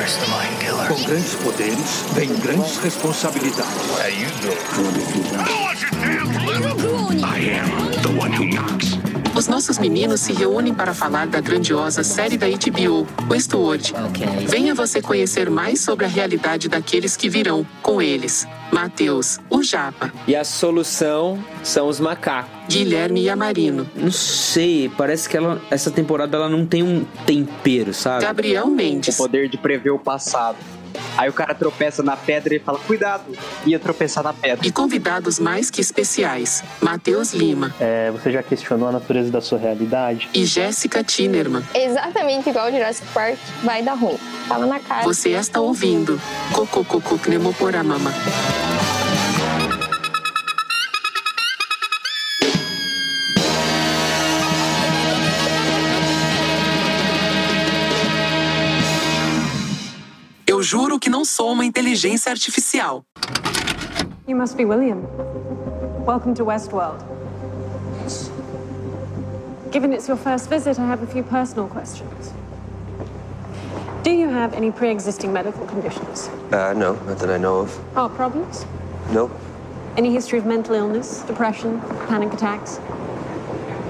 Com grandes poderes, vem grandes responsabilidades. I am the one who knocks. Os nossos meninos se reúnem para falar da grandiosa série da HBO, Westworld. Venha você conhecer mais sobre a realidade daqueles que virão com eles. Matheus, o Japa, E a solução são os macacos. Guilherme e Amarino, Não sei, parece que ela, essa temporada ela não tem um tempero, sabe? Gabriel O Mendes, poder de prever o passado. Aí o cara tropeça na pedra e fala, cuidado, ia tropeçar na pedra. e convidados mais que especiais, Matheus Lima É, você já questionou a natureza da sua realidade? e Jéssica Tinerman. Exatamente igual o Jurassic Park, vai dar ruim. Tava na cara. Você está ouvindo Cocococo Pnemoporamama. Eu juro que não sou uma inteligência artificial. You must be William. Welcome to Westworld. Given it's your first visit, I have a few personal questions. Do you have any pre existing medical conditions? Uh, no, not that I know of. Heart problems? Nope. Any history of mental illness, depression, panic attacks?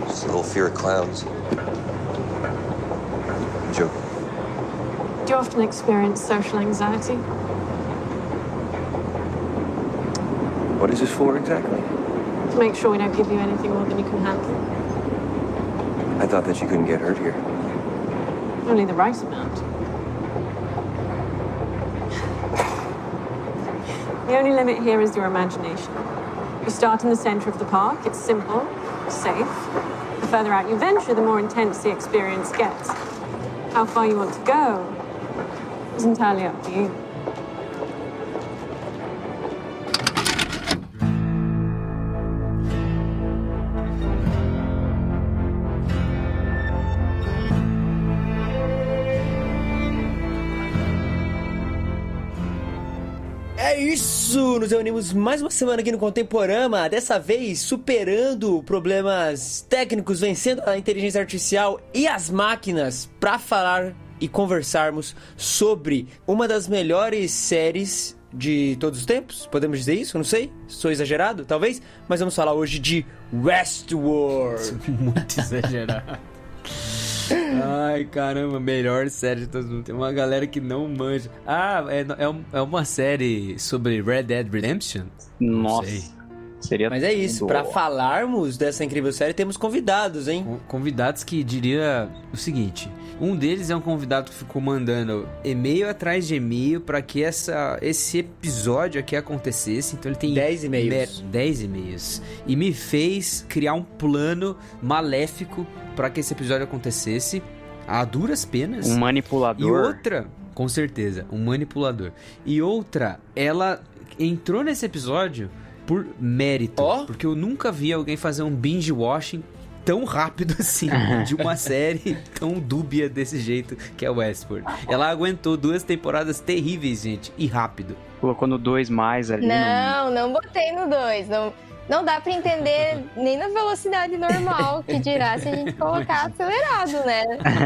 Just a little fear of clowns. Joke. Do you often experience social anxiety? What is this for exactly? To make sure we don't give you anything more than you can handle? I thought that you couldn't get hurt here. Only the right amount. The only limit here is your imagination. You start in the center of the park, it's simple, safe. The further out you venture, the more intense the experience gets. How far you want to go is entirely up to you. É isso! Nos reunimos mais uma semana aqui no Contemporama, dessa vez superando problemas técnicos, vencendo a inteligência artificial e as máquinas para falar e conversarmos sobre uma das melhores séries de todos os tempos. Podemos dizer isso? Não sei. Sou exagerado, talvez, mas vamos falar hoje de Westworld. Muito exagerado. Ai, caramba, melhor série de todos os tempos. Tem uma galera que não manja. Ah, é, é, é uma série sobre Red Dead Redemption? Nossa. Seria Mas é isso, para falarmos dessa incrível série temos convidados, hein? Convidados que diria o seguinte: um deles é um convidado que ficou mandando e-mail atrás de e-mail para que essa, esse episódio aqui acontecesse. Então ele tem 10 e-mails. me- 10 e-mails. E me fez criar um plano maléfico para que esse episódio acontecesse a duras penas. Um E manipulador. outra, com certeza, um manipulador. E outra, ela entrou nesse episódio por mérito. Ó. Porque eu nunca vi alguém fazer um binge watching tão rápido assim de uma série tão dúbia desse jeito que é Westworld. Ela aguentou duas temporadas terríveis, gente, e rápido. Colocou no 2 mais ali. Não, não botei no 2. Não, não dá pra entender nem na velocidade normal, que dirá se a gente colocar acelerado, né?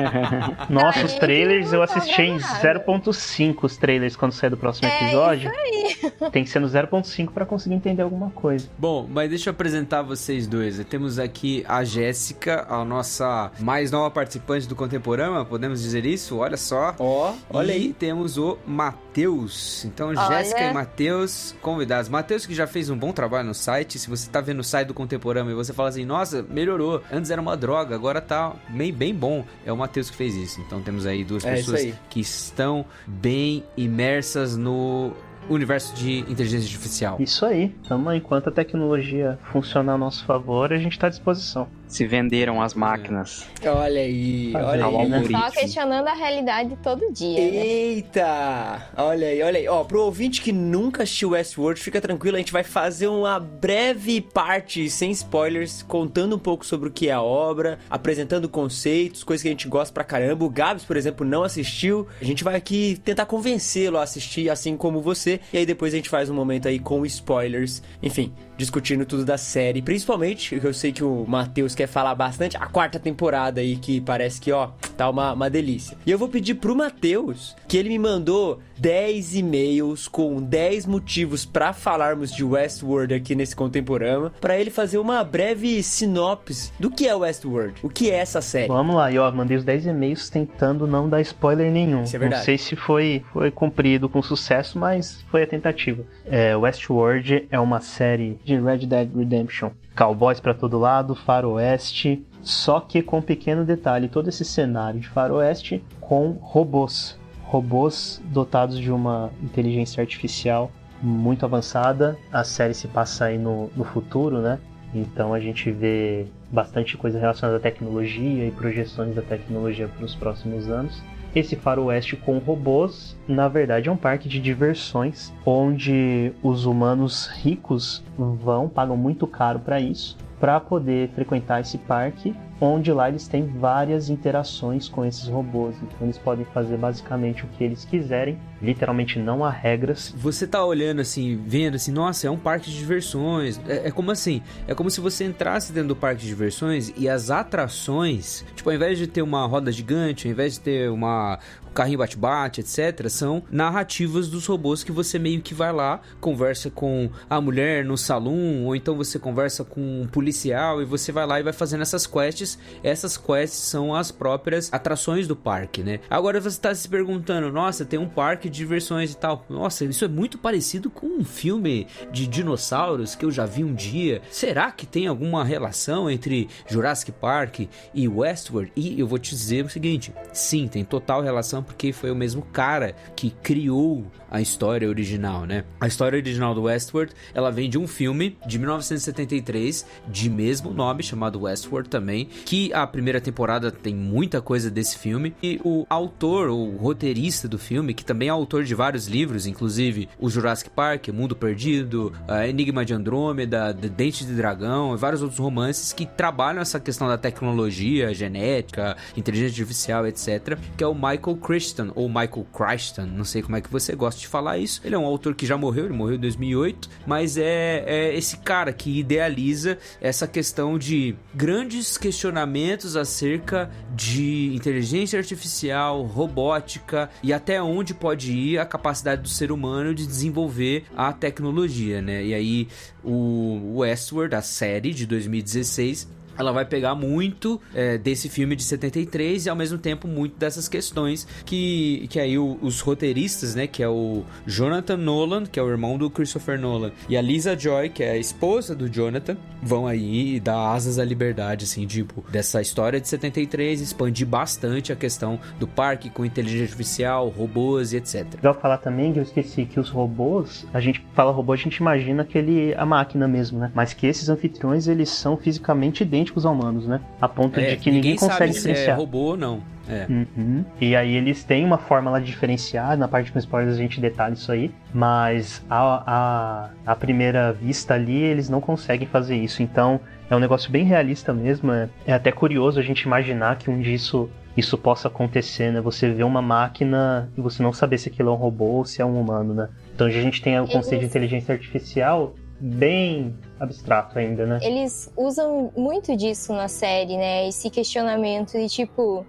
Nossa, Aí os trailers eu não assisti em sobra 0.5 os trailers quando sair do próximo É episódio. Tem que ser no 0.5 pra conseguir entender alguma coisa. Bom, mas deixa eu apresentar vocês dois. Temos aqui a Jéssica, a nossa mais nova participante do Contemporâneo, podemos dizer isso? Olha só. Ó, olha e aí. temos o Matheus. Então, Olha. Jéssica e Matheus convidados. Matheus que já fez um bom trabalho no site. Se você tá vendo o site do Contemporâneo e você fala assim, nossa, melhorou. Antes era uma droga, agora tá bem, bem bom. É o Matheus que fez isso. Então temos aí duas É pessoas que estão bem imersas no universo de inteligência artificial. Isso aí. Então, enquanto a tecnologia funcionar a nosso favor, a gente tá à disposição. Se venderam as máquinas. Olha aí, olha aí. algoritmo. Só questionando a realidade todo dia, né? Eita! Olha aí, olha aí. Ó, pro ouvinte que nunca assistiu Westworld, fica tranquilo, a gente vai fazer uma breve parte, sem spoilers, contando um pouco sobre o que é a obra, apresentando conceitos, coisas que a gente gosta pra caramba. O Gabs, por exemplo, não assistiu. A gente vai aqui tentar convencê-lo a assistir, assim como você. E aí depois a gente faz um momento aí com spoilers. Enfim, discutindo tudo da série. Principalmente, eu sei que o Matheus quer falar bastante, a quarta temporada aí, que parece que, ó, Tá uma, uma delícia. E eu vou pedir pro Matheus que ele me mandou 10 e-mails com 10 motivos para falarmos de Westworld aqui nesse contemporâneo, para ele fazer uma breve sinopse do que é Westworld, o que é essa série. Vamos lá, e ó, mandei os 10 e-mails tentando não dar spoiler nenhum. Isso é verdade. Não sei se foi, foi cumprido com sucesso, mas foi a tentativa. É, Westworld é uma série de Red Dead Redemption. Cowboys para todo lado, faroeste, só que com um pequeno detalhe, todo esse cenário de faroeste com robôs. Robôs dotados de uma inteligência artificial muito avançada. A série se passa aí no, no futuro, né? Então a gente vê bastante coisa relacionada à tecnologia e projeções da tecnologia para os próximos anos. Esse faroeste com robôs, na verdade, é um parque de diversões onde os humanos ricos vão, pagam muito caro para isso, para poder frequentar esse parque, onde lá eles têm várias interações com esses robôs. Então eles podem fazer basicamente o que eles quiserem, literalmente não há regras. Você tá olhando assim, vendo assim, nossa, é um parque de diversões. É, é como assim? É como se você entrasse dentro do parque de diversões e as atrações, tipo, ao invés de ter uma roda gigante, ao invés de ter uma, carrinho bate-bate, etc., são narrativas dos robôs que você meio que vai lá, conversa com a mulher no salão, ou então você conversa com um policial e você vai lá e vai fazendo essas quests. Essas quests são as próprias atrações do parque, né? Agora você está se perguntando, nossa, tem um parque de diversões e tal. Nossa, isso é muito parecido com um filme de dinossauros que eu já vi um dia. Será que tem alguma relação entre Jurassic Park e Westworld? E eu vou te dizer o seguinte: sim, tem total relação porque foi o mesmo cara que criou a história original, né? A história original do Westworld, ela vem de um filme de 1973 de mesmo nome, chamado Westworld também, que a primeira temporada tem muita coisa desse filme e o autor, o roteirista do filme, que também é autor de vários livros, inclusive o Jurassic Park, Mundo Perdido, Enigma de Andrômeda, Dente de Dragão e vários outros romances que trabalham essa questão da tecnologia, genética, inteligência artificial, etc, que é o Michael Crichton ou Michael Crichton, não sei como é que você gosta de falar isso. Ele é um autor que já morreu, ele morreu em 2008, mas é, é esse cara que idealiza essa questão de grandes questionamentos acerca de inteligência artificial, robótica e até onde pode ir a capacidade do ser humano de desenvolver a tecnologia, né? E aí o Westworld, a série de 2016, ela vai pegar muito é, desse filme de 73 e ao mesmo tempo muito dessas questões que, que aí o, os roteiristas, né, que é o Jonathan Nolan, que é o irmão do Christopher Nolan, e a Lisa Joy, que é a esposa do Jonathan, vão aí dar asas à liberdade, assim, tipo, dessa história de 73, expandir bastante a questão do parque com inteligência artificial, robôs e etc. Legal falar também que eu esqueci que os robôs, a gente fala robô, a gente imagina aquele a máquina mesmo, né? Mas que esses anfitriões, eles são fisicamente idênticos idênticos a humanos, né? A ponto é, de que ninguém, ninguém consegue sabe diferenciar. Se é robô ou não. É. Uhum. E aí eles têm uma forma lá de diferenciar, na parte com spoilers a gente detalha isso aí, mas a, a, a primeira vista ali eles não conseguem fazer isso, então é um negócio bem realista mesmo, é, é até curioso a gente imaginar que um dia isso, isso possa acontecer, né? Você vê uma máquina e você não saber se aquilo é um robô ou se é um humano, né? Então a gente tem o conceito de inteligência artificial bem abstrato ainda, né? Eles usam muito disso na série, né? Esse questionamento de tipo,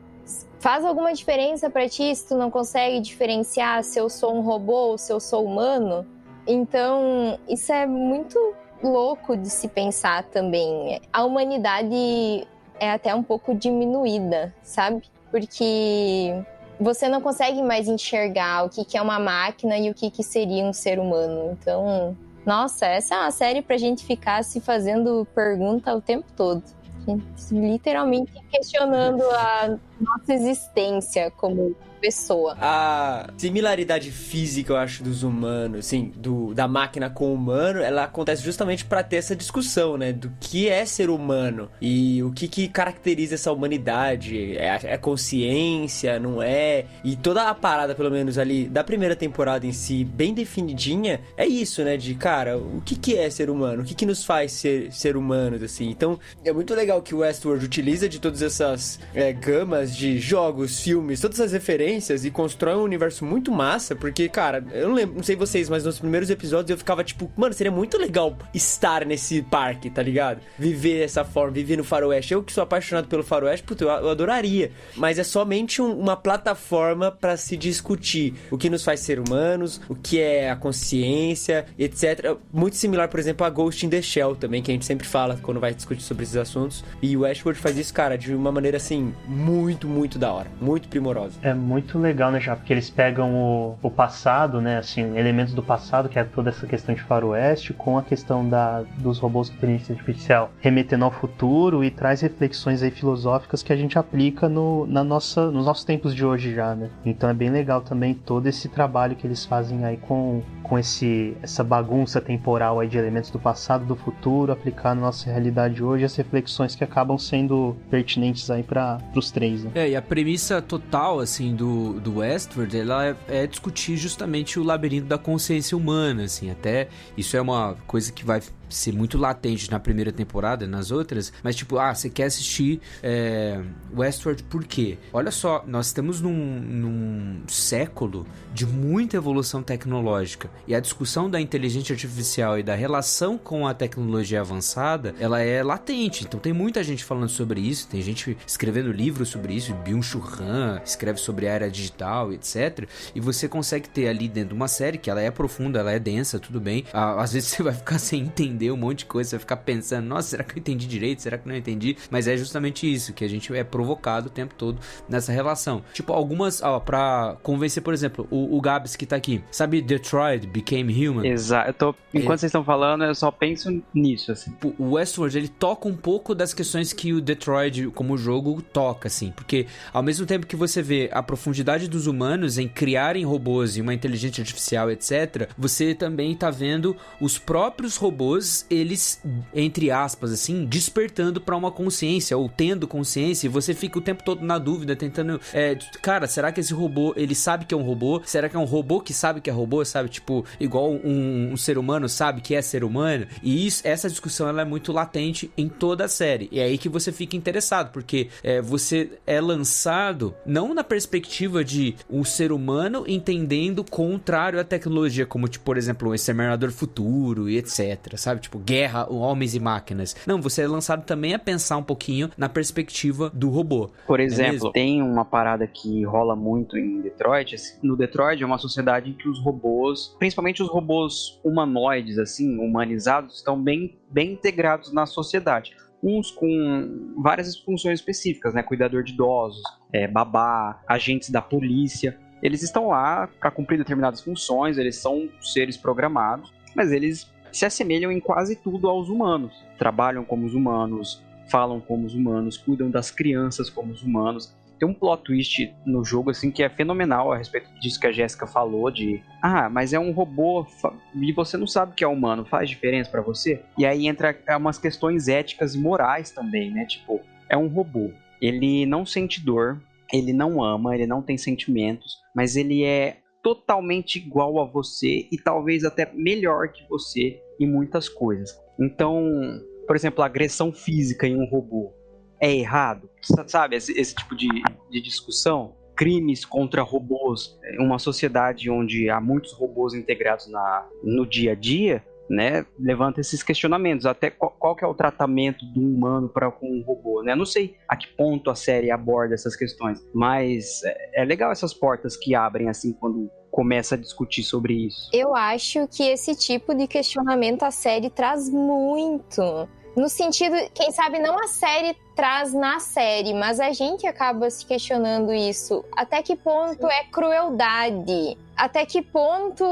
faz alguma diferença para ti se tu não consegue diferenciar se eu sou um robô ou se eu sou humano? Então, isso é muito louco de se pensar também. A humanidade é até um pouco diminuída, sabe? Porque você não consegue mais enxergar o que, é uma máquina e o que, que seria um ser humano. Então, nossa, essa é uma série pra gente ficar se fazendo pergunta o tempo todo. Literalmente questionando a nossa existência como pessoa. A similaridade física, eu acho, dos humanos, assim, do, da máquina com o humano, ela acontece justamente para ter essa discussão, né? Do que é ser humano e o que, que caracteriza essa humanidade. É, é consciência, não é? E toda a parada, pelo menos ali, da primeira temporada em si, bem definidinha, é isso, né? De, cara, o que, que é ser humano? O que, que nos faz ser, ser humanos, assim? Então, é muito legal que o Westworld utiliza de todas essas é, gamas de jogos, filmes, todas as referências e constrói um universo muito massa, porque, cara, eu não lembro, não sei vocês, mas nos primeiros episódios eu ficava tipo, mano, seria muito legal estar nesse parque, tá ligado? Viver dessa forma, viver no faroeste. Eu que sou apaixonado pelo faroeste, puta, eu, eu adoraria. Mas é somente um, uma plataforma para se discutir o que nos faz ser humanos, o que é a consciência, etc. Muito similar, por exemplo, a Ghost in the Shell também, que a gente sempre fala quando vai discutir sobre esses assuntos. E o Westworld faz isso, cara, de uma maneira assim, muito, muito da hora. Muito primorosa. É muito legal, né, já? Porque eles pegam o, o passado, né, assim, elementos do passado, que é toda essa questão de faroeste, com a questão da, dos robôs com inteligência artificial remetendo ao futuro e traz reflexões aí filosóficas que a gente aplica no, na nossa, nos nossos tempos de hoje já, né? Então é bem legal também todo esse trabalho que eles fazem aí com, com esse, essa bagunça temporal aí de elementos do passado, do futuro, aplicar na nossa realidade hoje, as reflexões que acabam sendo pertinentes aí para os três. Né? É, e a premissa total, assim, do, do Westworld, ela é, é discutir justamente o labirinto da consciência humana, assim, até isso é uma coisa que vai ser muito latente na primeira temporada, nas outras, mas tipo, ah, você quer assistir é, Westworld por quê? Olha só, nós estamos num, num século de muita evolução tecnológica e a discussão da inteligência artificial e da relação com a tecnologia avançada, ela é latente. Então tem muita gente falando sobre isso, tem gente escrevendo livros sobre isso, Byung-Chul Han escreve sobre a era digital, etc. E você consegue ter ali dentro de uma série que ela é profunda, ela é densa, tudo bem. Às vezes você vai ficar sem entender um monte de coisa, você vai ficar pensando, nossa, será que eu entendi direito? Será que não entendi? Mas é justamente isso, que a gente é provocado o tempo todo nessa relação. Tipo, algumas, ó, pra convencer, por exemplo, o, o Gabs que tá aqui. Sabe Detroit Became Human? Exato. Eu tô, enquanto é. vocês estão falando, eu só penso nisso, assim. O Westworld, ele toca um pouco das questões que o Detroit, como jogo, toca, assim. Porque ao mesmo tempo que você vê a profundidade dos humanos em criarem robôs e uma inteligência artificial, etc., você também tá vendo os próprios robôs, eles, entre aspas, assim, despertando para uma consciência, ou tendo consciência, e você fica o tempo todo na dúvida, tentando. É, cara, será que esse robô, ele sabe que é um robô? Será que é um robô que sabe que é robô, sabe? Tipo, igual um, um ser humano sabe que é ser humano? E isso, essa discussão ela é muito latente em toda a série. E é aí que você fica interessado, porque é, você é lançado não na perspectiva de um ser humano entendendo contrário à tecnologia, como, tipo, por exemplo, o Exterminador Futuro e etc, sabe? Tipo, guerra, homens e máquinas. Não, você é lançado também a pensar um pouquinho na perspectiva do robô. Por exemplo, é tem uma parada que rola muito em Detroit. Assim, no Detroit é uma sociedade em que os robôs, principalmente os robôs humanoides, assim, humanizados, estão bem, bem integrados na sociedade uns com várias funções específicas, né? Cuidador de idosos, é, babá, agentes da polícia. Eles estão lá para cumprir determinadas funções, eles são seres programados, mas eles se assemelham em quase tudo aos humanos. Trabalham como os humanos, falam como os humanos, cuidam das crianças como os humanos. Tem um plot twist no jogo assim que é fenomenal a respeito disso que a Jéssica falou de, ah, mas é um robô e você não sabe que é humano, faz diferença para você? E aí entra umas questões éticas e morais também, né? Tipo, é um robô. Ele não sente dor, ele não ama, ele não tem sentimentos, mas ele é totalmente igual a você e talvez até melhor que você em muitas coisas. Então, por exemplo, agressão física em um robô é errado? Sabe, esse, esse tipo de, de discussão? Crimes contra robôs em uma sociedade onde há muitos robôs integrados na, no dia a dia, né, levanta esses questionamentos. Até qual, qual que é o tratamento do humano para com um robô, né? Não sei a que ponto a série aborda essas questões, mas é, é legal essas portas que abrem assim quando começa a discutir sobre isso. Eu acho que esse tipo de questionamento a série traz muito. No sentido, quem sabe não a série traz na série, mas a gente acaba se questionando isso. Até que ponto é crueldade? Até que ponto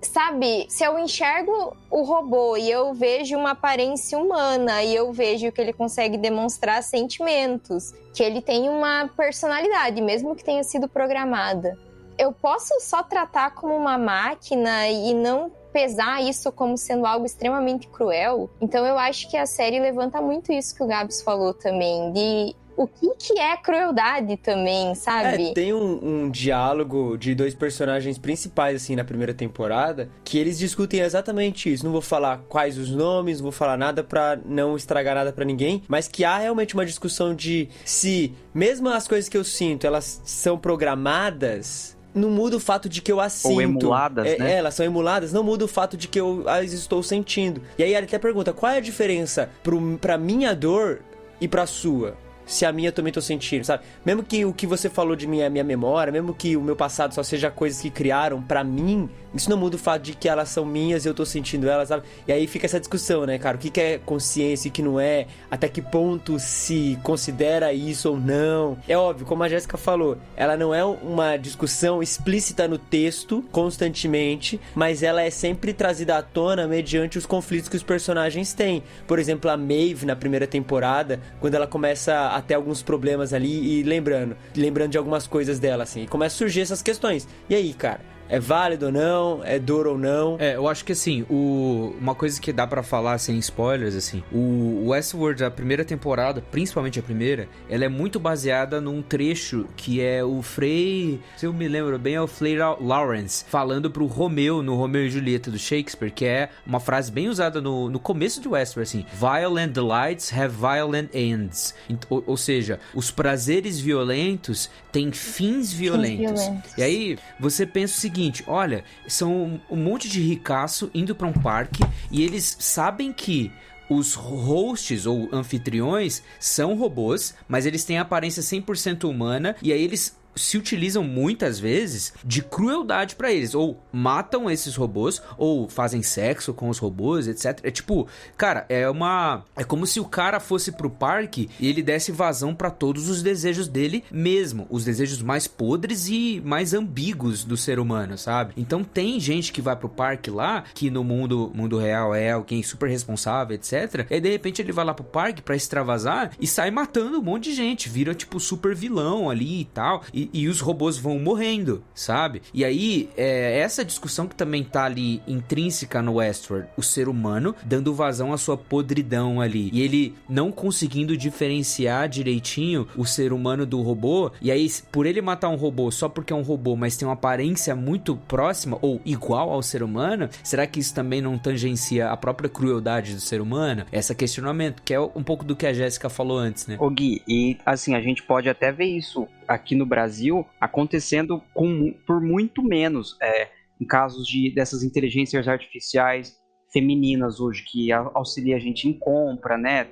sabe, se eu enxergo o robô e eu vejo uma aparência humana e eu vejo que ele consegue demonstrar sentimentos, que ele tem uma personalidade, mesmo que tenha sido programada, eu posso só tratar como uma máquina e não pesar isso como sendo algo extremamente cruel. Então eu acho que a série levanta muito isso que o Gabs falou também, de o que, que é crueldade também, sabe? É, tem um, um, diálogo de dois personagens principais, assim, na primeira temporada, que eles discutem exatamente isso. Não vou falar quais os nomes, não vou falar nada pra não estragar nada para ninguém, mas que há realmente uma discussão de se, mesmo as coisas que eu sinto, elas são programadas não muda o fato de que eu as sinto. Ou emuladas, é, né? Elas são emuladas, não muda o fato de que eu as estou sentindo. E aí ele até pergunta, qual é a diferença pro, pra minha dor e pra sua? Se a minha também tô sentindo, sabe? Mesmo que o que você falou de mim é minha memória, mesmo que o meu passado só seja coisas que criaram para mim, isso não muda o fato de que elas são minhas e eu tô sentindo elas, sabe? E aí fica essa discussão, né, cara? O que, é consciência e o que não é? Até que ponto se considera isso ou não? É óbvio, como a Jéssica falou, ela não é uma discussão explícita no texto, constantemente, mas ela é sempre trazida à tona mediante os conflitos que os personagens têm. Por exemplo, a Maeve na primeira temporada, quando ela começa a ter alguns problemas ali e lembrando, lembrando de algumas coisas dela, assim, e começa a surgir essas questões. E aí, cara? É válido ou não, é dor ou não. É, eu acho que assim, o... uma coisa que dá para falar sem spoilers, assim, o Westworld, a primeira temporada, principalmente a primeira, ela é muito baseada num trecho que é o Frei, se eu me lembro bem, é o Frei Lawrence, falando pro Romeu, no Romeu e Julieta do Shakespeare, que é uma frase bem usada no, no começo de Westworld, assim, Violent delights have violent ends. Ou, ou seja, os prazeres violentos têm fins violentos. violentos. E aí, você pensa o seguinte, seguinte: olha, são um monte de ricaço indo para um parque e eles sabem que os hosts ou anfitriões são robôs, mas eles têm aparência 100% humana e aí eles se utilizam muitas vezes de crueldade para eles. Ou matam esses robôs, ou fazem sexo com os robôs, etc. É tipo, cara, é uma. É como se o cara fosse pro parque e ele desse vazão para todos os desejos dele mesmo. Os desejos mais podres e mais ambíguos do ser humano, sabe? Então tem gente que vai pro parque lá, que no mundo, mundo real é alguém super responsável, etc. E de repente ele vai lá pro parque para extravasar e sai matando um monte de gente. Vira tipo super vilão ali e tal. E, e, os robôs vão morrendo, sabe? E aí, é essa discussão que também tá ali intrínseca no Westworld, o ser humano dando vazão à sua podridão ali, e ele não conseguindo diferenciar direitinho o ser humano do robô, e aí, por ele matar um robô só porque é um robô, mas tem uma aparência muito próxima ou igual ao ser humano, será que isso também não tangencia a própria crueldade do ser humano? Esse questionamento, que é um pouco do que a Jéssica falou antes, né? Ô Gui, e assim, a gente pode até ver isso aqui no Brasil acontecendo com, por muito menos é, em casos de, dessas inteligências artificiais femininas hoje que auxilia a gente em compra, né?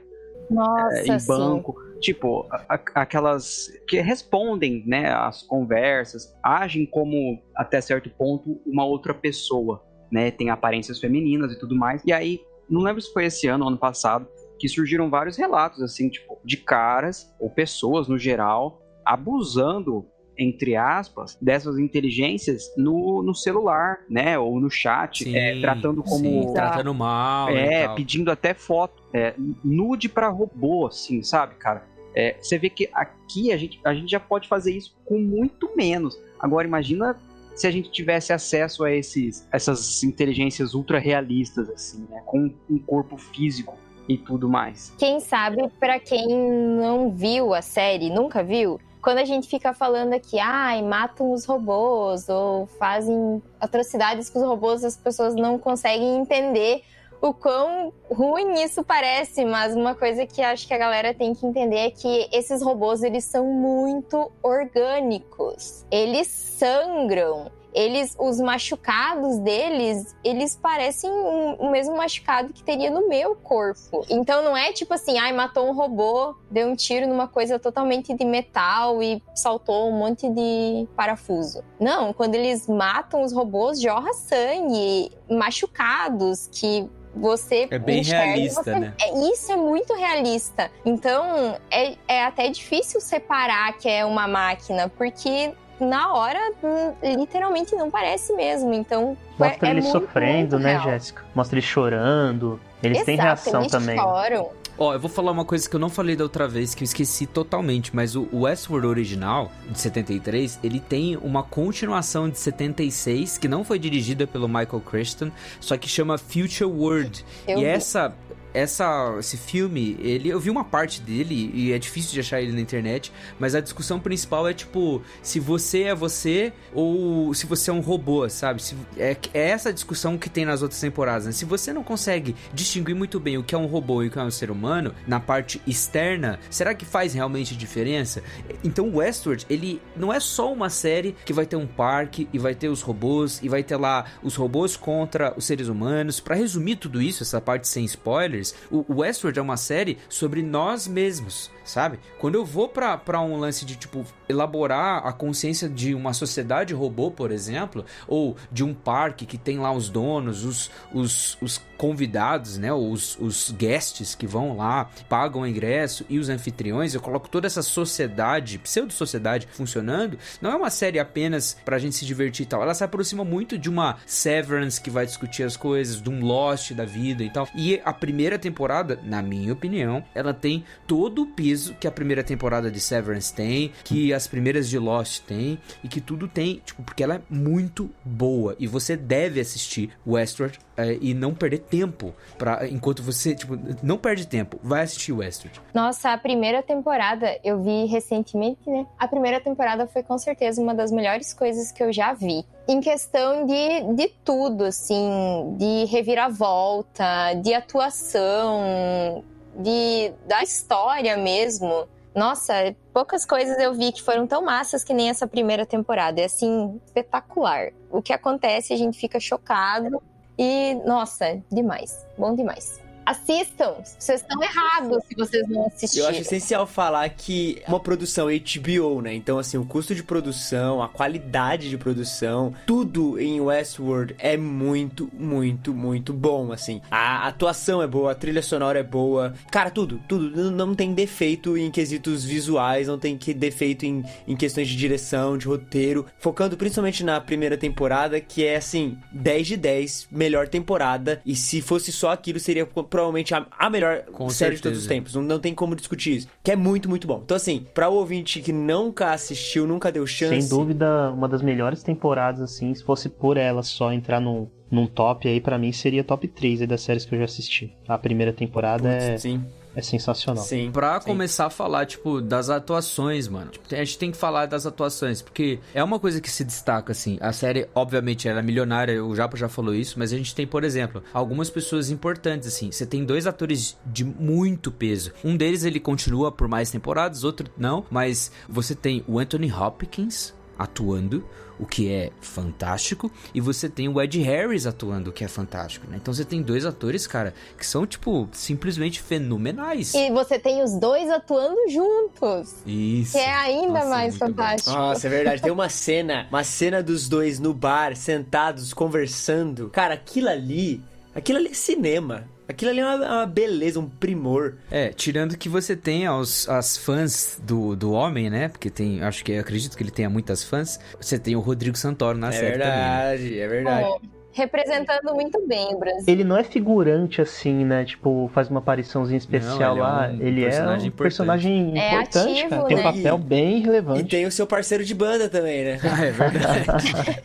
Nossa, é, em banco. Sim. Tipo, a, aquelas que respondem, né, as conversas, agem como, até certo ponto, uma outra pessoa, né? Tem aparências femininas e tudo mais. E aí, não lembro se foi esse ano ou ano passado, que surgiram vários relatos, assim, tipo, de caras ou pessoas no geral abusando entre aspas, dessas inteligências no, no celular, né? Ou no chat, sim, é, tratando como. Sim, tratando mal. É, pedindo até foto. É, nude para robô, assim, sabe, cara? É, você vê que aqui a gente, a gente já pode fazer isso com muito menos. Agora, imagina se a gente tivesse acesso a esses, essas inteligências ultra realistas, assim, né? Com um corpo físico e tudo mais. Quem sabe, para quem não viu a série, nunca viu, quando a gente fica falando aqui, ai, matam os robôs ou fazem atrocidades com os robôs, as pessoas não conseguem entender o quão ruim isso parece, mas uma coisa que acho que a galera tem que entender é que esses robôs eles são muito orgânicos. Eles sangram, eles, os machucados deles, eles parecem o mesmo machucado que teria no meu corpo. Então não é tipo assim, ai, matou um robô, deu um tiro numa coisa totalmente de metal e saltou um monte de parafuso. Não, quando eles matam os robôs, jorra sangue, machucados que você é bem enxerga, realista, você... né? É, isso é muito realista. Então é, é até difícil separar que é uma máquina, porque na hora, hum, literalmente não parece mesmo. Então, Mostra é, ele é sofrendo, muito, né, Jéssica? Mostra ele chorando. Eles Exato, têm reação eles também. Choram. Ó, eu vou falar uma coisa que eu não falei da outra vez, que eu esqueci totalmente, mas o Westworld original, de 73, ele tem uma continuação de 76, que não foi dirigida pelo Michael Crichton, só que chama Future World. Eu e vi. essa essa, esse filme, ele, eu vi uma parte dele e é difícil de achar ele na internet, mas a discussão principal é tipo, se você é você ou se você é um robô, sabe? Se, é, é essa discussão que tem nas outras temporadas. Né? Se você não consegue distinguir muito bem o que é um robô e o que é um ser humano na parte externa, será que faz realmente diferença? Então, Westworld, ele não é só uma série que vai ter um parque e vai ter os robôs e vai ter lá os robôs contra os seres humanos. Para resumir tudo isso, essa parte sem spoilers, o Westworld é uma série sobre nós mesmos sabe? Quando eu vou para um lance de, tipo, elaborar a consciência de uma sociedade robô, por exemplo, ou de um parque que tem lá os donos, os, os, os convidados, né? Os, os guests que vão lá, pagam o ingresso e os anfitriões, eu coloco toda essa sociedade, pseudo-sociedade funcionando. Não é uma série apenas pra gente se divertir e tal. Ela se aproxima muito de uma Severance que vai discutir as coisas, de um Lost da vida e tal. E a primeira temporada, na minha opinião, ela tem todo o peso que a primeira temporada de Severance tem, que as primeiras de Lost tem e que tudo tem, tipo, porque ela é muito boa e você deve assistir Westworld é, e não perder tempo para enquanto você, tipo, não perde tempo, vai assistir Westworld. Nossa, a primeira temporada eu vi recentemente, né? A primeira temporada foi com certeza uma das melhores coisas que eu já vi em questão de, de tudo, assim, de reviravolta, de atuação, de, da história mesmo. Nossa, poucas coisas eu vi que foram tão massas que nem essa primeira temporada. É assim, espetacular. O que acontece, a gente fica chocado. E, nossa, demais. Bom demais assistam. Vocês estão errados se vocês não assistirem. Eu acho essencial falar que é uma produção HBO, né? Então, assim, o custo de produção, a qualidade de produção, tudo em Westworld é muito, muito, muito bom, assim. A atuação é boa, a trilha sonora é boa. Cara, tudo, tudo. Não tem defeito em quesitos visuais, não tem defeito em, em questões de direção, de roteiro. Focando principalmente na primeira temporada, que é, assim, 10 de 10, melhor temporada. E se fosse só aquilo, seria provavelmente a, a melhor Com série certeza. de todos os tempos. Não, não tem como discutir isso. Que é muito, muito bom. Então, assim, pra o ouvinte que nunca assistiu, nunca deu chance. Sem dúvida, uma das melhores temporadas, assim, se fosse por ela só entrar no, num top aí, para mim seria top 3 aí das séries que eu já assisti. A primeira temporada Putz, é. Sim é sensacional. Sim. Pra sim. começar a falar, tipo, das atuações, mano. Tipo, a gente tem que falar das atuações, porque é uma coisa que se destaca, assim. A série, obviamente, ela é milionária, o Japa já falou isso, mas a gente tem, por exemplo, algumas pessoas importantes, assim. Você tem dois atores de muito peso. Um deles, ele continua por mais temporadas, outro não, mas você tem o Anthony Hopkins atuando o que é fantástico, e você tem o Ed Harris atuando, o que é fantástico, né? Então você tem dois atores, cara, que são, tipo, simplesmente fenomenais. E você tem os dois atuando juntos. Isso. Que é ainda Nossa, mais fantástico. Bom. Nossa, é verdade. Tem uma cena, uma cena dos dois no bar, sentados, conversando. Cara, aquilo ali, aquilo ali é cinema. Aquilo ali é uma, uma, beleza, um primor. É, tirando que você tem os, as fãs do, do homem, né? Porque tem, acho que acredito que ele tenha muitas fãs. Você tem o Rodrigo Santoro na é série verdade, também. É verdade, é verdade. representando muito bem o Brasil. Ele não é figurante assim, né? Tipo, faz uma apariçãozinha especial não, lá. Ele é um, ele personagem, é um personagem é importante, ativo, cara. Né? Tem um papel bem relevante. E tem o seu parceiro de banda também, né? Ah, é verdade.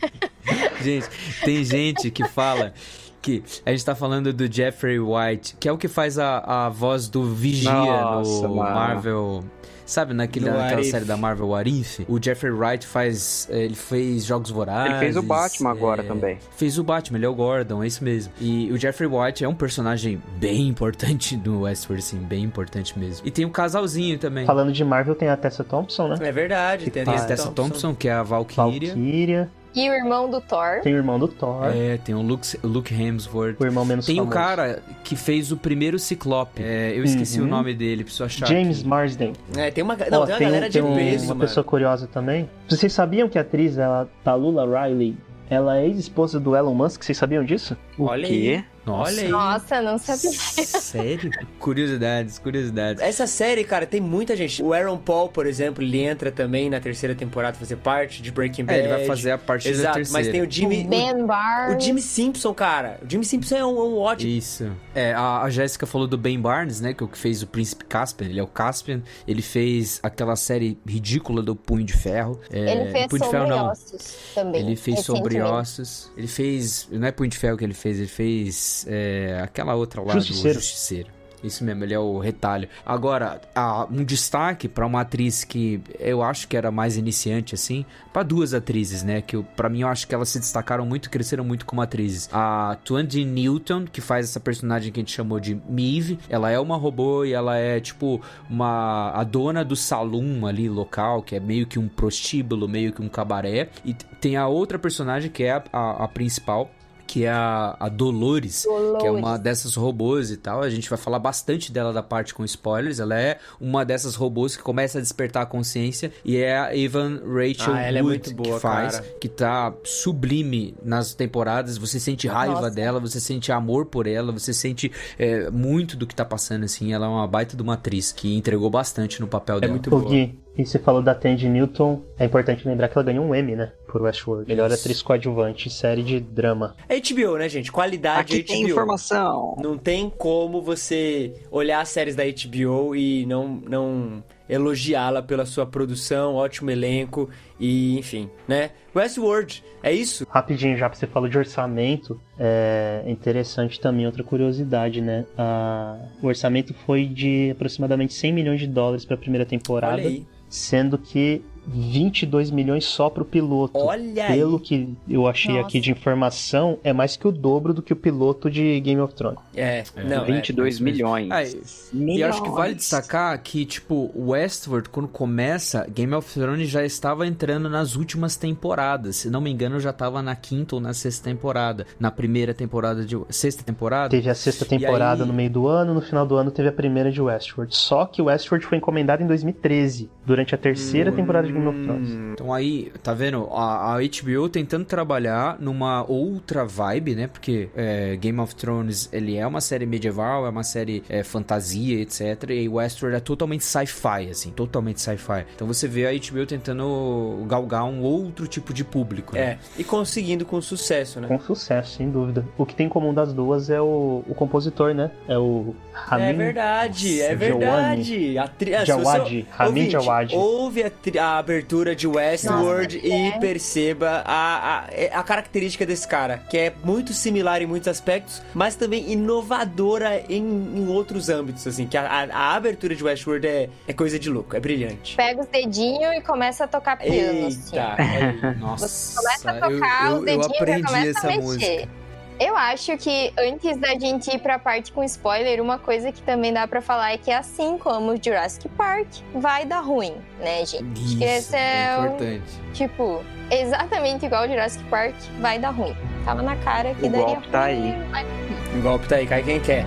gente, tem gente que fala que a gente tá falando do Jeffrey White, que é o que faz a, a voz do Vigia Nossa, no mano. Marvel. Sabe, naquele, naquela série da Marvel Arif, o Jeffrey Wright faz. Ele fez Jogos Vorazes. Ele fez o Batman é, agora também. Fez o Batman, ele é o Gordon, é isso mesmo. E o Jeffrey Wright é um personagem bem importante do Westworld, assim, bem importante mesmo. E tem o um casalzinho também. Falando de Marvel, tem a Tessa Thompson, né? É verdade, tem a Tessa Thompson. Thompson, que é a Valkyria. Valkyria. E o irmão do Thor. Tem o irmão do Thor. É, tem o Luke, Luke Hemsworth. O irmão menos Tem famoso. o cara que fez o primeiro Ciclope. É, eu esqueci uhum. o nome dele, preciso achar. James aqui. Marsden. É, tem uma, não, oh, tem uma tem galera de tem peso, uma mano. pessoa curiosa também. Vocês sabiam que a atriz, ela, Talula Riley, ela é ex-esposa do Elon Musk? Vocês sabiam disso? O Olha quê? Aí. Nossa. Olha aí. Nossa, não sabia. Sério? curiosidades, curiosidades. Essa série, cara, tem muita gente. O Aaron Paul, por exemplo, ele entra também na terceira temporada fazer parte de Breaking Bad. É, ele vai fazer a parte Exato, da terceira. mas tem o Jimmy... O Ben Barnes. O Jimmy Simpson, cara. O Jimmy Simpson é um, um ótimo... Isso. É, a, a Jéssica falou do Ben Barnes, né, que é o que fez o Príncipe Caspian. Ele é o Caspian. Ele fez aquela série ridícula do Punho de Ferro. É, ele fez Punho Sobre de Ferro, Ossos também. Ele fez Sobre Ossos. Ele fez... Não é Punho de Ferro que ele fez, ele fez... É, aquela outra lá Justiceiro. do Justiceiro. Isso mesmo, ele é o retalho. Agora, a, um destaque para uma atriz que eu acho que era mais iniciante, assim, para duas atrizes, né? Que para mim eu acho que elas se destacaram muito, cresceram muito como atrizes. A Twenty Newton, que faz essa personagem que a gente chamou de Mive, ela é uma robô e ela é tipo uma a dona do salão ali local, que é meio que um prostíbulo, meio que um cabaré. E tem a outra personagem que é a, a, a principal, que é a, a Dolores, Dolores, que é uma dessas robôs e tal. A gente vai falar bastante dela da parte com spoilers. Ela é uma dessas robôs que começa a despertar a consciência e é a Evan Rachel Ah, ela é Wood muito boa, que faz, cara. que tá sublime nas temporadas. Você sente raiva Nossa. dela, você sente amor por ela, você sente é, muito do que tá passando assim. Ela é uma baita de uma atriz que entregou bastante no papel dela. É muito boa. E você falou da Tandy Newton, é importante lembrar que ela ganhou um Emmy, né? Por Westworld. Melhor Isso. atriz coadjuvante em série de drama. É HBO, né, gente? Qualidade Aqui HBO. tem informação. Não tem como você olhar as séries da HBO e não, não elogiá-la pela sua produção, ótimo elenco e, enfim, né? Westworld, é isso? Rapidinho, já que você falou de orçamento, é interessante também outra curiosidade, né? Ah, o orçamento foi de aproximadamente 100 milhões de dólares para a primeira temporada, Olha aí. Sendo que 22 milhões só pro piloto. Olha Pelo aí. que eu achei Nossa. aqui de informação, é mais que o dobro do que o piloto de Game of Thrones. É, não, 22 é, milhões. Ah, e- E acho que vale destacar que, tipo, Westworld, quando começa, Game of Thrones já estava entrando nas últimas temporadas. Se não me engano, já estava na quinta ou na sexta temporada. Na primeira temporada de. Sexta temporada? Teve a sexta temporada aí- no meio do ano, no final do ano teve a primeira de Westworld. Só que Westworld foi encomendado em 2013, durante a terceira temporada de Game of Thrones. Então aí, tá vendo? A, a HBO tentando trabalhar numa outra vibe, né? Porque é, Game of Thrones, ele é uma série medieval, é uma série é, fantasia, etc. E Westworld é totalmente sci-fi, assim, totalmente sci-fi. Então você vê a HBO tentando galgar um outro tipo de público. né? É, e conseguindo com sucesso, né? Com sucesso, sem dúvida. O que tem em comum das duas é o, o compositor, né? É o Ramin É verdade, é Jawad. verdade. A tri... ah, se você- Jawad, Ramin Ouvinte, Jawad. Ouve a, tri- a abertura de Westworld Nossa, e é. perceba a, a, é a característica desse cara, que é muito similar em muitos aspectos, mas também inovadora em, em outros âmbitos, assim, que a, a- a abertura de Westworld é, é coisa de louco, é brilhante. Pega os dedinhos e começa a tocar piano, assim. Eita, aí. Nossa, Você começa a eu, tocar, eu, eu dedinho já aprendi começa essa a mexer. música. Eu acho que antes da gente ir pra parte com spoiler, uma coisa que também dá pra falar é que assim como Jurassic Park, vai dar ruim, né, gente? Que esse é, o- importante. tipo, exatamente igual Jurassic Park, vai dar ruim. Tava na cara que O daria golpe tá ruim. aí. mas- O golpe tá aí, cai quem quer.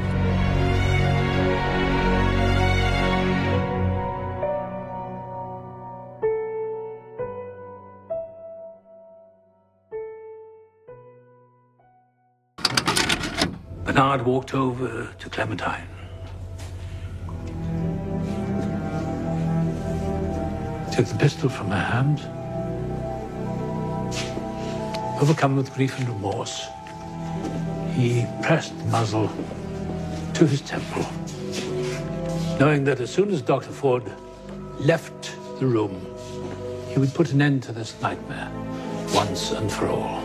Bernard walked over to Clementine. Took the pistol from her hand. Overcome with grief and remorse, he pressed the muzzle to his temple, knowing that as soon as Dr. Ford left the room, he would put an end to this nightmare once and for all.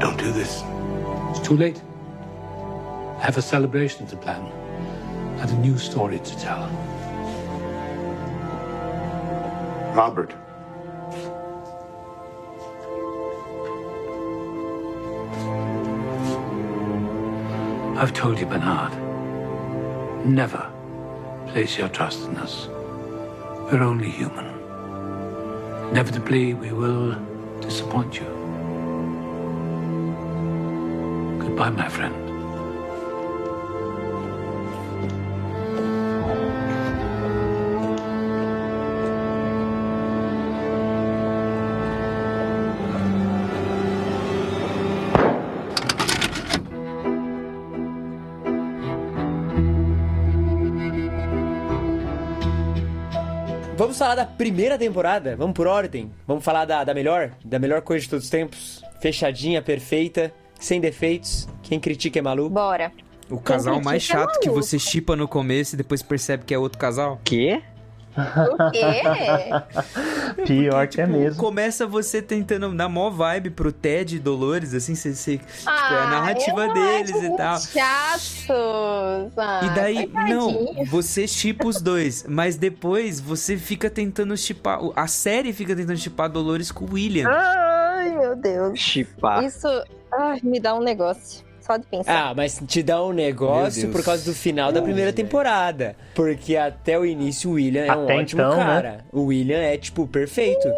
Don't do this. It's too late. I have a celebration to plan and a new story to tell. Robert. I've told you, Bernard. Never place your trust in us. We're only human. Inevitably, we will disappoint you. Goodbye, my friend. Vamos falar da primeira temporada? Vamos por ordem? Vamos falar da, da melhor? Da melhor coisa de todos os tempos? Fechadinha, perfeita, sem defeitos. Quem critica é maluco. Bora. O casal mais é chato que maluco. você chipa no começo e depois percebe que é outro casal. Quê? O quê? Pior que é Tipo, mesmo. Começa você tentando dar mó vibe pro Ted e Dolores, assim, você, você- tipo, é a Ah, narrativa deles e tal. Chatos. Ah, E daí, não, você chipa os dois, mas depois você fica tentando chipar. A série fica tentando chipar Dolores com o William. Ai, meu Deus. Chipar. Isso ai, me dá um negócio. Só de pensar. Ah, mas te dá um negócio por causa do final da primeira temporada. Porque até o início o William é um ótimo então, né? cara. O William é, tipo, perfeito.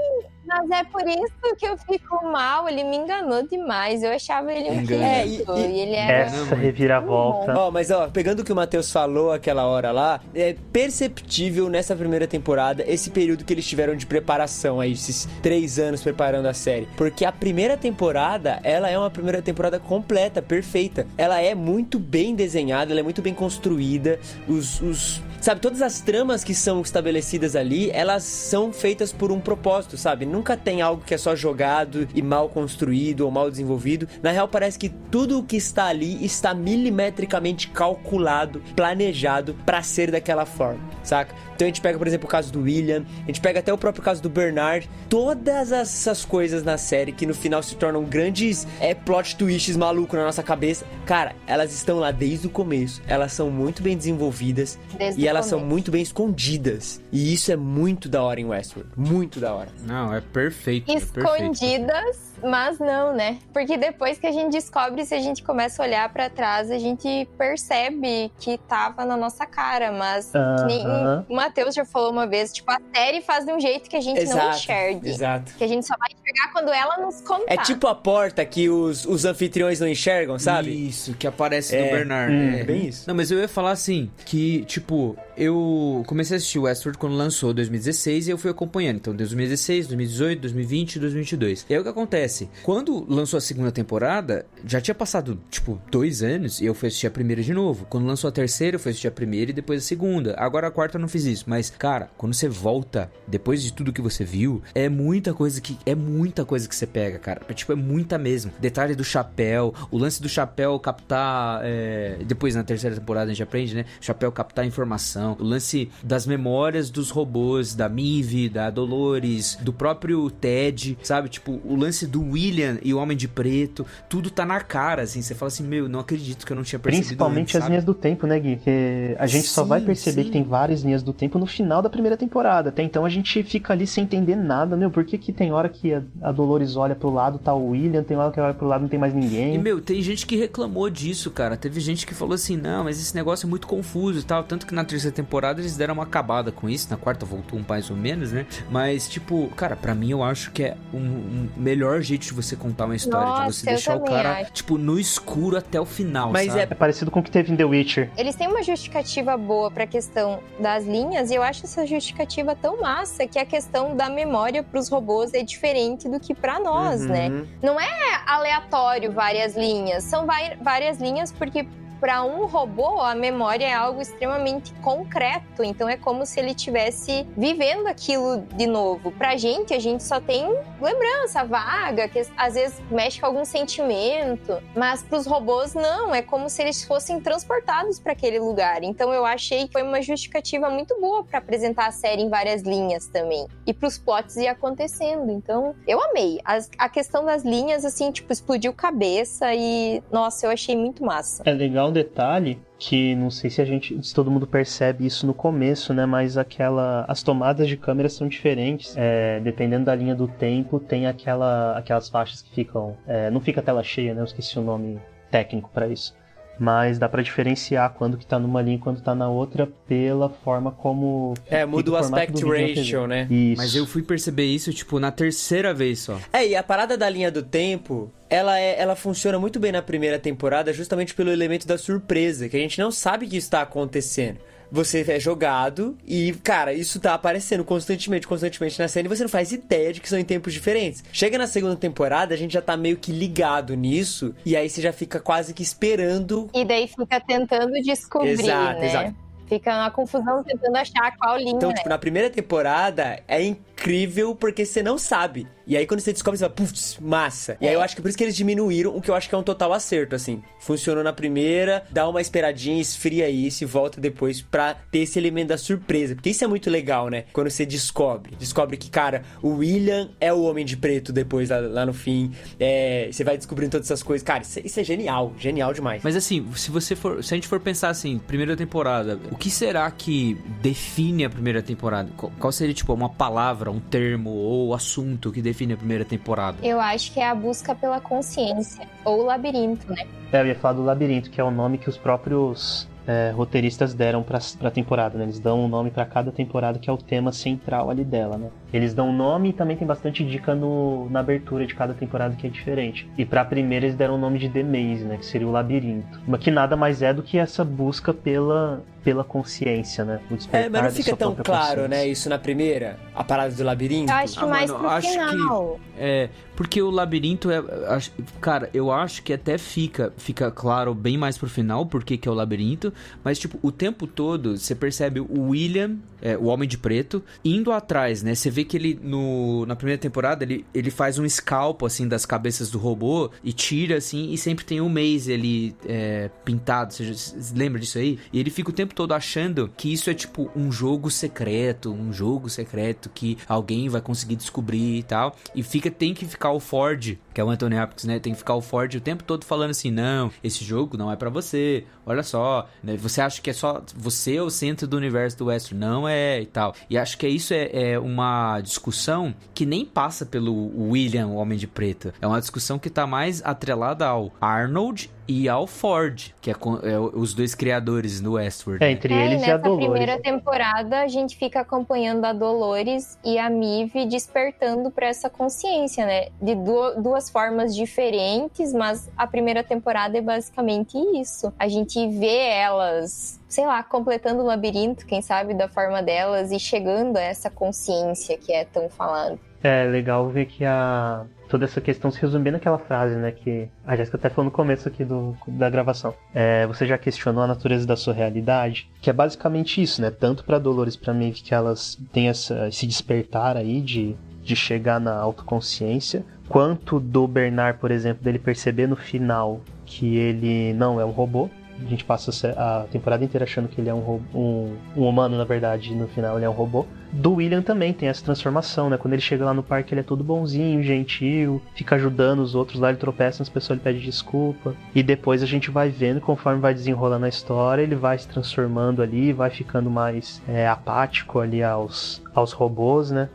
Mas é por isso que eu fico mal. Ele me enganou demais. Eu achava ele um querido. É, e- e, ele era. Essa reviravolta. Ó, mas ó, pegando o que o Matheus falou aquela hora lá, é perceptível nessa primeira temporada esse período que eles tiveram de preparação aí, esses três anos preparando a série. Porque a primeira temporada, ela é uma primeira temporada completa, perfeita. Ela é muito bem desenhada, ela é muito bem construída. Os. os sabe, todas as tramas que são estabelecidas ali, elas são feitas por um propósito, sabe? Nunca tem algo que é só jogado e mal construído ou mal desenvolvido. Na real, parece que tudo o que está ali está milimetricamente calculado, planejado pra ser daquela forma, saca? Então a gente pega, por exemplo, o caso do William, a gente pega até o próprio caso do Bernard, todas essas coisas na série que no final se tornam grandes é, plot twists malucos na nossa cabeça, cara, elas estão lá desde o começo, elas são muito bem desenvolvidas Desde e elas são começo. muito bem escondidas. E isso é muito da hora em Westworld, muito da hora. Não, é perfeito. é perfeito. Escondidas, mas não, né? Porque depois que a gente descobre, se a gente começa a olhar pra trás, a gente percebe que tava na nossa cara. Mas nem Aham. o Matheus já falou uma vez, tipo, a série faz de um jeito que a gente não enxergue. exato. Que a gente só vai enxergar quando ela nos contar. É tipo a porta que os, os anfitriões não enxergam, sabe? Isso, que aparece É, do Bernard. hum, é. bem isso. Não, mas eu ia falar assim, que, tipo, eu comecei a assistir Westworld quando lançou 2016 e eu fui acompanhando. Então, 2016, 2018, 2020 e 2022. E aí o que acontece? Quando lançou a segunda temporada, já tinha passado, tipo, dois anos e eu fui assistir a primeira de novo. Quando lançou a terceira, eu fui assistir a primeira e depois a segunda. Agora a quarta eu não fiz isso. Mas, cara, quando você volta, depois de tudo que você viu, é muita coisa que. É muita coisa que você pega, cara. Tipo, é muita mesmo. Detalhe do chapéu, o lance do chapéu captar. é, Depois na terceira temporada a gente aprende, né? Chapéu captar informação. O lance das memórias dos robôs, da Mive, da Dolores, do próprio Ted, sabe? Tipo, o lance do William e o Homem de Preto. Tudo tá na cara, assim. Você fala assim, meu, não acredito que eu não tinha percebido. Principalmente antes, as linhas do tempo, né, Gui? Que a gente só Sim, vai perceber sim. que tem várias linhas do tempo no final da primeira temporada. Até então a gente fica ali sem entender nada, meu. Por que, que tem hora que a, a Dolores olha pro lado, tá o William, tem hora que olha pro lado não tem mais E, ninguém. meu, tem gente que reclamou disso, cara. Teve gente que falou assim, não, mas esse negócio é muito confuso e tal. Tanto que na terceira temporada eles deram uma acabada com isso. Na quarta voltou um mais ou menos, né? Mas, tipo, cara, pra mim eu acho que é um, um melhor jeito de você contar uma história. de Nossa, você eu deixar o cara, acho. tipo, no escuro até o final, Mas sabe? É parecido com o que teve em The Witcher. Eles têm uma justificativa boa pra questão das linhas, e eu acho essa justificativa tão massa que a questão da memória pros robôs é diferente do que pra nós, Uhum. né? Não é aleatório várias linhas, são vai- várias linhas porque para um robô a memória é algo extremamente concreto, então é como se ele estivesse vivendo aquilo de novo. Pra gente, a gente só tem lembrança vaga, que às vezes mexe com algum sentimento, mas pros robôs não, é como se eles fossem transportados para aquele lugar. Então eu achei que foi uma justificativa muito boa para apresentar a série em várias linhas também e pros plots ir acontecendo. Então eu amei. As- a questão das linhas assim, tipo, explodiu cabeça e nossa, eu achei muito massa. É legal um detalhe que não sei se a gente, se todo mundo percebe isso no começo, né? Mas aquela, as tomadas de câmera são diferentes. É, dependendo da linha do tempo, tem aquela, aquelas faixas que ficam, é, não fica tela cheia, né? Eu esqueci o nome técnico para isso. Mas dá pra diferenciar quando que tá numa linha e quando tá na outra pela forma como É, muda o aspect ratio, né? Isso. Mas eu fui perceber isso, tipo, na terceira vez só. É, e a parada da linha do tempo, ela, é, ela funciona muito bem na primeira temporada justamente pelo elemento da surpresa, que a gente não sabe que isso tá acontecendo. Você é jogado e, cara, isso tá aparecendo constantemente, constantemente na cena e você não faz ideia de que são em tempos diferentes. Chega na segunda temporada, a gente já tá meio que ligado nisso e aí você já fica quase que esperando. E daí fica tentando descobrir, Exato, né? exato. Fica na confusão tentando achar qual linha Então, é. tipo, na primeira temporada é incrível porque você não sabe. E aí quando você descobre, você fala, putz, massa. E aí eu acho que por isso que eles diminuíram, o que eu acho que é um total acerto, assim. Funcionou na primeira, dá uma esperadinha, esfria isso e volta depois pra ter esse elemento da surpresa. Porque isso é muito legal, né? Quando você descobre. Descobre que, cara, o William é o Homem de Preto depois, lá, lá no fim. É, você vai descobrindo todas essas coisas. Cara, isso, isso é genial. Genial demais. Mas assim, se você for. Se a gente for pensar assim, primeira temporada, o que será que define a primeira temporada? Qual, qual seria, tipo, uma palavra, um termo ou assunto que define a primeira temporada? Eu acho que é a busca pela consciência. Ou o labirinto, né? É, eu ia falar do labirinto, que é o nome que os próprios é, roteiristas deram pra, pra temporada, né? Eles dão um nome para cada temporada que é o tema central ali dela, né? Eles dão um nome e também tem bastante dica no, na abertura de cada temporada que é diferente. E pra primeira eles deram o nome de The Maze, né? Que seria o labirinto. Mas que nada mais é do que essa busca pela, pela consciência, né? O é, mas não fica tão claro, né? Isso na primeira? A parada do labirinto? Eu acho que Ah, mais mano, pro acho final. É, porque o labirinto é. acho- Cara, eu acho que até fica, fica claro bem mais pro final porque que é o labirinto. Mas, tipo, o tempo todo você percebe o William, é, o Homem de Preto, indo atrás, né? Você vê que ele, no, na primeira temporada, ele, ele faz um escalpo, assim, das cabeças do robô e tira, assim, e sempre tem o Maze ali é, pintado. Você, você lembra disso aí? E ele fica o tempo todo achando que isso é, tipo, um jogo secreto, um jogo secreto que alguém vai conseguir descobrir e tal. E fica, tem que ficar o Ford, que é o Anthony Hopkins, né? Tem que ficar o Ford o tempo todo falando assim: não, esse jogo não é pra você. Olha só, né? você acha que é só você é o centro do universo do Western? Não é e tal. E acho que isso é, é uma discussão que nem passa pelo William, o Homem de Preto. É uma discussão que tá mais atrelada ao Arnold e ao Ford, que é, com- é os dois criadores do Westworld. É, né? entre É, e eles e a nessa Dolores. primeira temporada a gente fica acompanhando a Dolores e a Mive despertando para essa consciência, né? De du- duas formas diferentes, mas a primeira temporada é basicamente isso. A gente vê elas, sei lá, completando o labirinto, quem sabe, da forma delas e chegando a essa consciência que é tão falada. É legal ver que a toda essa questão se resume naquela frase, né, que a Jéssica até falou no começo aqui do, da gravação. É, você já questionou a natureza da sua realidade, que é basicamente isso, né, tanto para Dolores para Maeve que elas têm essa, esse despertar aí de, de chegar na autoconsciência, quanto do Bernard, por exemplo, dele perceber no final que ele não é um robô. A gente passa a temporada inteira achando que ele é um, um, um humano, na verdade, e no final ele é um robô. Do William também tem essa transformação, né? Quando ele chega lá no parque, ele é todo bonzinho, gentil, fica ajudando os outros lá, ele tropeça nas pessoas, ele pede desculpa. E depois a gente vai vendo, conforme vai desenrolando a história, ele vai se transformando ali, vai ficando mais é, apático ali aos, aos robôs, né?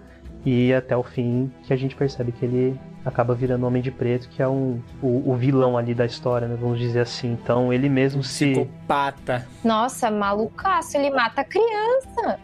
E até o fim que a gente percebe que ele acaba virando Homem de Preto, que é um, o, o vilão ali da história, né? Vamos dizer assim. Então ele mesmo se. Psicopata. Nossa, malucaço, ele mata a criança.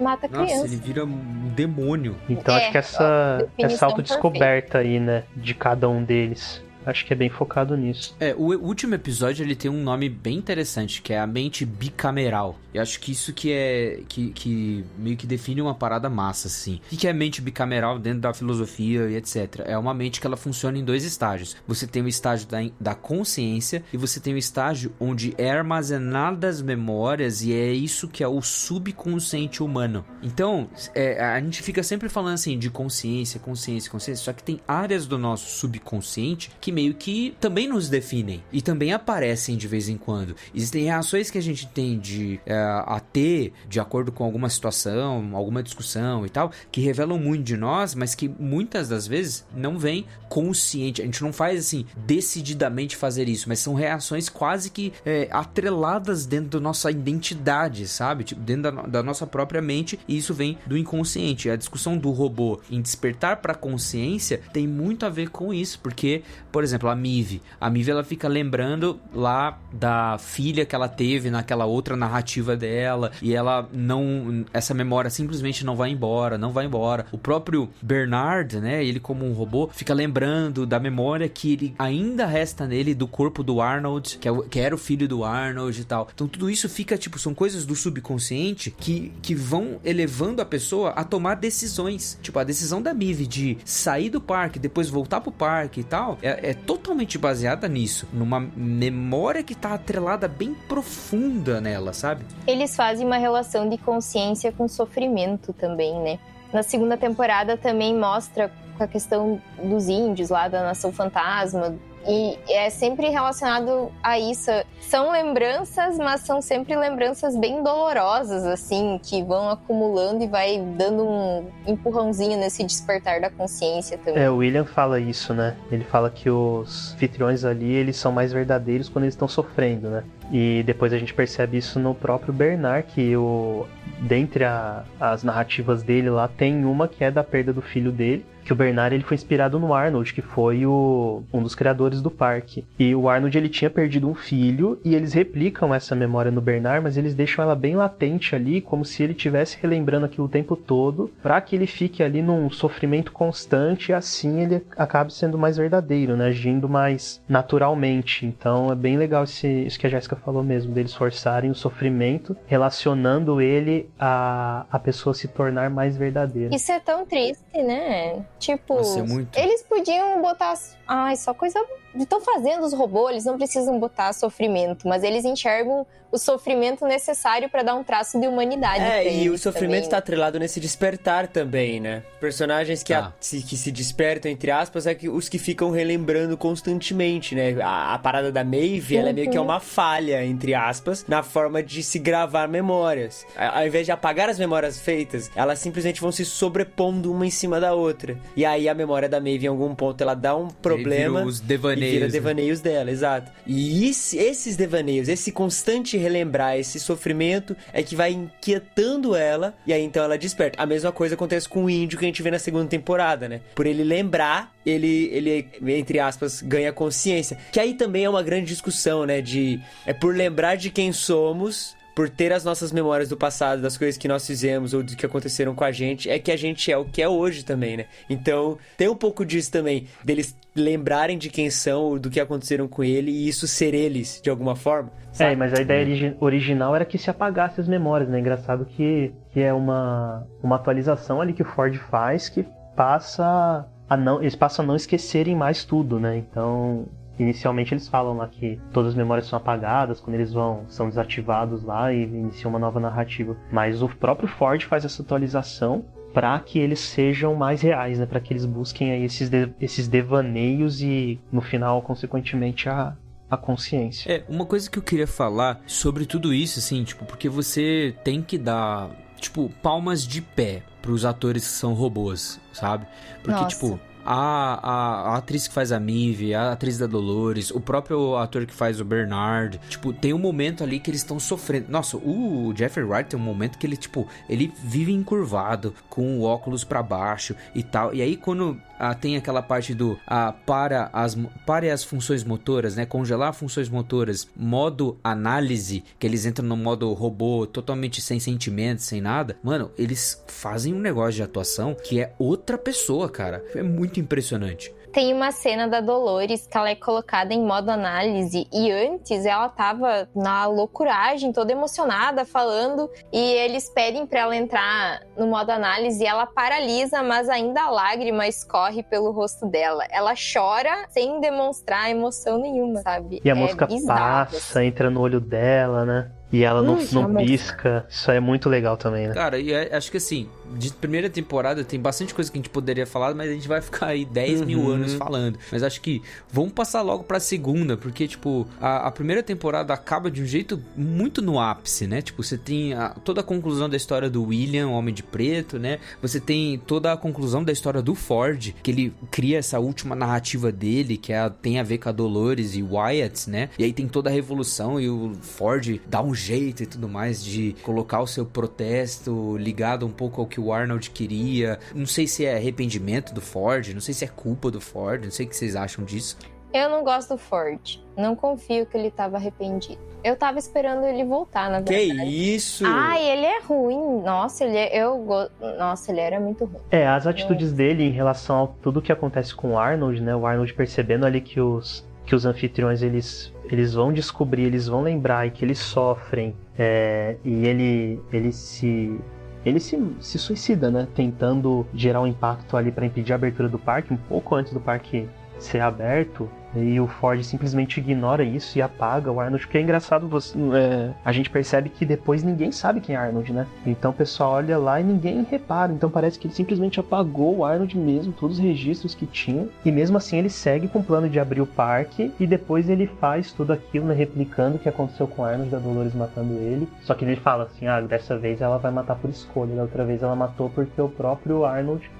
Mata a Nossa, criança. ele vira um demônio. Então É, acho que essa, essa autodescoberta aí, né, de cada um deles. Acho que é bem focado nisso. É, o último episódio ele tem um nome bem interessante, que é a mente bicameral. Eu acho que isso que é. que, que meio que define uma parada massa, assim. O que é mente bicameral dentro da filosofia e etc? É uma mente que ela funciona em dois estágios. Você tem o estágio da, da consciência e você tem o estágio onde é armazenadas memórias e é isso que é o subconsciente humano. Então, é, a gente fica sempre falando assim de consciência, consciência, consciência, só que tem áreas do nosso subconsciente que meio que também nos definem e também aparecem de vez em quando. Existem reações que a gente tende é, a ter de acordo com alguma situação, alguma discussão e tal, que revelam muito de nós, mas que muitas das vezes não vem consciente. A gente não faz assim decididamente fazer isso, mas são reações quase que é, atreladas dentro da nossa identidade, sabe? Tipo, dentro da, da nossa própria mente, e isso vem do inconsciente. A discussão do robô em despertar para consciência tem muito a ver com isso, porque, por exemplo, a Mive, a Mive ela fica lembrando lá da filha que ela teve naquela outra narrativa dela, e ela não essa memória simplesmente não vai embora, não vai embora. O próprio Bernard, né, ele como um robô, fica lembrando da memória que ele ainda resta nele do corpo do Arnold, que, é que era o filho do Arnold e tal. Então tudo isso fica, tipo, são coisas do subconsciente que, que vão elevando a pessoa a tomar decisões. Tipo, a decisão da Mive de sair do parque, depois voltar pro parque e tal, é, é totalmente baseada nisso. Numa memória que tá atrelada bem profunda nela, sabe? Eles fazem uma relação de consciência com sofrimento também, né? Na segunda temporada também mostra a questão dos índios lá da Nação Fantasma, e é sempre relacionado a isso. São lembranças, mas são sempre lembranças bem dolorosas, assim, que vão acumulando e vai dando um empurrãozinho nesse despertar da consciência também. É, o William fala isso, né? Ele fala que os anfitriões ali, eles são mais verdadeiros quando eles estão sofrendo, né? E depois a gente percebe isso no próprio Bernard, que o dentre a, as narrativas dele lá tem uma que é da perda do filho dele que o Bernard ele foi inspirado no Arnold, que foi o, um dos criadores do parque. E o Arnold ele tinha perdido um filho e eles replicam essa memória no Bernard, mas eles deixam ela bem latente ali, como se ele estivesse relembrando aquilo o tempo todo, para que ele fique ali num sofrimento constante e assim ele acabe sendo mais verdadeiro, né, agindo mais naturalmente. Então é bem legal esse, isso que a Jéssica falou mesmo, deles forçarem o sofrimento, relacionando ele a a pessoa se tornar mais verdadeira. Isso é tão triste, né? Tipo, Nossa, é muito. eles podiam botar. Ai, só coisa. Estão fazendo os robôs, eles não precisam botar sofrimento, mas eles enxergam o sofrimento necessário para dar um traço de humanidade. É, e o sofrimento também. tá atrelado nesse despertar também, né? Personagens que, Tá. a- se, que se despertam, entre aspas, é que os que ficam relembrando constantemente, né? A, a parada da Maeve, ela é meio que Uhum. uma falha, entre aspas, na forma de se gravar memórias. A- Ao invés de apagar as memórias feitas, elas simplesmente vão se sobrepondo uma em cima da outra. E aí a memória da Maeve, em algum ponto, ela dá um problema. vira os E devaneios, vira né? devaneios dela, exato. E esse- esses devaneios, esse constante relembrar, esse sofrimento, é que vai inquietando ela, e aí então ela desperta. A mesma coisa acontece com o índio que a gente vê na segunda temporada, né? Por ele lembrar, ele, ele entre aspas, ganha consciência. Que aí também é uma grande discussão, né? De. É por lembrar de quem somos. Por ter as nossas memórias do passado, das coisas que nós fizemos ou do que aconteceram com a gente, é que a gente é o que é hoje também, né? Então, tem um pouco disso também, deles lembrarem de quem são, do que aconteceram com ele e isso ser eles, de alguma forma. É, sabe? mas a ideia origi- original era que se apagasse as memórias, né? Engraçado que, que é uma, uma atualização ali que o Ford faz que passa a não. Eles passam a não esquecerem mais tudo, né? Então. Inicialmente eles falam lá que todas as memórias são apagadas quando eles vão são desativados lá e iniciam uma nova narrativa. Mas o próprio Ford faz essa atualização para que eles sejam mais reais, né? Para que eles busquem aí esses, de- esses devaneios e no final, consequentemente, a, a consciência. É, uma coisa que eu queria falar sobre tudo isso, assim, tipo, porque você tem que dar, tipo, palmas de pé pros atores que são robôs, sabe? Porque, Nossa. tipo, a, a, a atriz que faz a Mive, a atriz da Dolores, o próprio ator que faz o Bernard, tipo, tem um momento ali que eles estão sofrendo. Nossa, o Jeffrey Wright tem um momento que ele, tipo, ele vive encurvado, com o óculos pra baixo e tal. E aí, quando ah, tem aquela parte do ah, para as pare as funções motoras, né? Congelar funções motoras, modo análise, que eles entram no modo robô totalmente sem sentimentos, sem nada. Mano, eles fazem um negócio de atuação que é outra pessoa, cara. É muito impressionante. Tem uma cena da Dolores que ela é colocada em modo análise e antes ela tava na loucuragem, toda emocionada, falando, e eles pedem pra ela entrar no modo análise e ela paralisa, mas ainda a lágrima escorre pelo rosto dela. Ela chora sem demonstrar emoção nenhuma, sabe? E a É música bizarro, passa, entra no olho dela, né? E ela não, Hum, não pisca. Isso é muito legal também, né? Cara, e é- acho que assim, de primeira temporada tem bastante coisa que a gente poderia falar, mas a gente vai ficar aí 10 mil Uhum. anos falando. Mas acho que vamos passar logo pra segunda, porque, tipo, a, a primeira temporada acaba de um jeito muito no ápice, né? Tipo, você tem a- toda a conclusão da história do William, o Homem de Preto, né? Você tem toda a conclusão da história do Ford, que ele cria essa última narrativa dele, que é tem a ver com a Dolores e Wyatt, né? E aí tem toda a revolução e o Ford dá um jeito e tudo mais de colocar o seu protesto ligado um pouco ao que o Arnold queria. Não sei se é arrependimento do Ford, não sei se é culpa do Ford, não sei o que vocês acham disso. Eu não gosto do Ford. Não confio que ele tava arrependido. Eu tava esperando ele voltar, na Que verdade. isso? Ai, ele é ruim. Nossa, ele é, eu go... Nossa, ele era muito ruim. É, as atitudes dele em relação a tudo que acontece com o Arnold, né? O Arnold percebendo ali que os, que os anfitriões eles, eles vão descobrir, eles vão lembrar e que eles sofrem. é, e ele, ele se. Ele se, se suicida, né? Tentando gerar um impacto ali para impedir a abertura do parque, um pouco antes do parque ser aberto. E o Ford simplesmente ignora isso e apaga o Arnold, porque é engraçado, você, é, a gente percebe que depois ninguém sabe quem é Arnold, né? Então o pessoal olha lá e ninguém repara. Então parece que ele simplesmente apagou o Arnold mesmo, todos os registros que tinha. E mesmo assim ele segue com o plano de abrir o parque e depois ele faz tudo aquilo, né? Replicando o que aconteceu com o Arnold, da Dolores matando ele. Só que ele fala assim: ah, dessa vez ela vai matar por escolha, da outra vez ela matou porque o próprio Arnold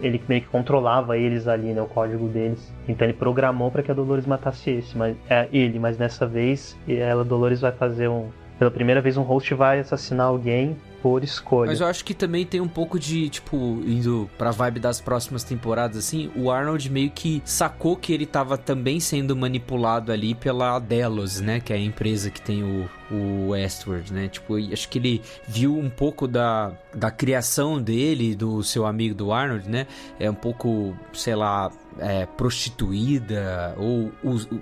ele meio que controlava eles ali, né, o código deles. Então ele programou para que a Dolores matasse esse, mas é ele, mas dessa vez ela Dolores vai fazer um pela primeira vez um host vai assassinar alguém por escolha. Mas eu acho que também tem um pouco de, tipo, indo pra vibe das próximas temporadas, assim, o Arnold meio que sacou que ele tava também sendo manipulado ali pela Delos, né? Que é a empresa que tem o, o Westward, né? Tipo, acho que ele viu um pouco da, da criação dele, do seu amigo do Arnold, né? É um pouco, sei lá, é, prostituída ou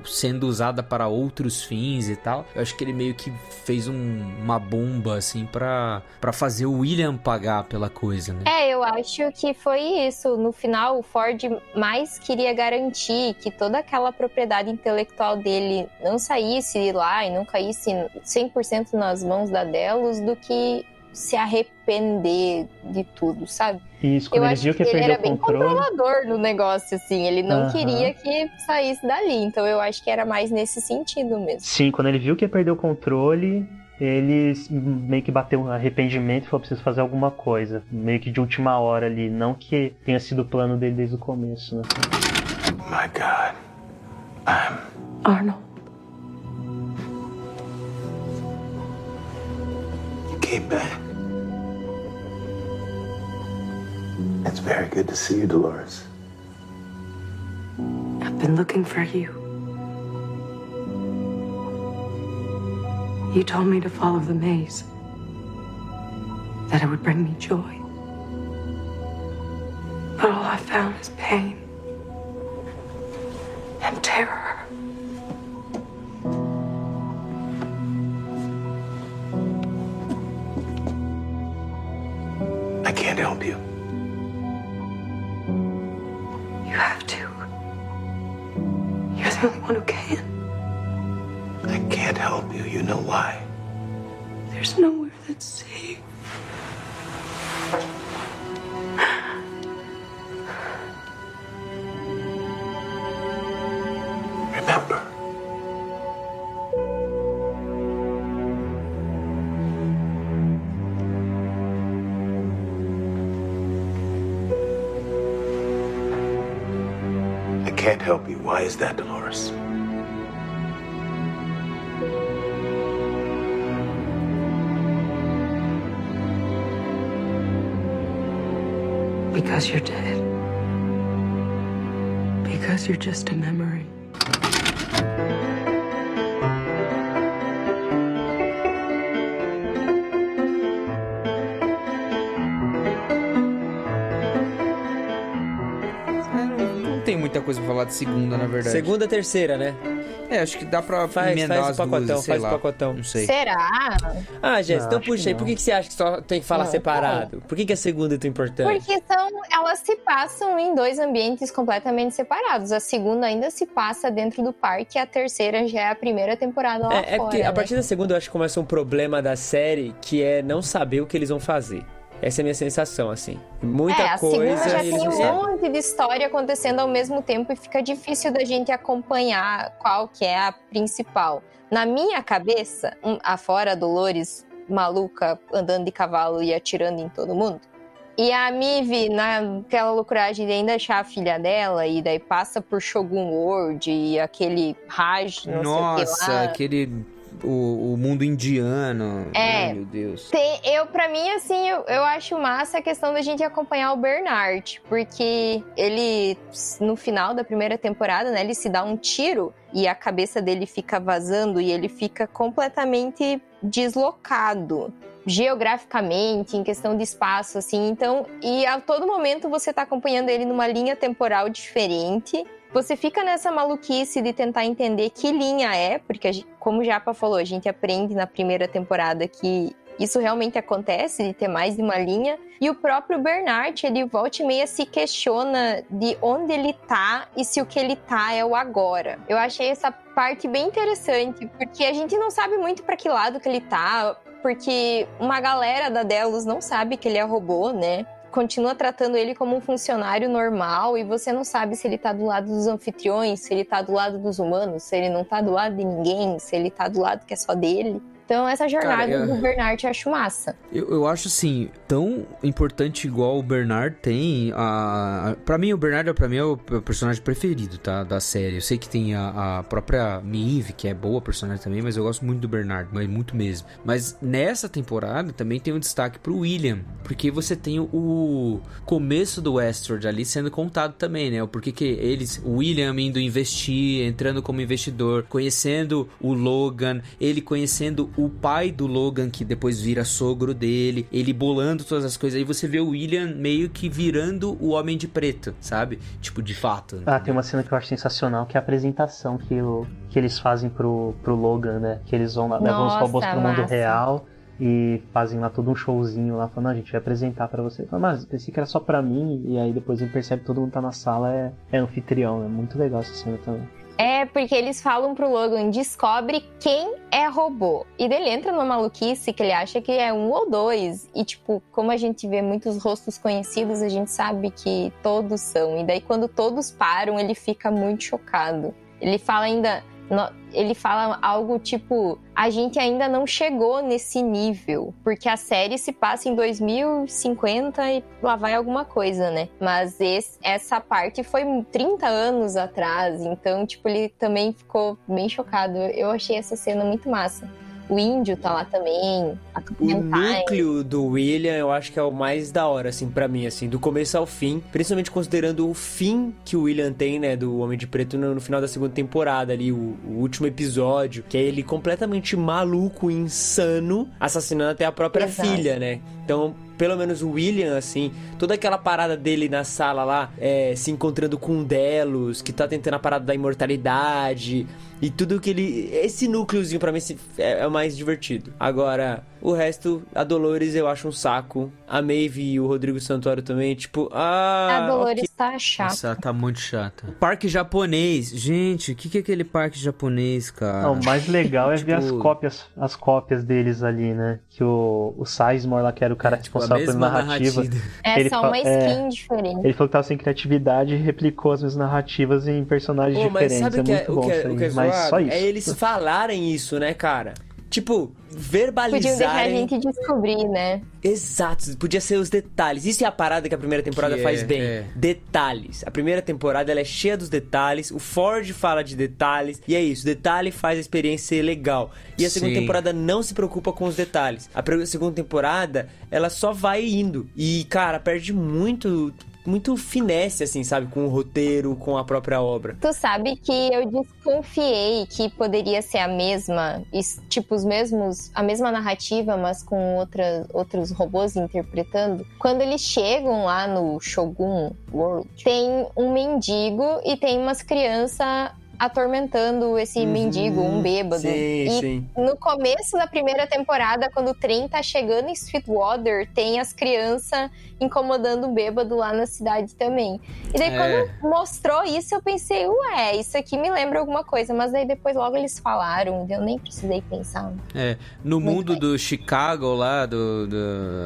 sendo usada para outros fins e tal. Eu acho que ele meio que fez um, uma bomba assim para fazer o William pagar pela coisa, né? É, eu acho que foi isso. No final, o Ford mais queria garantir que toda aquela propriedade intelectual dele não saísse lá e não caísse 100% nas mãos da Delos do que se arrepender de tudo, sabe? Isso, quando eu ele acho viu que, que ele era bem controle. controlador no negócio, assim. Ele não Aham. queria que saísse dali. Então eu acho que era mais nesse sentido mesmo. Sim, quando ele viu que ia perder o controle, ele meio que bateu um arrependimento e falou: preciso fazer alguma coisa. Meio que de última hora ali. Não que tenha sido o plano dele desde o começo, né? My God. I'm. Arnold. Came back. It's very good to see you, Dolores. I've been looking for you. You told me to follow the maze, that it would bring me joy. But all I found is pain and terror. Can't help you. You have to. You're the only one who can. I can't help you. You know why? There's nowhere that's safe. Help you. Why is that, Dolores? Because you're dead. Because you're just a memory. Coisa pra falar de segunda, na verdade. Segunda, terceira, né? É, acho que dá pra Faz, emendar faz as o pacotão, duas, sei faz lá. o pacotão. Não sei. Será? Ah, Jéssica, Não, então puxa que aí. Por não. que, que você acha que só tem que falar Não, separado? Por que, que a segunda é tão importante? Porque são, elas se passam em dois ambientes completamente separados. A segunda ainda se passa dentro do parque, a terceira já é a primeira temporada lá É, é fora. porque a né? partir da segunda eu acho que começa um problema da série que é não saber o que eles vão fazer. Essa é a minha sensação, assim. Muita é, a coisa segunda já tem um sabem. monte de história acontecendo ao mesmo tempo e fica difícil da gente acompanhar qual que é a principal. Na minha cabeça, um, afora a Dolores maluca andando de cavalo e atirando em todo mundo, e a Mive naquela loucuragem de ainda achar a filha dela e daí passa por Shogun World e aquele Raj, não sei o que Nossa, lá. aquele. O, o mundo indiano. É. Ai, meu Deus. Tem, eu, pra mim, assim, eu, eu acho massa a questão da gente acompanhar o Bernard, porque ele, no final da primeira temporada, né, ele se dá um tiro e a cabeça dele fica vazando e ele fica completamente deslocado. Geograficamente, em questão de espaço, assim. Então, e a todo momento você tá acompanhando ele numa linha temporal diferente. Você fica nessa maluquice de tentar entender que linha é, porque, como o Japa falou, a gente aprende na primeira temporada que isso realmente acontece, de ter mais de uma linha. E o próprio Bernard, ele volta e meia se questiona de onde ele tá e se o que ele tá é o agora. Eu achei essa parte bem interessante, porque a gente não sabe muito para que lado que ele tá, porque uma galera da Delos não sabe que ele é robô, né? Continua tratando ele como um funcionário normal e você não sabe se ele tá do lado dos anfitriões, se ele tá do lado dos humanos, se ele não tá do lado de ninguém, se ele tá do lado que é só dele. Então, essa jornada Cara, eu... do Bernard eu acho massa. Eu, eu acho, assim, tão importante igual o Bernard tem. A, pra mim, o Bernard, pra mim, é o personagem preferido, tá? Da série. Eu sei que tem a, a própria Mive, que é boa personagem também, mas eu gosto muito do Bernard, mas muito mesmo. Mas nessa temporada também tem um destaque pro William, porque você tem o começo do Westworld ali sendo contado também, né? O porquê que eles, o William indo investir, entrando como investidor, conhecendo o Logan, ele conhecendo o pai do Logan, que depois vira sogro dele, ele bolando todas as coisas. Aí você vê o William meio que virando o Homem de Preto, sabe? Tipo, de fato. Ah, entendeu? tem uma cena que eu acho sensacional, que é a apresentação que, o, que eles fazem pro, pro Logan, né? Que eles vão lá, levam os robôs pro mundo real e fazem lá todo um showzinho lá, falando, a gente vai apresentar para você. Falo, mas pensei que era só pra mim, e aí depois ele percebe que todo mundo tá na sala, é, é anfitrião, é muito legal essa cena também. É porque eles falam pro Logan, descobre quem é robô. E dele entra numa maluquice que ele acha que é um ou dois. E, tipo, como a gente vê muitos rostos conhecidos, a gente sabe que todos são. E daí, quando todos param, ele fica muito chocado. Ele fala ainda ele fala algo tipo: a gente ainda não chegou nesse nível, porque a série se passa em 2050 e lá vai alguma coisa, né? Mas esse, essa parte foi 30 anos atrás, então, tipo, ele também ficou bem chocado. Eu achei essa cena muito massa. O índio tá lá também. O núcleo do William eu acho que é o mais da hora, assim, para mim, assim, do começo ao fim. Principalmente considerando o fim que o William tem, né, do Homem de Preto no, no final da segunda temporada ali, o, o, último episódio, que é ele completamente maluco, insano, assassinando até a própria Exato. filha, né? Então, pelo menos o William, assim, toda aquela parada dele na sala lá, é, se encontrando com Delos, que tá tentando a parada da imortalidade, e tudo que ele. Esse núcleozinho pra mim é, é o mais divertido. Agora, o resto, a Dolores eu acho um saco. A Maeve e o Rodrigo Santoro também, tipo, ah. A Dolores okay. tá chata. Essa tá muito chata. Parque japonês. Gente, o que, que é aquele parque japonês, cara? Não, o mais legal é tipo... ver as tipo, cópias, as cópias deles ali, né? Que o, o Sizemore lá, que era o cara é, tipo, responsável pela narrativa. narrativa. É, ele só uma skin é, diferente. Ele falou que tava sem criatividade e replicou as mesmas narrativas em personagens Pô, diferentes. Mas sabe é que é, muito bom o que é, o que é mas só isso. É eles falarem isso, né, cara? Tipo, verbalizarem... Podiam deixar a gente descobrir, né? Exato, podia ser os detalhes. Isso é a parada que a primeira temporada que faz é, bem. É. Detalhes. A primeira temporada ela é cheia dos detalhes, o Ford fala de detalhes, e é isso, detalhe faz a experiência ser legal. E a Sim. segunda temporada não se preocupa com os detalhes. A segunda temporada, ela só vai indo. E, cara, perde muito muito finesse, assim, sabe? Com o roteiro, com a própria obra. Tu sabe que eu desconfiei que poderia ser a mesma, tipo, os mesmos, a mesma narrativa, mas com outra, outros robôs interpretando. Quando eles chegam lá no Shogun World, tem um mendigo e tem umas crianças atormentando esse uhum, mendigo, um bêbado. Sim, e sim. no começo da primeira temporada, quando o trem tá chegando em Sweetwater, tem as crianças incomodando o bêbado lá na cidade também. E daí, é. quando mostrou isso, eu pensei, ué, isso aqui me lembra alguma coisa. Mas aí depois logo eles falaram, eu nem precisei pensar. É, no Muito mundo bem. do Chicago lá, do, do,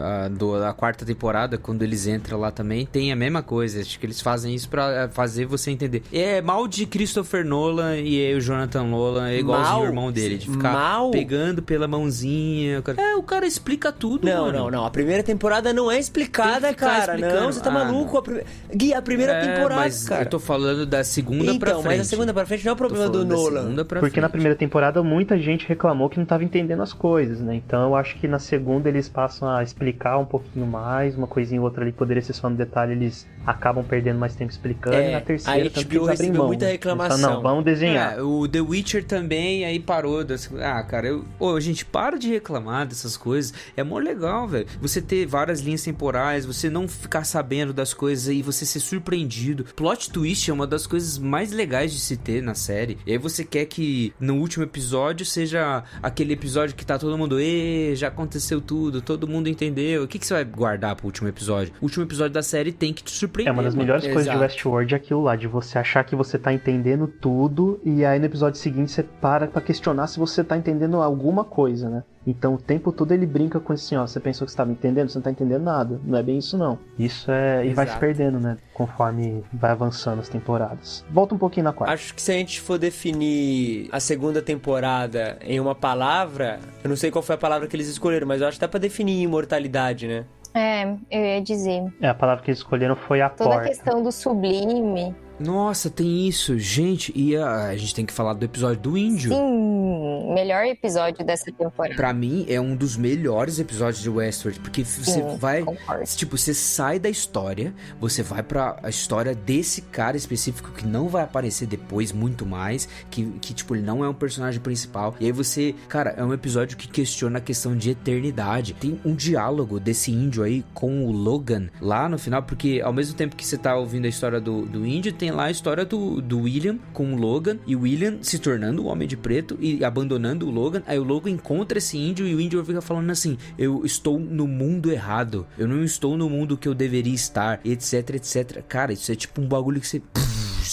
a, do, da quarta temporada, quando eles entram lá também, tem a mesma coisa. Acho que eles fazem isso para fazer você entender. É mal de Christopher Nolan e o Jonathan Nolan é igualzinho mal, o irmão dele, de ficar mal. pegando pela mãozinha. O cara... É, o cara explica tudo, Não, mano. não, não. A primeira temporada não é explicada cara. Não, você tá ah, maluco. A prime... Gui, a primeira é, temporada, mas cara. Eu tô falando da segunda então, pra frente. mas a segunda pra frente não é o problema do Nolan. Porque frente. na primeira temporada muita gente reclamou que não tava entendendo as coisas, né? Então eu acho que na segunda eles passam a explicar um pouquinho mais, uma coisinha ou outra ali poderia ser só no detalhe, eles acabam perdendo mais tempo explicando. É, e na terceira a HBO recebeu mão, muita reclamação. Então, não, vamos desenhar. É, o The Witcher também aí parou. Das... Ah, cara, eu... Ô, gente, para de reclamar dessas coisas. É mó legal, velho. Você ter várias linhas temporais, você não ficar sabendo das coisas e você ser surpreendido. Plot twist é uma das coisas mais legais de se ter na série. E aí você quer que no último episódio seja aquele episódio que tá todo mundo, e já aconteceu tudo, todo mundo entendeu. O que, que você vai guardar pro último episódio? O último episódio da série tem que te surpreender. É uma das melhores mano. coisas de Westworld é aquilo lá, de você achar que você tá entendendo tudo, e aí no episódio seguinte você para pra questionar se você tá entendendo alguma coisa, né? Então o tempo todo ele brinca com isso assim, ó, você pensou que você estava entendendo, você não tá entendendo nada. Não é bem isso não. Isso é. E vai se perdendo, né? Conforme vai avançando as temporadas. Volta um pouquinho na quarta. Acho que se a gente for definir a segunda temporada em uma palavra, eu não sei qual foi a palavra que eles escolheram, mas eu acho que dá pra definir imortalidade, né? É, eu ia dizer. É, a palavra que eles escolheram foi a Toda a porta. questão do sublime. Nossa, tem isso. Gente, e a, a gente tem que falar do episódio do índio. Sim, melhor episódio dessa temporada. Pra mim, é um dos melhores episódios de Westworld, porque você vai. concordo. Tipo, você sai da história, você vai pra a história desse cara específico que não vai aparecer depois muito mais, que, que tipo, ele não é um personagem principal. E aí você, cara, é um episódio que questiona a questão de eternidade. Tem um diálogo desse índio aí com o Logan lá no final, porque ao mesmo tempo que você tá ouvindo a história do, do índio, tem lá a história do, do William com o Logan, e o William se tornando o Homem de Preto e abandonando o Logan. Aí o Logan encontra esse índio e o índio fica falando assim: Eu estou no mundo errado, eu não estou no mundo que eu deveria estar, etc, etc. Cara, isso é tipo um bagulho que você.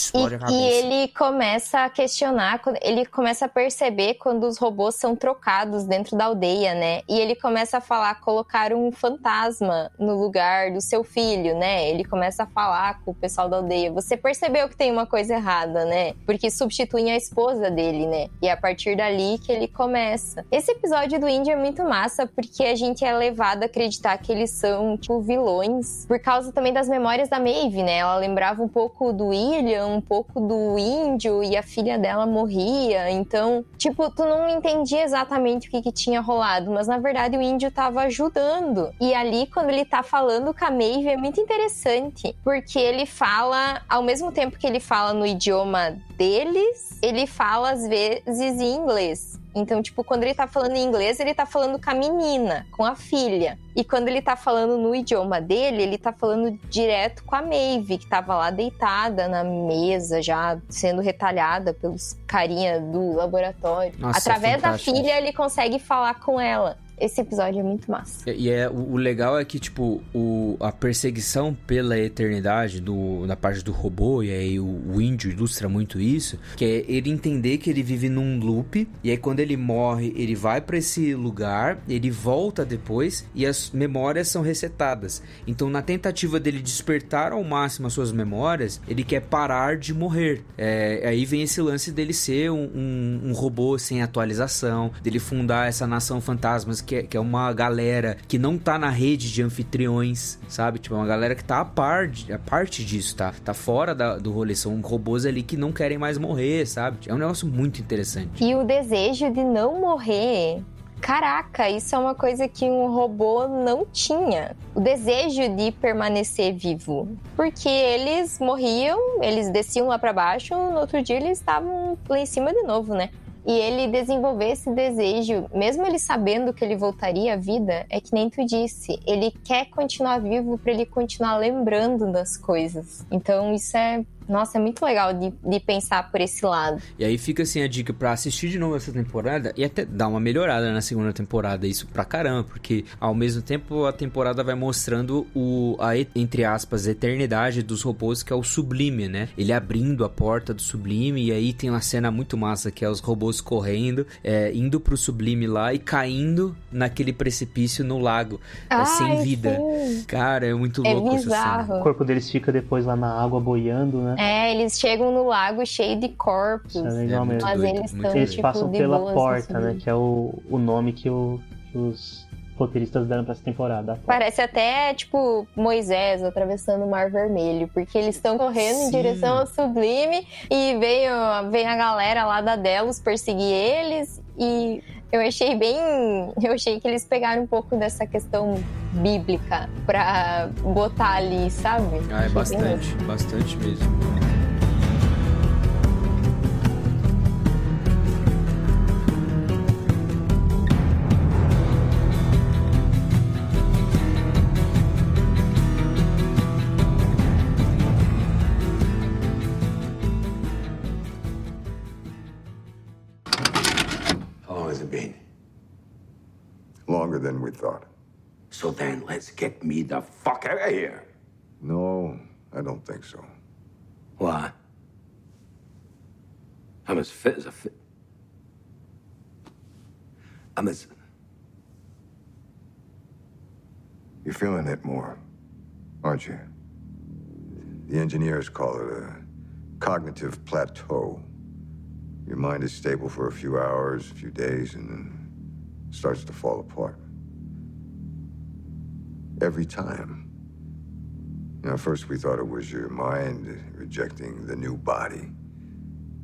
Explode a E, cabeça. e ele começa a questionar, ele começa a perceber quando os robôs são trocados dentro da aldeia, né? E ele começa a falar, colocar um fantasma no lugar do seu filho, né? Ele começa a falar com o pessoal da aldeia. Você percebeu que tem uma coisa errada, né? Porque substituem a esposa dele, né? E é a partir dali que ele começa. Esse episódio do Indy é muito massa porque a gente é levado a acreditar que eles são, tipo, vilões. Por causa também das memórias da Maeve, né? Ela lembrava um pouco do William, um pouco do índio e a filha dela morria. Então, tipo, tu não entendia exatamente o que, que tinha rolado, mas na verdade o índio tava ajudando. E ali, quando ele tá falando com a Maeve, é muito interessante, porque ele fala, ao mesmo tempo que ele fala no idioma deles, ele fala às vezes em inglês. Então, tipo, quando ele tá falando em inglês, ele tá falando com a menina, com a filha. E quando ele tá falando no idioma dele, ele tá falando direto com a Maeve, que tava lá deitada na mesa, já sendo retalhada pelos carinha do laboratório. Nossa, Através da fantástico. filha, ele consegue falar com ela. Esse episódio é muito massa. E é, o, o legal é que, tipo, o, a perseguição pela eternidade do, da parte do robô, e aí o, o índio ilustra muito isso, que é ele entender que ele vive num loop, e aí quando ele morre, ele vai pra esse lugar, ele volta depois, e as memórias são resetadas. Então, na tentativa dele despertar ao máximo as suas memórias, ele quer parar de morrer. É, aí vem esse lance dele ser um, um, um robô sem atualização, dele fundar essa nação fantasmas, que é, que é uma galera que não tá na rede de anfitriões, sabe? Tipo, é uma galera que tá a, par a parte disso, tá? Tá fora da- do rolê. São robôs ali que não querem mais morrer, sabe? É um negócio muito interessante. E o desejo de não morrer. Caraca, isso é uma coisa que um robô não tinha. O desejo de permanecer vivo. Porque eles morriam, eles desciam lá pra baixo, no outro dia eles estavam lá em cima de novo, né? E ele desenvolver esse desejo, mesmo ele sabendo que ele voltaria à vida, é que nem tu disse, ele quer continuar vivo pra ele continuar lembrando das coisas. Então isso é, nossa, é muito legal de, de pensar por esse lado. E aí fica assim a dica pra assistir de novo essa temporada e até dar uma melhorada na segunda temporada, isso pra caramba, porque ao mesmo tempo a temporada vai mostrando o a entre aspas eternidade dos robôs que é o sublime, né? Ele abrindo a porta do sublime e aí tem uma cena muito massa que é os robôs correndo, é, indo pro sublime lá e caindo naquele precipício no lago, é, sem Ai, vida. sim. Cara, é muito É louco essa cena. O corpo deles fica depois lá na água boiando, né? É, eles chegam no lago cheio de corpos. Isso é legal É muito mesmo. Mas doido, eles estão, Eles tipo, passam de pela boas, porta, assim. né? Que é o, o nome que, o- que os roteiristas deram pra essa temporada. Parece até, tipo, Moisés atravessando o Mar Vermelho, porque eles estão correndo em Sim. direção ao Sublime e veio, vem a galera lá da Delos perseguir eles e eu achei bem. Eu achei que eles pegaram um pouco dessa questão bíblica pra botar ali, sabe? Ah, é bastante, bastante mesmo. Then, let's get me the fuck out of here. No, I don't think so. Why? I'm as fit as a fit. I'm as. You're feeling it more, aren't you? The engineers call it a cognitive plateau. Your mind is stable for a few hours, a few days, and then starts to fall apart. Every time. Know, first we thought it was your mind rejecting the new body.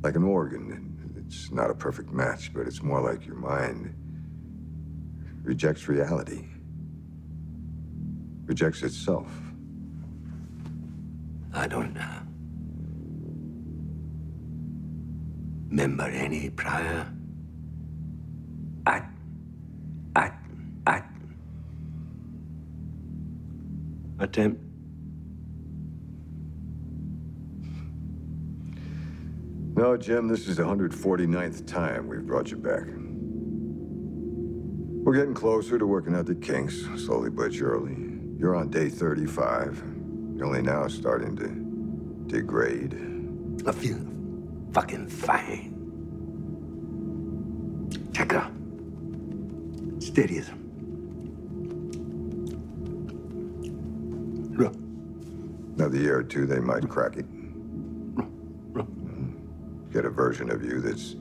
Like an organ. It's not a perfect match, but it's more like your mind rejects reality. Rejects itself. I don't uh, remember any prior act, attempt. No, Jim, this is the 149th time we've brought you back. We're getting closer to working out the kinks, slowly but surely. You're on day 35. You're only now starting to degrade. I feel fucking fine. Checker. Steady as Another year or two, they might crack it. Get a version of you that's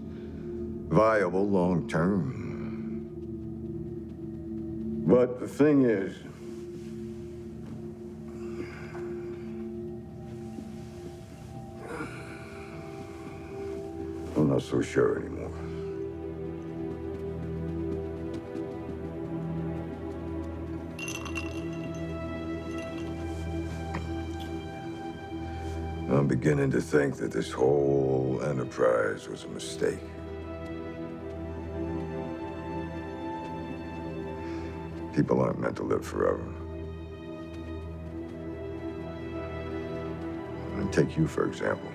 viable long term. But the thing is, I'm not so sure anymore. I'm beginning to think that this whole enterprise was a mistake. People aren't meant to live forever. And take you, for example.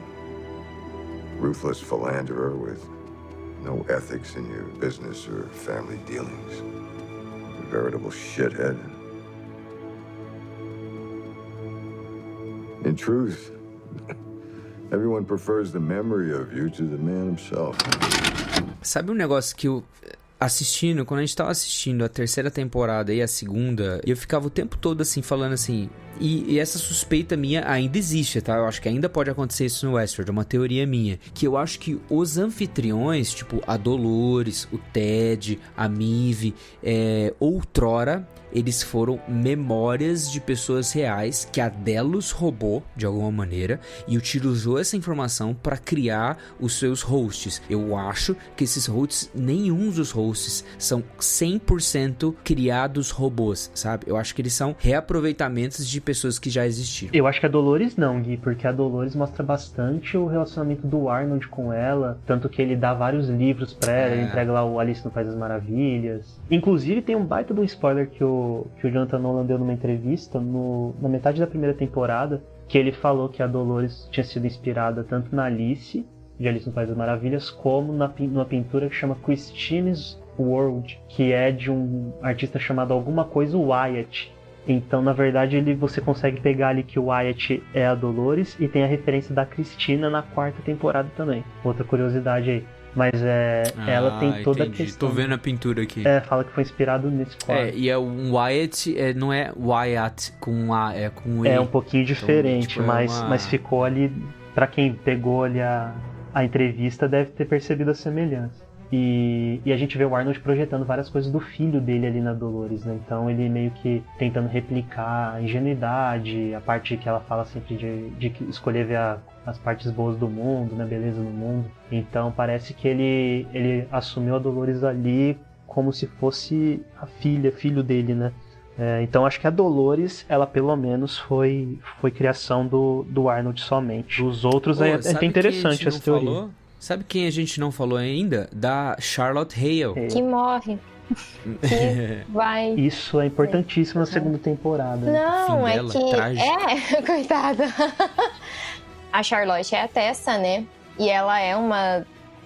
Ruthless philanderer with no ethics in your business or family dealings. A veritable shithead. In truth, everyone prefers the memory of you to the man himself. Sabe um negócio que eu assistindo, quando a gente tava assistindo a terceira temporada e a segunda, eu ficava o tempo todo assim, falando assim. E, e, essa suspeita minha ainda existe, tá? Eu acho que ainda pode acontecer isso no Westworld, é uma teoria minha. Que eu acho que os anfitriões, tipo a Dolores, o Ted, a Mive, é, outrora eles foram memórias de pessoas reais que a Delos roubou de alguma maneira e utilizou essa informação para criar os seus hosts. Eu acho que esses hosts, nenhum dos hosts são 100% criados robôs, sabe? Eu acho que eles são reaproveitamentos de pessoas que já existiram. Eu acho que a Dolores não, Gui, porque a Dolores mostra bastante o relacionamento do Arnold com ela, tanto que ele dá vários livros pra ela, é. ele entrega lá o Alice no País das Maravilhas. Inclusive tem um baita de um spoiler que o que o Jonathan Nolan deu numa entrevista no, na metade da primeira temporada, que ele falou que a Dolores tinha sido inspirada tanto na Alice, de Alice no País das Maravilhas, como na, numa pintura que chama Christine's World, que é de um artista chamado alguma coisa Wyatt. Então, na verdade, ele, você consegue pegar ali que o Wyatt é a Dolores e tem a referência da Cristina na quarta temporada também. Outra curiosidade aí. Mas é, ah, ela tem toda entendi. a questão. Tô vendo a pintura aqui. É, fala que foi inspirado nesse quadro. É, e é um Wyatt, é, não é Wyatt com A, é com E. É um pouquinho diferente, então, tipo, mas, é uma... mas ficou ali. Pra quem pegou ali a, a entrevista, deve ter percebido a semelhança. E, e, a gente vê o Arnold projetando várias coisas do filho dele ali na Dolores, né? Então ele meio que tentando replicar a ingenuidade, a parte que ela fala sempre de, de escolher ver a, as partes boas do mundo, né? Beleza no mundo. Então parece que ele, ele assumiu a Dolores ali como se fosse a filha, filho dele, né? É, então acho que a Dolores, ela pelo menos foi, foi criação do, do Arnold somente. Os outros Pô, é, é interessante essa teoria. Falou? Sabe quem a gente não falou ainda? Da Charlotte Hale. Que morre. que vai. Isso é importantíssimo na segunda temporada. Não, é que. É, coitada. A Charlotte é a Tessa, né? E ela é uma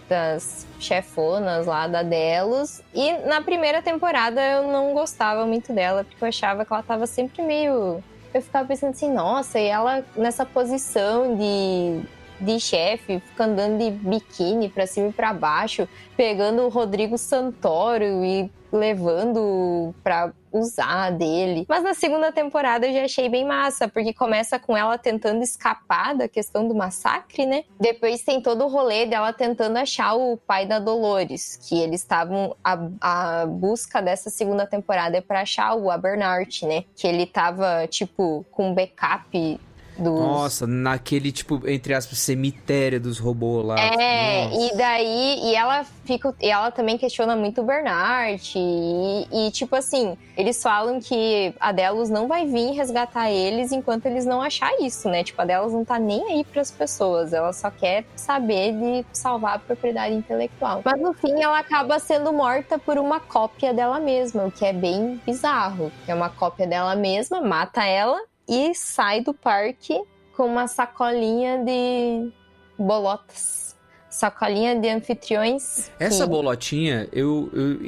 das chefonas lá da Delos. E na primeira temporada eu não gostava muito dela, porque eu achava que ela tava sempre meio. Eu ficava pensando assim, nossa, e ela nessa posição de, de chefe, fica andando de biquíni pra cima e pra baixo, pegando o Rodrigo Santoro e levando pra usar dele. Mas na segunda temporada eu já achei bem massa, porque começa com ela tentando escapar da questão do massacre, né? Depois tem todo o rolê dela tentando achar o pai da Dolores, que eles estavam a, a busca dessa segunda temporada é para achar o Abernart, né? Que ele tava tipo com backup dos... Nossa, naquele, tipo, entre aspas, cemitério dos robôs lá. É, Nossa. e daí, e ela fica, e ela também questiona muito o Bernard, e, e, tipo assim, eles falam que a Delos não vai vir resgatar eles enquanto eles não achar isso, né? Tipo, a Delos não tá nem aí pras pessoas, ela só quer saber de salvar a propriedade intelectual. Mas no fim, ela acaba sendo morta por uma cópia dela mesma, o que é bem bizarro. É uma cópia dela mesma, mata ela e sai do parque com uma sacolinha de bolotas. Sacolinha de anfitriões. Essa que- bolotinha, eu, eu,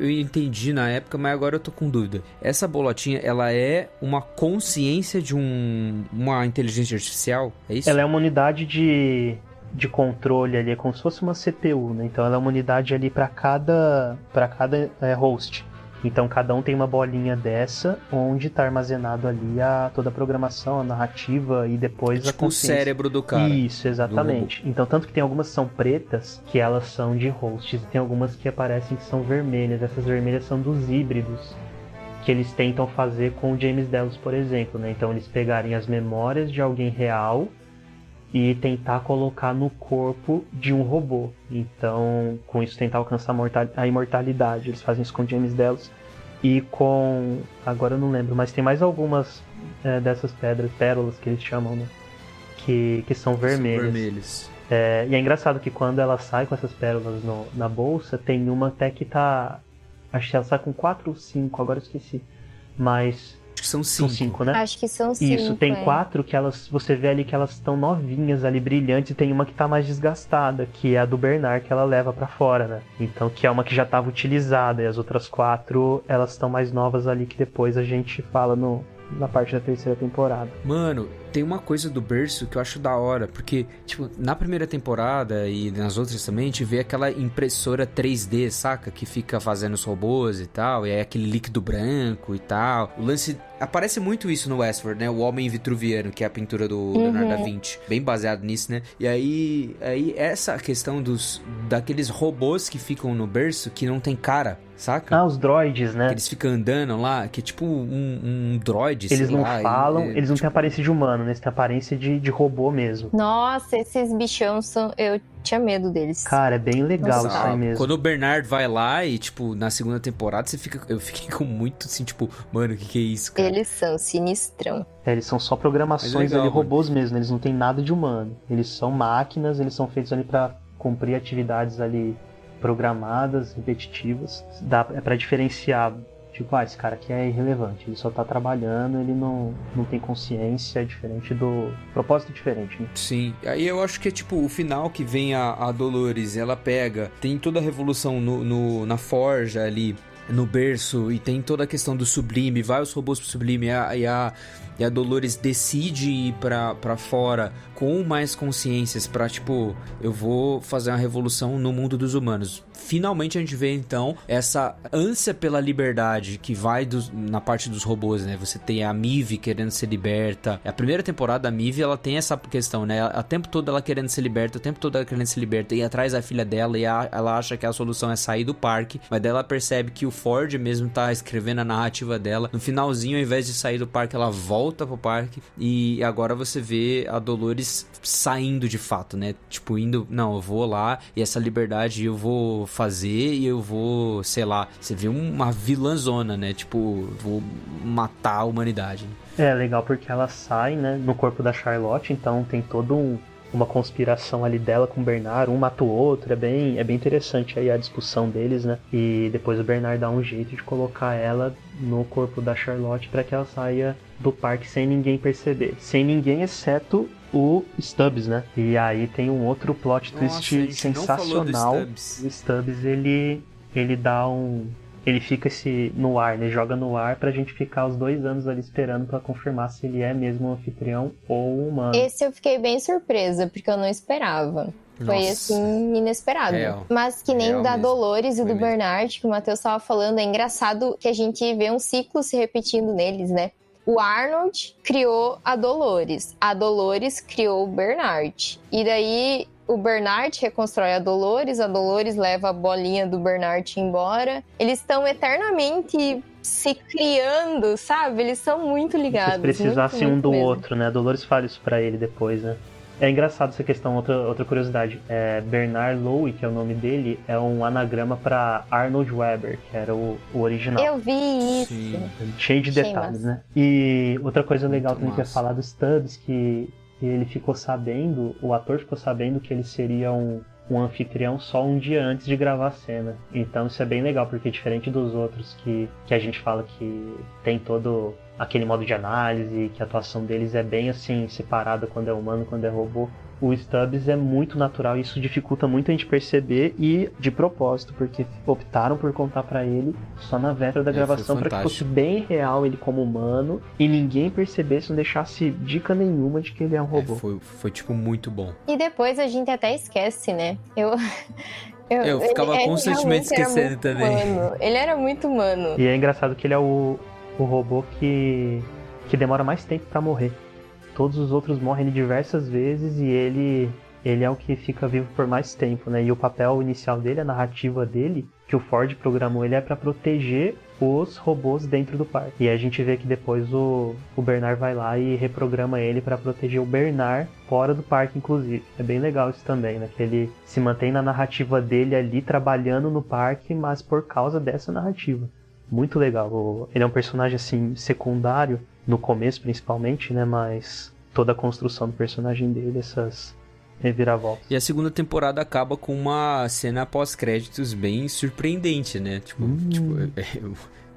eu entendi na época, mas agora eu tô com dúvida. Essa bolotinha, ela é uma consciência de um, uma inteligência artificial? É isso? Ela é uma unidade de, de controle ali, é como se fosse uma CPU, né? Então ela é uma unidade ali para cada para cada é, host. Então cada um tem uma bolinha dessa, onde está armazenado ali a toda a programação, a narrativa e depois a tipo o consciência. cérebro do cara. Isso, exatamente. Então tanto que tem algumas que são pretas, que elas são de hosts, e tem algumas que aparecem que são vermelhas. Essas vermelhas são dos híbridos que eles tentam fazer com o James Delos, por exemplo, né? Então eles pegarem as memórias de alguém real e tentar colocar no corpo de um robô. Então, com isso tentar alcançar a, mortal- a imortalidade. Eles fazem isso com James Delos e com agora eu não lembro, mas tem mais algumas é, dessas pedras, pérolas que eles chamam, né? Que, que são vermelhas. São vermelhos. É, e é engraçado que quando ela sai com essas pérolas no- na bolsa, tem uma até que tá. Acho que ela sai com 4 ou 5, agora eu esqueci. Mas. Acho que são São 5. 5, né? Acho que são cinco. Isso, tem é. quatro que elas. Você vê ali que elas estão novinhas ali, brilhantes, e tem uma que tá mais desgastada, que é a do Bernard que ela leva pra fora, né? Então, que é uma que já tava utilizada, e as outras quatro, elas estão mais novas ali, que depois a gente fala no, na parte da terceira temporada. Mano, tem uma coisa do berço que eu acho da hora, porque, tipo, na primeira temporada e nas outras também, a gente vê aquela impressora 3D, saca? Que fica fazendo os robôs e tal, e aí aquele líquido branco e tal. O lance. Aparece muito isso no Westworld, né? O Homem Vitruviano, que é a pintura do Leonardo da Vinci. Bem baseado nisso, né? E aí, aí essa questão dos daqueles robôs que ficam no berço que não tem cara, saca? Ah, os droids, né? Eles ficam andando lá, que é tipo um, um droid, Eles não lá, e- falam, é, eles não têm aparência de humano, né? Eles têm aparência de, de robô mesmo. Nossa, esses bichão são. Eu tinha medo deles. Cara, é bem legal Nossa. isso aí mesmo. Quando o Bernard vai lá e, tipo, na segunda temporada, você fica. Eu fiquei com muito assim, tipo, mano, o que, que é isso, cara? Eles são sinistrão. É, eles são só programações Mas legal, ali, mano. robôs mesmo, eles não têm nada de humano. Eles são máquinas, eles são feitos ali pra cumprir atividades ali programadas, repetitivas. Dá, é para diferenciar, tipo, ah, esse cara aqui é irrelevante, ele só tá trabalhando, ele não, não tem consciência, é diferente do. propósito diferente, né? Sim. Aí eu acho que é tipo o final que vem a, a Dolores, ela pega, tem toda a revolução no, no- na forja ali, no berço, e tem toda a questão do sublime, vai os robôs pro sublime, e a, e a, e a Dolores decide ir pra, pra fora com mais consciências pra, tipo, eu vou fazer uma revolução no mundo dos humanos. Finalmente a gente vê então essa ânsia pela liberdade que vai na parte dos robôs, né? Você tem a Mive querendo ser liberta. A primeira temporada da Mive ela tem essa questão, né? O tempo todo ela querendo ser liberta, o tempo todo ela querendo ser liberta e atrás da filha dela e a- ela acha que a solução é sair do parque, mas daí ela percebe que o Ford mesmo tá escrevendo a narrativa dela. No finalzinho, ao invés de sair do parque, ela volta pro parque e agora você vê a Dolores saindo de fato, né? Tipo, indo, não, eu vou lá e essa liberdade eu vou fazer e eu vou, sei lá, você vê uma vilãzona, né? Tipo, vou matar a humanidade. É legal porque ela sai, né, no corpo da Charlotte, então tem todo um, uma conspiração ali dela com o Bernard, um mata o outro, é bem, é bem interessante aí a discussão deles, né? E depois o Bernard dá um jeito de colocar ela no corpo da Charlotte para que ela saia do parque sem ninguém perceber. Sem ninguém, exceto o Stubbs, né? E aí tem um outro plot Nossa, twist a gente não falou do sensacional. Stubbs. O Stubbs, ele, ele dá um. Ele fica esse no ar, né? Joga no ar pra gente ficar os dois anos ali esperando pra confirmar se ele é mesmo um anfitrião ou um humano. Esse eu fiquei bem surpresa, porque eu não esperava. Foi Nossa. assim, inesperado. Real. Mas que nem Real da mesmo. Dolores e o Foi do mesmo. Bernard, que o Matheus estava falando, é engraçado que a gente vê um ciclo se repetindo neles, né? O Arnold criou a Dolores, a Dolores criou o Bernard. E daí o Bernard reconstrói a Dolores, a Dolores leva a bolinha do Bernard embora. Eles estão eternamente se criando, sabe? Eles são muito ligados. Se precisassem um do mesmo. outro, né? A Dolores fala isso pra ele depois, né? É engraçado essa questão, outra, outra curiosidade. É, Bernard Lowe, que é o nome dele, é um anagrama pra Arnold Weber, que era o, o original. Eu vi isso. Sim. Cheio de detalhes, massa. né? E outra coisa legal Muito também que eu ia massa. falar do Stubbs, que que ele ficou sabendo, o ator ficou sabendo que ele seria um, um anfitrião só um dia antes de gravar a cena. Então isso é bem legal, porque diferente dos outros que, que a gente fala que tem todo aquele modo de análise, que a atuação deles é bem assim, separada quando é humano, quando é robô. O Stubbs é muito natural e isso dificulta muito a gente perceber e de propósito, porque optaram por contar pra ele só na véspera da É, gravação para que fosse bem real ele como humano e ninguém percebesse, não deixasse dica nenhuma de que ele é um É, robô. foi, foi, tipo, muito bom. E depois a gente até esquece, né? Eu. Eu ficava ele- ele constantemente era esquecendo também. humano. Ele era muito humano. E é engraçado que ele é o, o robô que, que demora mais tempo pra morrer. Todos os outros morrem diversas vezes e ele ele é o que fica vivo por mais tempo, né? E o papel inicial dele, a narrativa dele, que o Ford programou ele é pra proteger os robôs dentro do parque. E a gente vê que depois o, o Bernard vai lá e reprograma ele pra proteger o Bernard fora do parque, inclusive. É bem legal isso também, né? Que ele se mantém na narrativa dele ali, trabalhando no parque, mas por causa dessa narrativa. Muito legal. Ele é um personagem assim secundário no começo principalmente, né? Mas toda a construção do personagem dele, essas reviravoltas. E a segunda temporada acaba com uma cena pós-créditos bem surpreendente, né? Tipo, Hum. tipo é- é-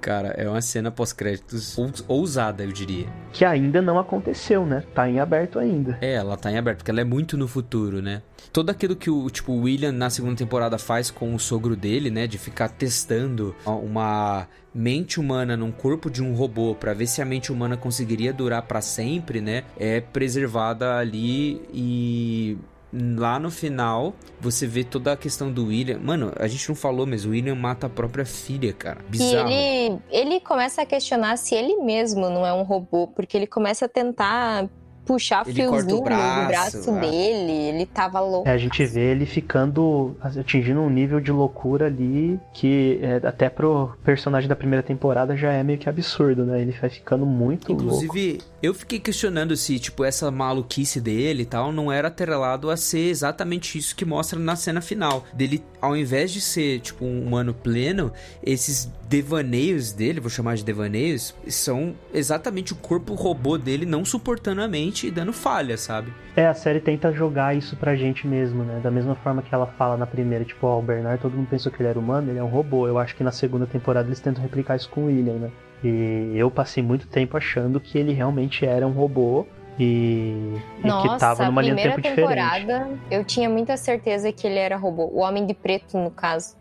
cara, é uma cena pós-créditos ous- ousada, eu diria. Que ainda não aconteceu, né? Tá em aberto ainda. É, ela tá em aberto, porque ela é muito no futuro, né? Todo aquilo que o, tipo, o William na segunda temporada faz com o sogro dele, né? De ficar testando uma mente humana num corpo de um robô pra ver se a mente humana conseguiria durar pra sempre, né? É preservada ali e lá no final você vê toda a questão do William. Mano, a gente não falou, mas o William mata a própria filha, cara. E Bizarro. ele, ele começa a questionar se ele mesmo não é um robô, porque ele começa a tentar puxar Ele fiozinho o braço, braço ah. dele. Ele tava louco. É, a gente vê ele ficando atingindo um nível de loucura ali que é, até pro personagem da primeira temporada já é meio que absurdo, né? Ele vai ficando muito louco. Inclusive, eu fiquei questionando se, tipo, essa maluquice dele e tal não era atrelado a ser exatamente isso que mostra na cena final. Dele, ao invés de ser, tipo, um humano pleno, esses devaneios dele, vou chamar de devaneios, são exatamente o corpo robô dele não suportando a mente e dando falha, sabe? É, a série tenta jogar isso pra gente mesmo, né? Da mesma forma que ela fala na primeira, tipo, ó, o Bernard, todo mundo pensou que ele era humano, ele é um robô. Eu acho que na segunda temporada eles tentam replicar isso com o William, né? E eu passei muito tempo achando que ele realmente era um robô e, e Nossa, que tava numa linha do primeira tempo temporada diferente. eu tinha muita certeza que ele era robô. O Homem de Preto, no caso.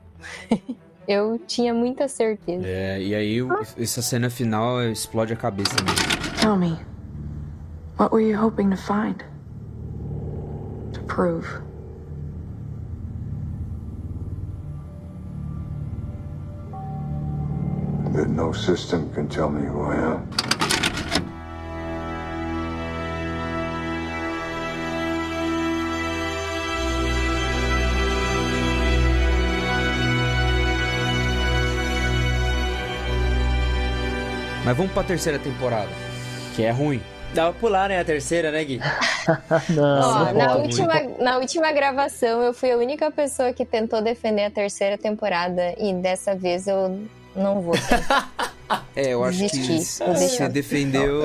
eu tinha muita certeza. É, e aí o- essa cena final explode a cabeça mesmo. Tell me, what were you hoping to find? To prove? That no system can tell me who I am. Mas vamos pra terceira temporada, que é ruim. Dá pra pular, né? A terceira, né, Gui? Não, Ó, não na, pode. última, na última gravação, eu fui a única pessoa que tentou defender a terceira temporada. E dessa vez eu não vou. É, eu acho Desisti, que você defendeu.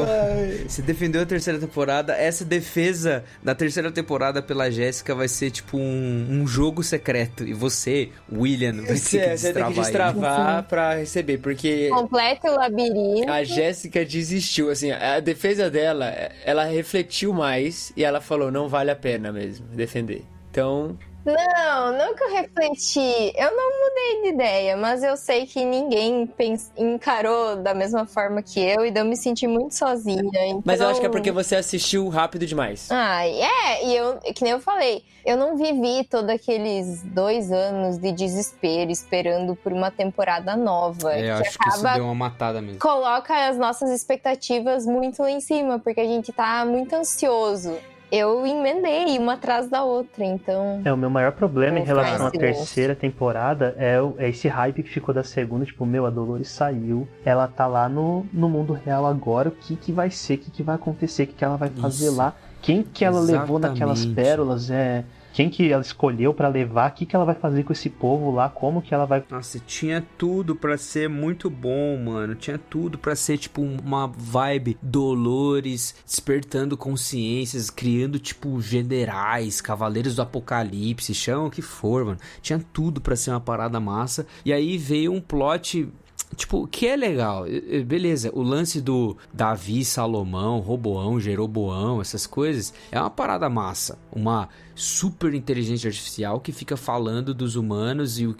Você defendeu a terceira temporada. Essa defesa da terceira temporada pela Jéssica vai ser tipo um, um jogo secreto. E você, William, vai ter que Você, você tem que destravar ele. pra receber, porque Completa o labirinto. a Jéssica desistiu, assim, a defesa dela, ela refletiu mais e ela falou, não vale a pena mesmo defender. Então, Não, não que eu refleti. Eu não mudei de ideia, mas eu sei que ninguém pens- encarou da mesma forma que eu e eu me senti muito sozinha. mas eu acho que é então- porque você assistiu rápido demais. Ah, é, e eu, que nem eu falei, eu não vivi todos aqueles dois anos de desespero esperando por uma temporada nova. É, eu acho que isso deu uma matada mesmo. coloca as nossas expectativas muito lá em cima, porque a gente tá muito ansioso. Eu emendei uma atrás da outra, então. É, o meu maior problema em relação à terceira temporada é, o- é esse hype que ficou da segunda. Tipo, meu, a Dolores saiu, ela tá lá no, no mundo real agora. O que que vai ser? O que que vai acontecer? O que que ela vai fazer Isso. lá? Quem que ela levou naquelas Exatamente. pérolas? É, quem que ela escolheu pra levar? O que que ela vai fazer com esse povo lá? Como que ela vai Nossa, tinha tudo pra ser muito bom, mano. Tinha tudo pra ser tipo uma vibe Dolores despertando consciências, criando tipo generais, cavaleiros do apocalipse, chama o que for, mano. Tinha tudo pra ser uma parada massa. E aí veio um plot Tipo, que é legal, beleza, o lance do Davi, Salomão, Roboão, Jeroboão, essas coisas, é uma parada massa. Uma super inteligência artificial que fica falando dos humanos e o,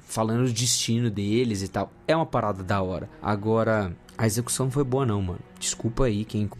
falando do destino deles e tal. É uma parada da hora. Agora, a execução não foi boa não, mano. Desculpa aí quem...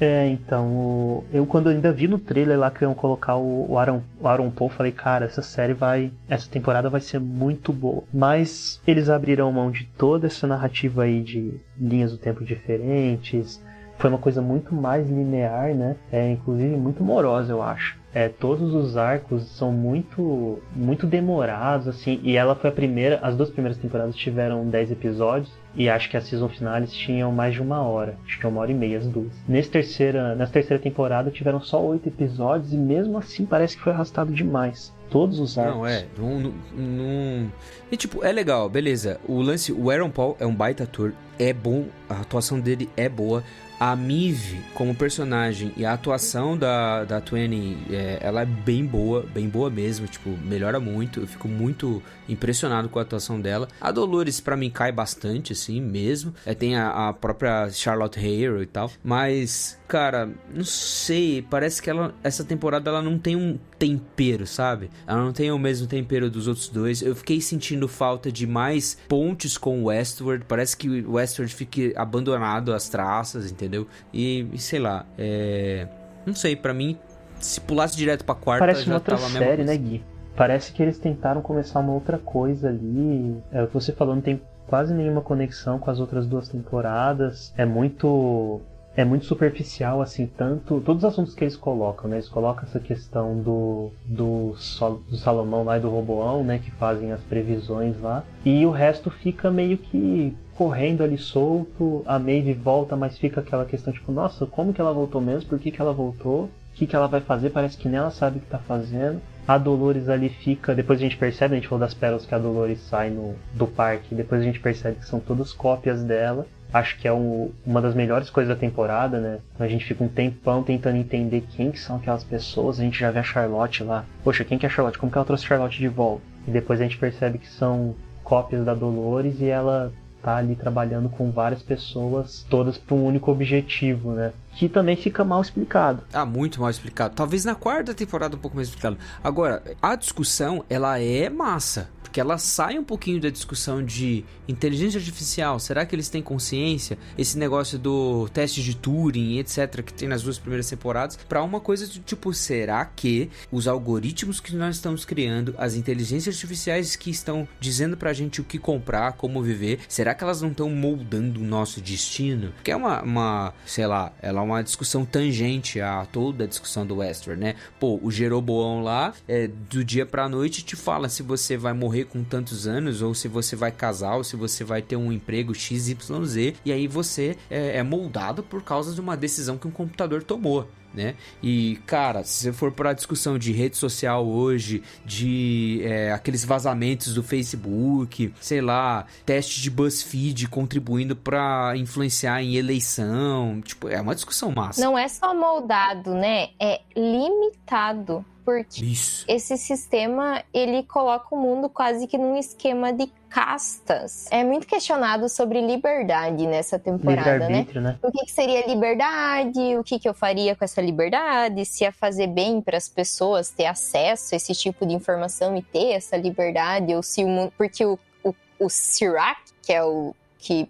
É, então, o- eu quando ainda vi no trailer lá que iam colocar o, Aaron, o Aaron Paul, falei, cara, essa série vai, essa temporada vai ser muito boa. Mas eles abriram mão de toda essa narrativa aí de linhas do tempo diferentes. Foi uma coisa muito mais linear, né? É, inclusive muito morosa, eu acho. É, todos os arcos são muito muito demorados, assim, e ela foi a primeira, as duas primeiras temporadas tiveram 10 episódios, e acho que as season finais tinham mais de uma hora, acho que é uma hora e meia as duas. Nesse terceira, nessa terceira temporada tiveram só oito episódios, e mesmo assim parece que foi arrastado demais. Todos os arcos. Não, é, não- E tipo, é legal, beleza. O lance, o Aaron Paul é um baita ator, é bom, a atuação dele é boa. A Mive, como personagem, e a atuação da, da Twenty, é, ela é bem boa, bem boa mesmo, tipo, melhora muito. Eu fico muito impressionado com a atuação dela. A Dolores, pra mim, cai bastante, assim, mesmo. É, tem a, a própria Charlotte Hale e tal. Mas, cara, não sei, parece que ela, essa temporada ela não tem um tempero, sabe? Ela não tem o mesmo tempero dos outros dois. Eu fiquei sentindo falta de mais pontes com o Westward. Parece que o Westward fique abandonado às traças, entendeu? E, e sei lá, é. Não sei, pra mim, se pulasse direto pra quarta, Parece já uma outra tava série, né, Gui? Parece que eles tentaram começar uma outra coisa ali. É o que você falou, não tem quase nenhuma conexão com as outras duas temporadas. É muito. É muito superficial, assim, tanto. Todos os assuntos que eles colocam, né? Eles colocam essa questão do. do, Sol, do Salomão lá e do Roboão, né? Que fazem as previsões lá. E o resto fica meio que correndo ali solto. A Maeve volta, mas fica aquela questão, tipo, nossa, como que ela voltou mesmo? Por que, que ela voltou? O que, que ela vai fazer? Parece que nem ela sabe o que tá fazendo. A Dolores ali fica. Depois a gente percebe, a gente falou das pérolas que a Dolores sai no, do parque. Depois a gente percebe que são todas cópias dela. Acho que é um- uma das melhores coisas da temporada, né? A gente fica um tempão tentando entender quem que são aquelas pessoas. A gente já vê a Charlotte lá. Poxa, quem que é a Charlotte? Como que ela trouxe a Charlotte de volta? E depois a gente percebe que são cópias da Dolores e ela tá ali trabalhando com várias pessoas, todas para um único objetivo, né? Que também fica mal explicado. Ah, muito mal explicado. Talvez na quarta temporada um pouco mais explicado. Agora, a discussão, ela é massa. Porque ela sai um pouquinho da discussão de inteligência artificial. Será que eles têm consciência? Esse negócio do teste de Turing, etc., que tem nas duas primeiras temporadas, pra uma coisa do tipo: será que os algoritmos que nós estamos criando, as inteligências artificiais que estão dizendo pra gente o que comprar, como viver, será que elas não estão moldando o nosso destino? Que é uma, uma, sei lá, ela é uma discussão tangente a toda a discussão do Westworld, né? Pô, o Jeroboão lá, é, do dia pra noite, te fala se você vai morrer com tantos anos, ou se você vai casar, ou se você vai ter um emprego XYZ, e aí você é, é moldado por causa de uma decisão que um computador tomou. Né? E, cara, se você for pra discussão de rede social hoje, de é, aqueles vazamentos do Facebook, sei lá, teste de BuzzFeed contribuindo pra influenciar em eleição, tipo, é uma discussão massa. Não é só moldado, né? É limitado porque Isso. esse sistema ele coloca o mundo quase que num esquema de castas. É muito questionado sobre liberdade nessa temporada, né? né? O que, que, seria liberdade? O que, que eu faria com essa liberdade? Se ia fazer bem para as pessoas ter acesso a esse tipo de informação e ter essa liberdade? Ou se o mundo. Porque o, o, o Sirac, que é o que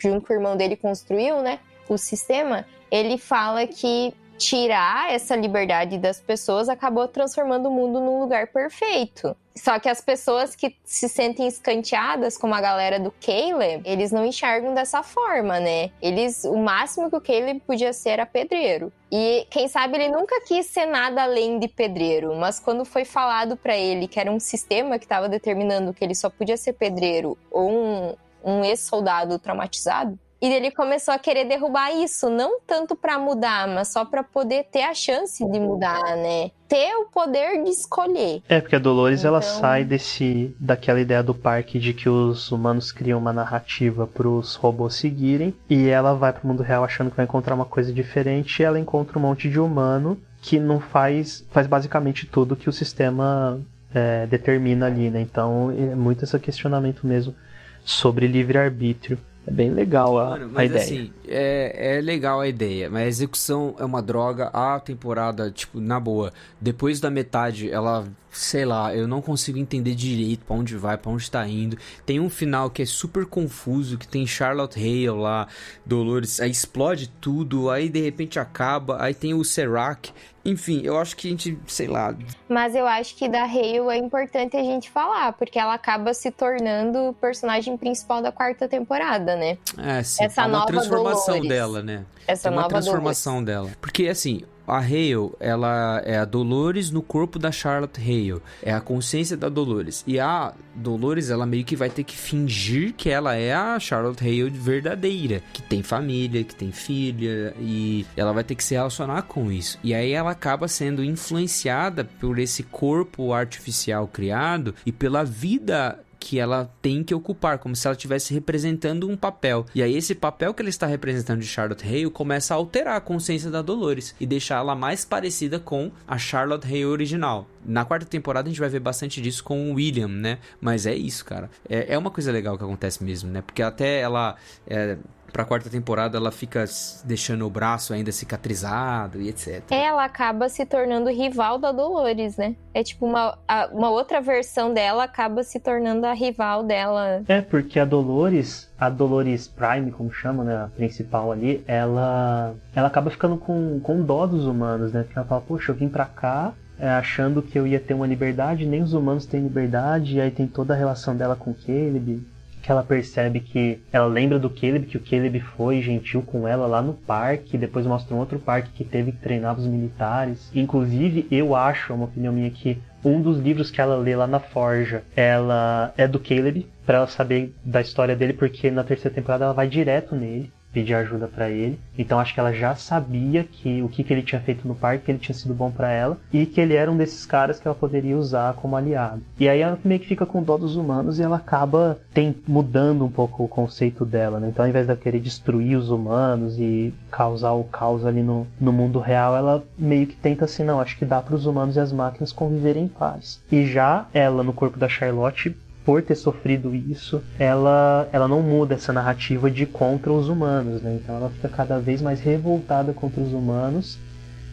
junto com o irmão dele construiu, né? O sistema, ele fala que tirar essa liberdade das pessoas acabou transformando o mundo num lugar perfeito. Só que as pessoas que se sentem escanteadas, como a galera do Caleb, eles não enxergam dessa forma, né? Eles, o máximo que o Caleb podia ser era pedreiro. E quem sabe ele nunca quis ser nada além de pedreiro, mas quando foi falado para ele que era um sistema que estava determinando que ele só podia ser pedreiro ou um, um ex-soldado traumatizado, e ele começou a querer derrubar isso, não tanto para mudar, mas só para poder ter a chance de mudar, né? Ter o poder de escolher. É, porque a Dolores então... ela sai desse daquela ideia do parque de que os humanos criam uma narrativa para os robôs seguirem e ela vai pro mundo real achando que vai encontrar uma coisa diferente e ela encontra um monte de humano que não faz faz basicamente tudo que o sistema é, determina ali, né? Então é muito esse questionamento mesmo sobre livre arbítrio. É bem legal a, Mano, a ideia. Assim, é, é legal a ideia, mas a execução é uma droga. A temporada, tipo, na boa, depois da metade, ela, sei lá, eu não consigo entender direito para onde vai, para onde tá indo. Tem um final que é super confuso, que tem Charlotte Hale lá, Dolores, aí explode tudo, aí de repente acaba, aí tem o Serac, enfim, eu acho que a gente, sei lá. Mas eu acho que da Hale é importante a gente falar, porque ela acaba se tornando o personagem principal da quarta temporada, né? É, sim. Essa é uma nova transformação Dolores. dela, né? Essa nova uma transformação Dolores. dela. Porque assim, a Hale, ela é a Dolores no corpo da Charlotte Hale. É a consciência da Dolores. E a Dolores, ela meio que vai ter que fingir que ela é a Charlotte Hale verdadeira. Que tem família, que tem filha. E ela vai ter que se relacionar com isso. E aí ela acaba sendo influenciada por esse corpo artificial criado e pela vida que ela tem que ocupar, como se ela estivesse representando um papel. E aí esse papel que ela está representando de Charlotte Hale começa a alterar a consciência da Dolores e deixar ela mais parecida com a Charlotte Hale original. Na quarta temporada a gente vai ver bastante disso com o William, né? Mas é isso, cara. É, é uma coisa legal que acontece mesmo, né? Porque até ela é, pra quarta temporada ela fica deixando o braço ainda cicatrizado e etc. Ela acaba se tornando rival da Dolores, né? É tipo uma, uma outra versão dela acaba se tornando a rival dela. É, porque a Dolores, a Dolores Prime, como chama, né? A principal ali, ela, ela acaba ficando com, com dó dos humanos, né? Porque ela fala, poxa, eu vim pra cá é, achando que eu ia ter uma liberdade, nem os humanos têm liberdade, e aí tem toda a relação dela com o Caleb, que ela percebe que ela lembra do Caleb, que o Caleb foi gentil com ela lá no parque, depois mostra um outro parque que teve que treinar os militares. Inclusive, eu acho, é uma opinião minha, que um dos livros que ela lê lá na Forja, ela é do Caleb, para ela saber da história dele, porque na terceira temporada ela vai direto nele pedir ajuda para ele. Então acho que ela já sabia que o que, que ele tinha feito no parque, que ele tinha sido bom para ela e que ele era um desses caras que ela poderia usar como aliado. E aí ela meio que fica com dó dos humanos e ela acaba tem, mudando um pouco o conceito dela, né? Então ao invés de querer destruir os humanos e causar o caos ali no, no mundo real, ela meio que tenta assim, não, acho que dá para os humanos e as máquinas conviverem em paz. E já ela no corpo da Charlotte por ter sofrido isso, ela, ela não muda essa narrativa de contra os humanos, né? Então ela fica cada vez mais revoltada contra os humanos,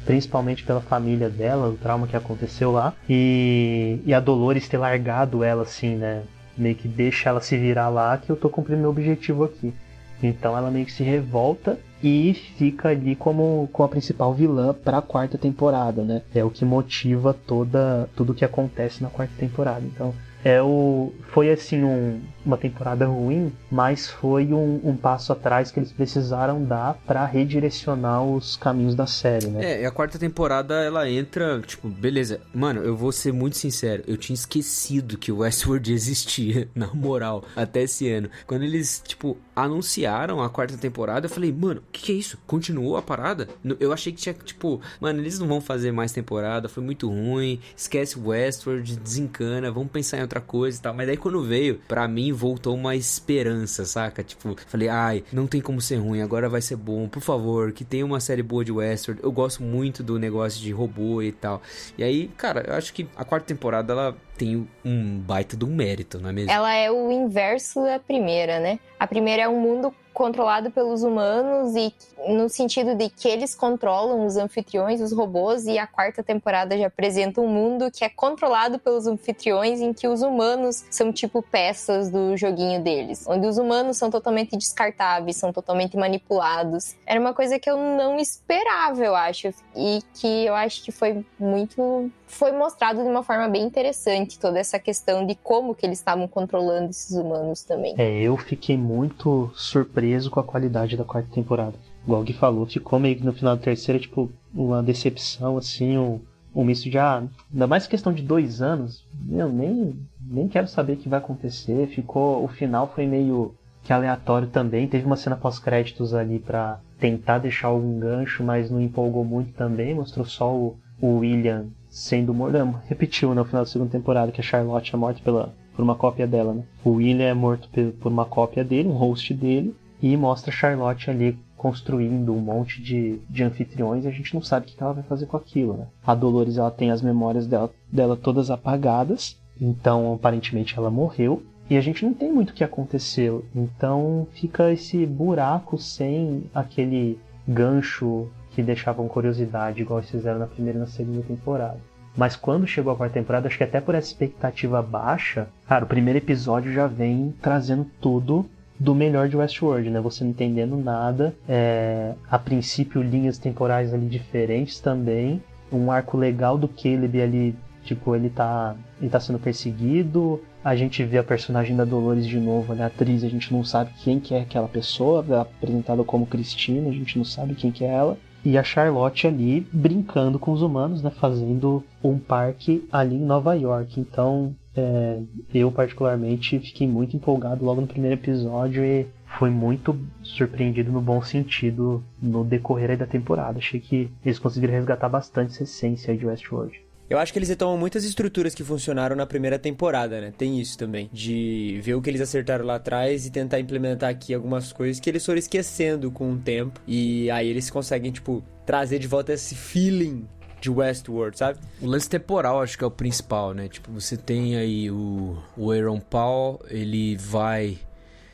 principalmente pela família dela, o trauma que aconteceu lá, e, e a Dolores ter largado ela assim, né? Meio que deixa ela se virar lá que eu tô cumprindo meu objetivo aqui. Então ela meio que se revolta e fica ali como, como a principal vilã para a quarta temporada, né? É o que motiva toda tudo que acontece na quarta temporada. Então é o foi assim um, uma temporada ruim, mas foi um, um, passo atrás que eles precisaram dar para redirecionar os caminhos da série, né? É, e a quarta temporada ela entra, tipo, beleza. Mano, eu vou ser muito sincero, eu tinha esquecido que o Westworld existia, na moral, até esse ano. Quando eles, tipo, anunciaram a quarta temporada, eu falei, mano, o que, que, é isso? Continuou a parada? Eu achei que tinha, tipo, mano, eles não vão fazer mais temporada, foi muito ruim, esquece Westworld, desencana, vamos pensar em outra coisa e tal. Mas daí quando veio, para mim voltou uma esperança, saca? Tipo, falei, ai, não tem como ser ruim, agora vai ser bom, por favor, que tenha uma série boa de Westworld. Eu gosto muito do negócio de robô e tal. E aí, cara, eu acho que a quarta temporada ela tem um baita do mérito, não é mesmo? Ela é o inverso da primeira, né? A primeira é um mundo controlado pelos humanos e no sentido de que eles controlam os anfitriões, os robôs, e a quarta temporada já apresenta um mundo que é controlado pelos anfitriões em que os humanos são tipo peças do joguinho deles, onde os humanos são totalmente descartáveis, são totalmente manipulados. Era uma coisa que eu não esperava, eu acho, e que eu acho que foi muito foi mostrado de uma forma bem interessante toda essa questão de como que eles estavam controlando esses humanos também. É, eu fiquei muito surpreso com a qualidade da quarta temporada. Igual o falou, ficou meio que no final da terceira, tipo, uma decepção, assim, um, um misto de, ah, ainda mais questão de dois anos, meu, nem, nem quero saber o que vai acontecer, ficou, o final foi meio que aleatório também, teve uma cena pós-créditos ali para tentar deixar algum gancho, mas não empolgou muito também, mostrou só o, o William sendo morto, repetiu no final da segunda temporada que a Charlotte é morta pela, por uma cópia dela, né? O William é morto por uma cópia dele, um host dele, e mostra a Charlotte ali construindo um monte de, de anfitriões e a gente não sabe o que ela vai fazer com aquilo, né? A Dolores ela tem as memórias dela, dela todas apagadas, então aparentemente ela morreu e a gente não tem muito o que aconteceu. Então fica esse buraco sem aquele gancho que deixavam curiosidade, igual eles fizeram na primeira e na segunda temporada. Mas quando chegou a quarta temporada, acho que até por essa expectativa baixa, cara, o primeiro episódio já vem trazendo tudo do melhor de Westworld, né? Você não entendendo nada, é, a princípio linhas temporais ali diferentes também, um arco legal do Caleb ali, tipo, ele tá, ele tá sendo perseguido, a gente vê a personagem da Dolores de novo, né? a atriz, a gente não sabe quem que é aquela pessoa, apresentada como Cristina, a gente não sabe quem que é ela. E a Charlotte ali brincando com os humanos, né? Fazendo um parque ali em Nova York. Então, é, eu particularmente fiquei muito empolgado logo no primeiro episódio e foi muito surpreendido no bom sentido no decorrer da temporada. Achei que eles conseguiram resgatar bastante essa essência de Westworld. Eu acho que eles retomam muitas estruturas que funcionaram na primeira temporada, né? Tem isso também. De ver o que eles acertaram lá atrás e tentar implementar aqui algumas coisas que eles foram esquecendo com o tempo. E aí eles conseguem, tipo, trazer de volta esse feeling de Westworld, sabe? O lance temporal acho que é o principal, né? Tipo, você tem aí o, o Aaron Paul, ele vai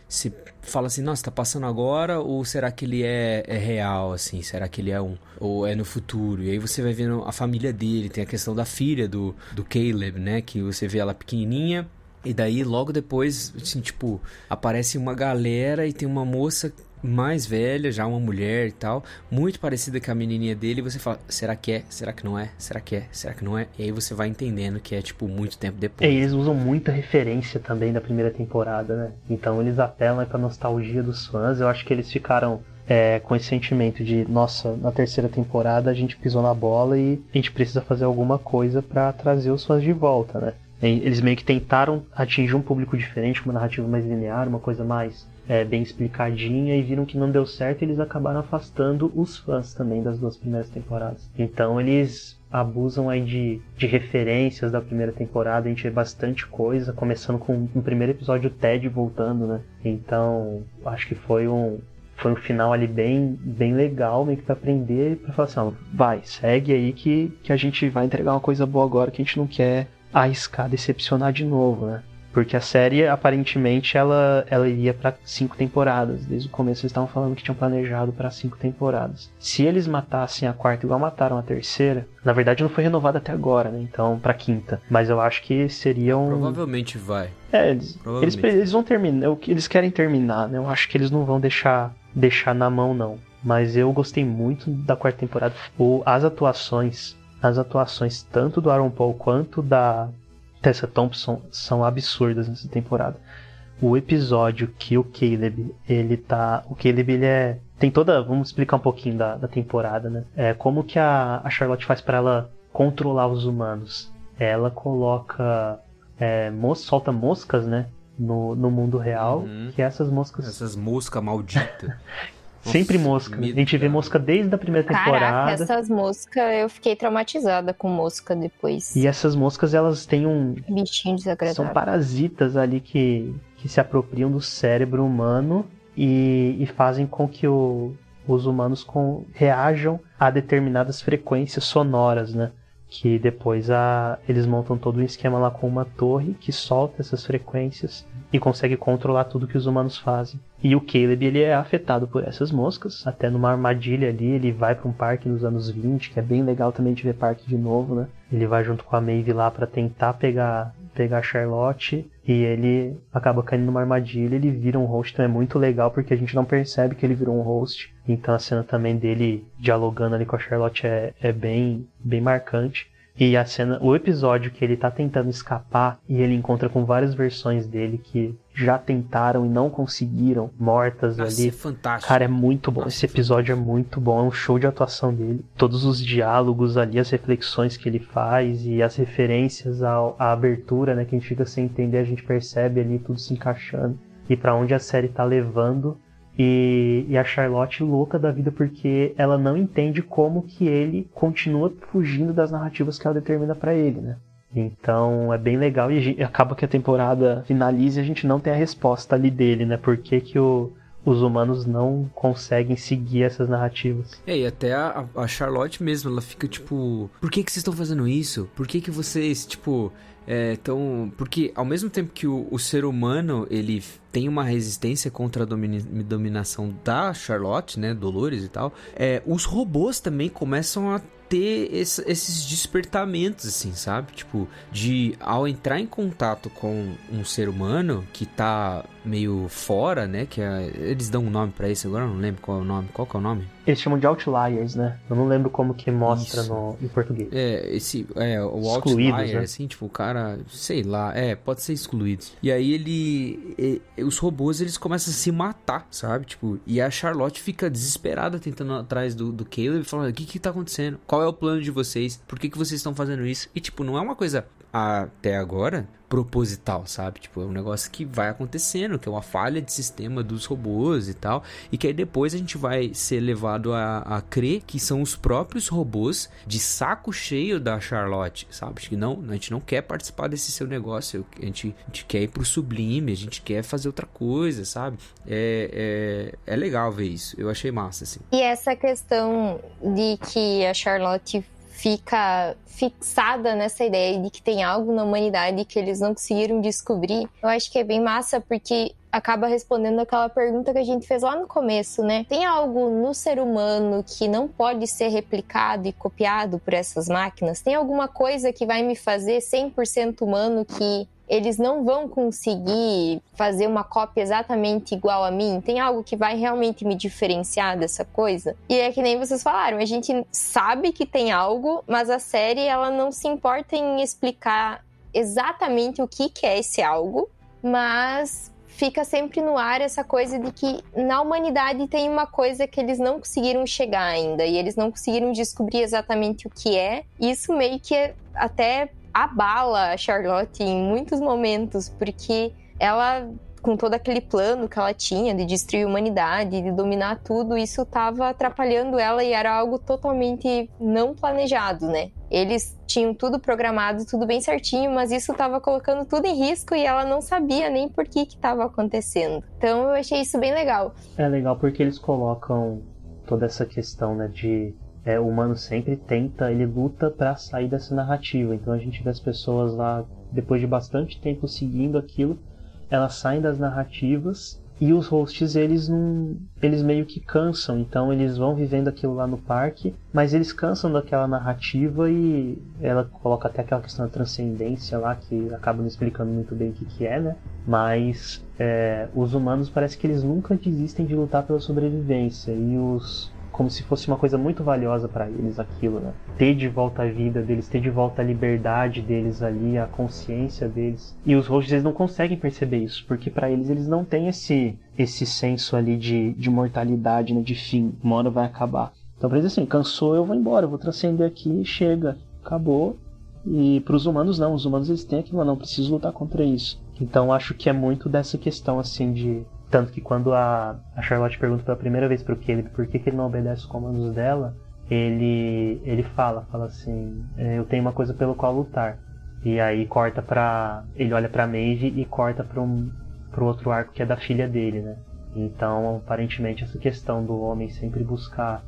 se fala assim, nossa, tá passando agora ou será que ele é, é real, assim? Será que ele é um... ou é no futuro? E aí você vai vendo a família dele, tem a questão da filha do, do Caleb, né? Que você vê ela pequenininha e daí logo depois, assim, tipo, aparece uma galera e tem uma moça mais velha, já uma mulher e tal, muito parecida com a menininha dele, e você fala, será que é? Será que não é? Será que é? Será que não é? E aí você vai entendendo que é, tipo, muito tempo depois. É, eles usam muita referência também da primeira temporada, né? Então eles apelam pra nostalgia dos fãs, eu acho que eles ficaram é, com esse sentimento de, nossa, na terceira temporada a gente pisou na bola e a gente precisa fazer alguma coisa para trazer os fãs de volta, né? Eles meio que tentaram atingir um público diferente, uma narrativa mais linear, uma coisa mais é, bem explicadinha e viram que não deu certo eles acabaram afastando os fãs também das duas primeiras temporadas. Então eles abusam aí de, de referências da primeira temporada, a gente vê bastante coisa, começando com o primeiro episódio o Ted voltando, né? Então acho que foi um, foi um final ali bem, bem legal, meio que pra aprender e pra falar assim, ó, vai, segue aí que, que a gente vai entregar uma coisa boa agora que a gente não quer arriscar decepcionar de novo, né? Porque a série, aparentemente, ela, ela iria para cinco temporadas. Desde o começo eles estavam falando que tinham planejado para cinco temporadas. Se eles matassem a quarta igual mataram a terceira, na verdade não foi renovada até agora, né? Então, pra quinta. Mas eu acho que seriam. Provavelmente vai. É, eles, eles, eles, vão terminar. O que eles querem terminar, né? Eu acho que eles não vão deixar, deixar na mão, não. Mas eu gostei muito da quarta temporada. Ou as atuações. As atuações tanto do Aaron Paul quanto da Tessa Thompson são absurdas nessa temporada. O episódio que o Caleb, ele tá. O Caleb, ele é. Tem toda. Vamos explicar um pouquinho da, da temporada, né? É, como que a, a Charlotte faz para ela controlar os humanos? Ela coloca. É, mos, solta moscas, né? no, no mundo real, Uhum. que essas moscas. Essas moscas malditas. Sempre mosca. A gente vê mosca desde a primeira Caraca, temporada. essas moscas, eu fiquei traumatizada com mosca depois. E essas moscas, elas têm um. Bichinho desagradável. São parasitas ali que, que se apropriam do cérebro humano e, e fazem com que o- os humanos com- reajam a determinadas frequências sonoras, né? Que depois a, eles montam todo um esquema lá com uma torre que solta essas frequências e consegue controlar tudo que os humanos fazem. E o Caleb ele é afetado por essas moscas, até numa armadilha ali, ele vai para um parque nos anos 20, que é bem legal também de ver parque de novo, né? Ele vai junto com a Maeve lá para tentar pegar pegar a Charlotte e ele acaba caindo numa armadilha, ele vira um host, então é muito legal porque a gente não percebe que ele virou um host. Então a cena também dele dialogando ali com a Charlotte é, é bem bem marcante. E a cena, o episódio que ele tá tentando escapar e ele encontra com várias versões dele que já tentaram e não conseguiram, mortas Nossa, ali. é fantástico. Cara, é muito bom. Esse episódio é muito bom. É um show de atuação dele. Todos os diálogos ali, as reflexões que ele faz e as referências ao- à abertura, né? Que a gente fica sem entender, a gente percebe ali tudo se encaixando. E pra onde a série tá levando. E, e a Charlotte louca da vida porque ela não entende como que ele continua fugindo das narrativas que ela determina pra ele, né? Então é bem legal e gente- acaba que a temporada finaliza e a gente não tem a resposta ali dele, né? Por que, que o, os humanos não conseguem seguir essas narrativas? É, e até a, a Charlotte mesmo, ela fica tipo, por que que vocês estão fazendo isso? Por que que vocês, tipo, é, tão... Porque ao mesmo tempo que o, o ser humano, ele tem uma resistência contra a domini- dominação da Charlotte, né, Dolores e tal, é, os robôs também começam a ter esse- esses despertamentos, assim, sabe? Tipo, de ao entrar em contato com um ser humano que tá meio fora, né? Que é- eles dão um nome pra isso, agora eu não lembro qual é o nome. Qual que é o nome? Eles chamam de outliers, né? Eu não lembro como que mostra no, em português. É, esse, é, o Excluídos, outlier, né? assim, tipo, o cara, sei lá, é, pode ser excluído. E aí ele, e- os robôs, eles começam a se matar, sabe? Tipo, e a Charlotte fica desesperada tentando atrás do, do Caleb, falando, o que que tá acontecendo? Qual é o plano de vocês? Por que que vocês estão fazendo isso? E, tipo, não é uma coisa, até agora, proposital, sabe? Tipo, é um negócio que vai acontecendo, que é uma falha de sistema dos robôs e tal, e que aí depois a gente vai ser levado a, a crer que são os próprios robôs de saco cheio da Charlotte, sabe? Que não, a gente não quer participar desse seu negócio, a gente, a gente quer ir pro sublime, a gente quer fazer outra coisa, sabe? É, é, é legal ver isso, eu achei massa, assim. E essa questão de que a Charlotte fica fixada nessa ideia de que tem algo na humanidade que eles não conseguiram descobrir, eu acho que é bem massa porque acaba respondendo aquela pergunta que a gente fez lá no começo, né? Tem algo no ser humano que não pode ser replicado e copiado por essas máquinas? Tem alguma coisa que vai me fazer 100% humano que eles não vão conseguir fazer uma cópia exatamente igual a mim? Tem algo que vai realmente me diferenciar dessa coisa? E é que nem vocês falaram, a gente sabe que tem algo, mas a série ela não se importa em explicar exatamente o que, que é esse algo, mas fica sempre no ar essa coisa de que na humanidade tem uma coisa que eles não conseguiram chegar ainda e eles não conseguiram descobrir exatamente o que é. Isso meio que até abala a Charlotte em muitos momentos, porque ela com todo aquele plano que ela tinha de destruir a humanidade, de dominar tudo, isso estava atrapalhando ela e era algo totalmente não planejado, né? Eles tinham tudo programado, tudo bem certinho, mas isso estava colocando tudo em risco e ela não sabia nem por que estava acontecendo. Então eu achei isso bem legal. É legal porque eles colocam toda essa questão, né, de é, o humano sempre tenta, ele luta para sair dessa narrativa. Então a gente vê as pessoas lá, depois de bastante tempo seguindo aquilo, elas saem das narrativas e os hosts eles não, eles meio que cansam. Então eles vão vivendo aquilo lá no parque, mas eles cansam daquela narrativa e ela coloca até aquela questão da transcendência lá que acaba não explicando muito bem o que, que é, né? Mas é, os humanos parece que eles nunca desistem de lutar pela sobrevivência e os como se fosse uma coisa muito valiosa para eles aquilo, né? Ter de volta a vida deles, ter de volta a liberdade deles ali, a consciência deles. E os hosts eles não conseguem perceber isso, porque para eles eles não têm esse esse senso ali de, de mortalidade, né, de fim, uma hora vai acabar. Então pra eles assim, cansou, eu vou embora, eu vou transcender aqui, chega, acabou. E para os humanos não, os humanos eles têm aquilo, não preciso lutar contra isso. Então acho que é muito dessa questão assim de tanto que quando a, a Charlotte pergunta pela primeira vez pro Caleb por que, que ele não obedece os comandos dela, ele ele fala, fala assim, é, eu tenho uma coisa pelo qual lutar. E aí corta pra. Ele olha pra Maeve e corta um, pro outro arco que é da filha dele, né? Então, aparentemente, essa questão do homem sempre buscar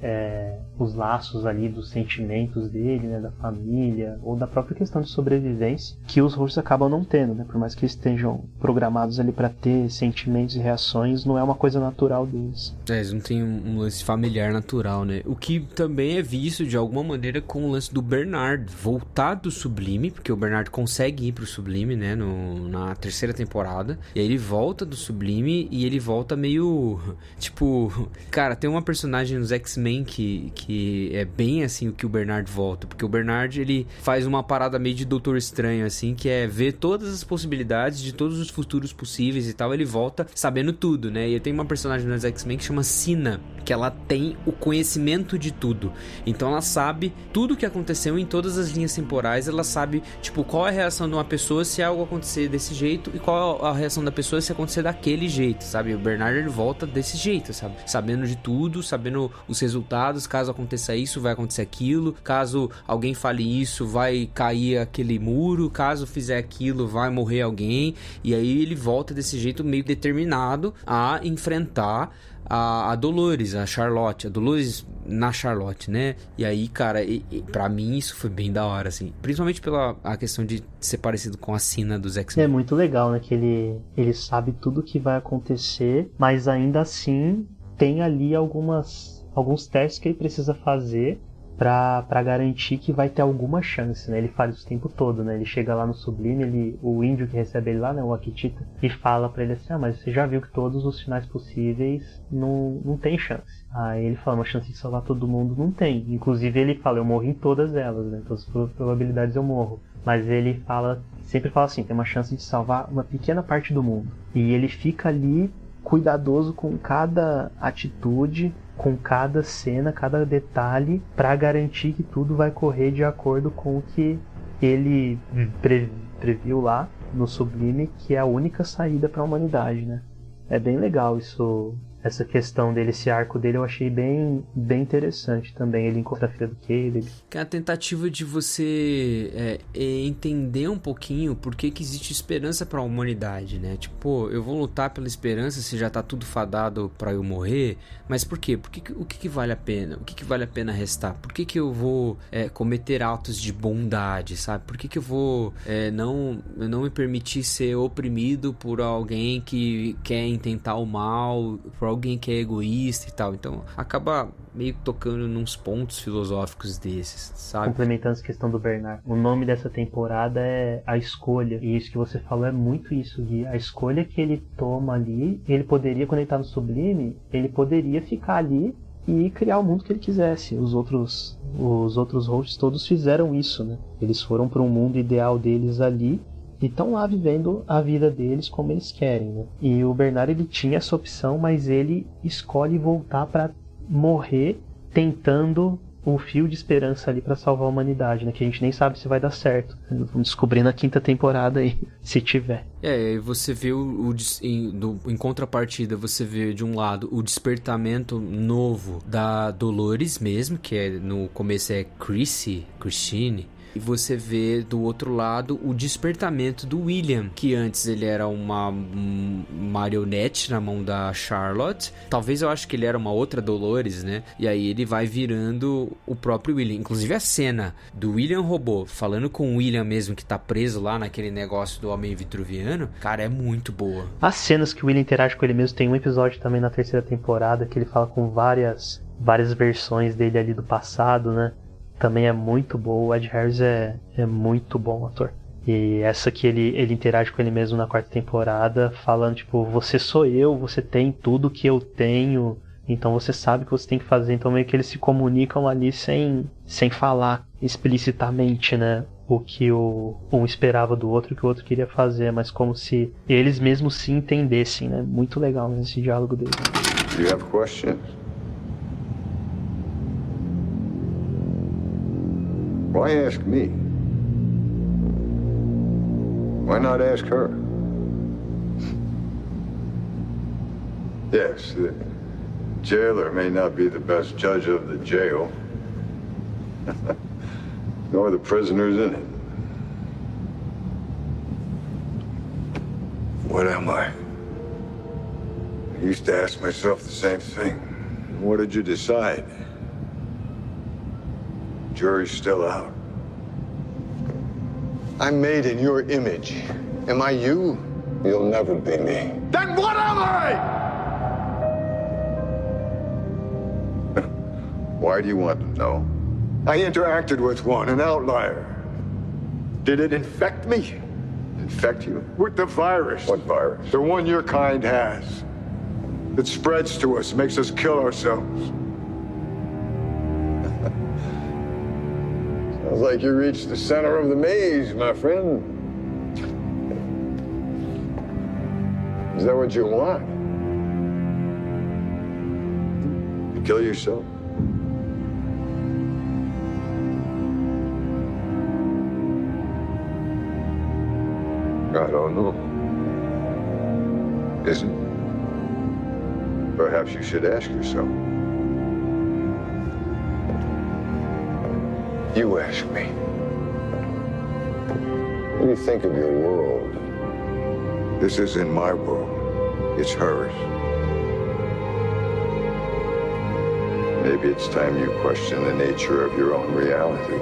é, os laços ali dos sentimentos dele, né, da família, ou da própria questão de sobrevivência, que os hosts acabam não tendo, né, por mais que estejam programados ali para ter sentimentos e reações, não é uma coisa natural deles. É, eles não têm um lance familiar natural, né? O que também é visto de alguma maneira com o lance do Bernard voltar do Sublime, porque o Bernard consegue ir pro Sublime, né, no, na terceira temporada, e aí ele volta do Sublime e ele volta meio tipo, cara, tem uma personagem nos X-Men Que, que é bem assim o que o Bernard volta. Porque o Bernard, ele faz uma parada meio de Doutor Estranho, assim, que é ver todas as possibilidades de todos os futuros possíveis e tal. Ele volta sabendo tudo, né? E tem uma personagem nos X-Men que chama Sina, que ela tem o conhecimento de tudo. Então ela sabe tudo o que aconteceu em todas as linhas temporais. Ela sabe, tipo, qual é a reação de uma pessoa se algo acontecer desse jeito e qual é a reação da pessoa se acontecer daquele jeito, sabe? O Bernard ele volta desse jeito, sabe? Sabendo de tudo, sabendo os resultados resultados. Caso aconteça isso, vai acontecer aquilo. Caso alguém fale isso, vai cair aquele muro. Caso fizer aquilo, vai morrer alguém. E aí ele volta desse jeito meio determinado a enfrentar a, a, Dolores, a Charlotte, a Dolores na Charlotte, né? E aí, cara, e, e, pra mim isso foi bem da hora, assim. Principalmente pela a questão de ser parecido com a Sina dos X-Men. É muito legal, né? Que ele, ele sabe tudo que vai acontecer, mas ainda assim tem ali algumas alguns testes que ele precisa fazer para garantir que vai ter alguma chance, né? Ele fala isso o tempo todo, né? Ele chega lá no Sublime, ele, o índio que recebe ele lá, né, o Akitita, e fala para ele assim: "Ah, mas você já viu que todos os finais possíveis não, não tem chance". Aí ele fala: "Uma chance de salvar todo mundo não tem". Inclusive ele fala: "Eu morro em todas elas, né? Todas as probabilidades eu morro". Mas ele fala, sempre fala assim: "Tem uma chance de salvar uma pequena parte do mundo". E ele fica ali cuidadoso com cada atitude, com cada cena, cada detalhe, para garantir que tudo vai correr de acordo com o que ele pre previu lá no Sublime, que é a única saída para a humanidade, né? É bem legal isso essa questão dele, esse arco dele, eu achei bem, bem interessante também. Ele encontra a filha do Caleb. Que é a tentativa de você é, é entender um pouquinho por que, que existe esperança para a humanidade, né? Tipo, eu vou lutar pela esperança se já tá tudo fadado para eu morrer, mas por quê? Por que, o que, que vale a pena? O que, que vale a pena restar? Por que, que eu vou é, cometer atos de bondade, sabe? Por que, que eu vou é, não, não me permitir ser oprimido por alguém que quer intentar o mal, por alguém que é egoísta e tal. Então acaba meio tocando nos pontos filosóficos desses, sabe? Complementando essa questão do Bernard. O nome dessa temporada é A Escolha. E isso que você falou é muito isso, Gui. A escolha que ele toma ali, ele poderia, quando ele tá no Sublime, ele poderia ficar ali e criar o mundo que ele quisesse. Os outros, os outros hosts todos fizeram isso, né? Eles foram para um mundo ideal deles ali e estão lá vivendo a vida deles como eles querem. Né? E o Bernard ele tinha essa opção, mas ele escolhe voltar para morrer tentando o fio de esperança ali para salvar a humanidade, né? Que a gente nem sabe se vai dar certo. Vamos descobrir na quinta temporada aí, se tiver. É, você vê o, o em, do, em contrapartida, você vê de um lado o despertamento novo da Dolores mesmo, que é no começo é Chrissy, Christine, e você vê do outro lado o despertamento do William, que antes ele era uma um marionete na mão da Charlotte. Talvez eu acho que ele era uma outra Dolores, né? E aí ele vai virando o próprio William. Inclusive a cena do William robô falando com o William mesmo que tá preso lá naquele negócio do homem vitruviano, cara, é muito boa. As cenas que o William interage com ele mesmo tem um episódio também na terceira temporada que ele fala com várias várias versões dele ali do passado, né? Também é muito boa. O Ed Harris é, é muito bom ator. E essa que ele, ele interage com ele mesmo na quarta temporada, falando, tipo, você sou eu, você tem tudo que eu tenho, então você sabe o que você tem que fazer. Então meio que eles se comunicam ali sem, sem falar explicitamente, né? O que o, um esperava do outro o que o outro queria fazer, mas como se eles mesmos se entendessem, né? Muito legal esse diálogo. Do you have questions? Why ask me? Why not ask her? yes, the jailer may not be the best judge of the jail, nor the prisoners in it. What am I? I used to ask myself the same thing. What did you decide? Jury's still out. I'm made in your image. Am I you? You'll never be me. Then what am I? Why do you want to know? I interacted with one, an outlier. Did it infect me? Infect you? With the virus. What virus? The one your kind has. It spreads to us, makes us kill ourselves. Sounds like you reached the center of the maze, my friend. Is that what you want? To kill yourself? I don't know. Isn't? Perhaps you should ask yourself. You ask me. What do you think of your world? This isn't my world. It's hers. Maybe it's time you question the nature of your own reality.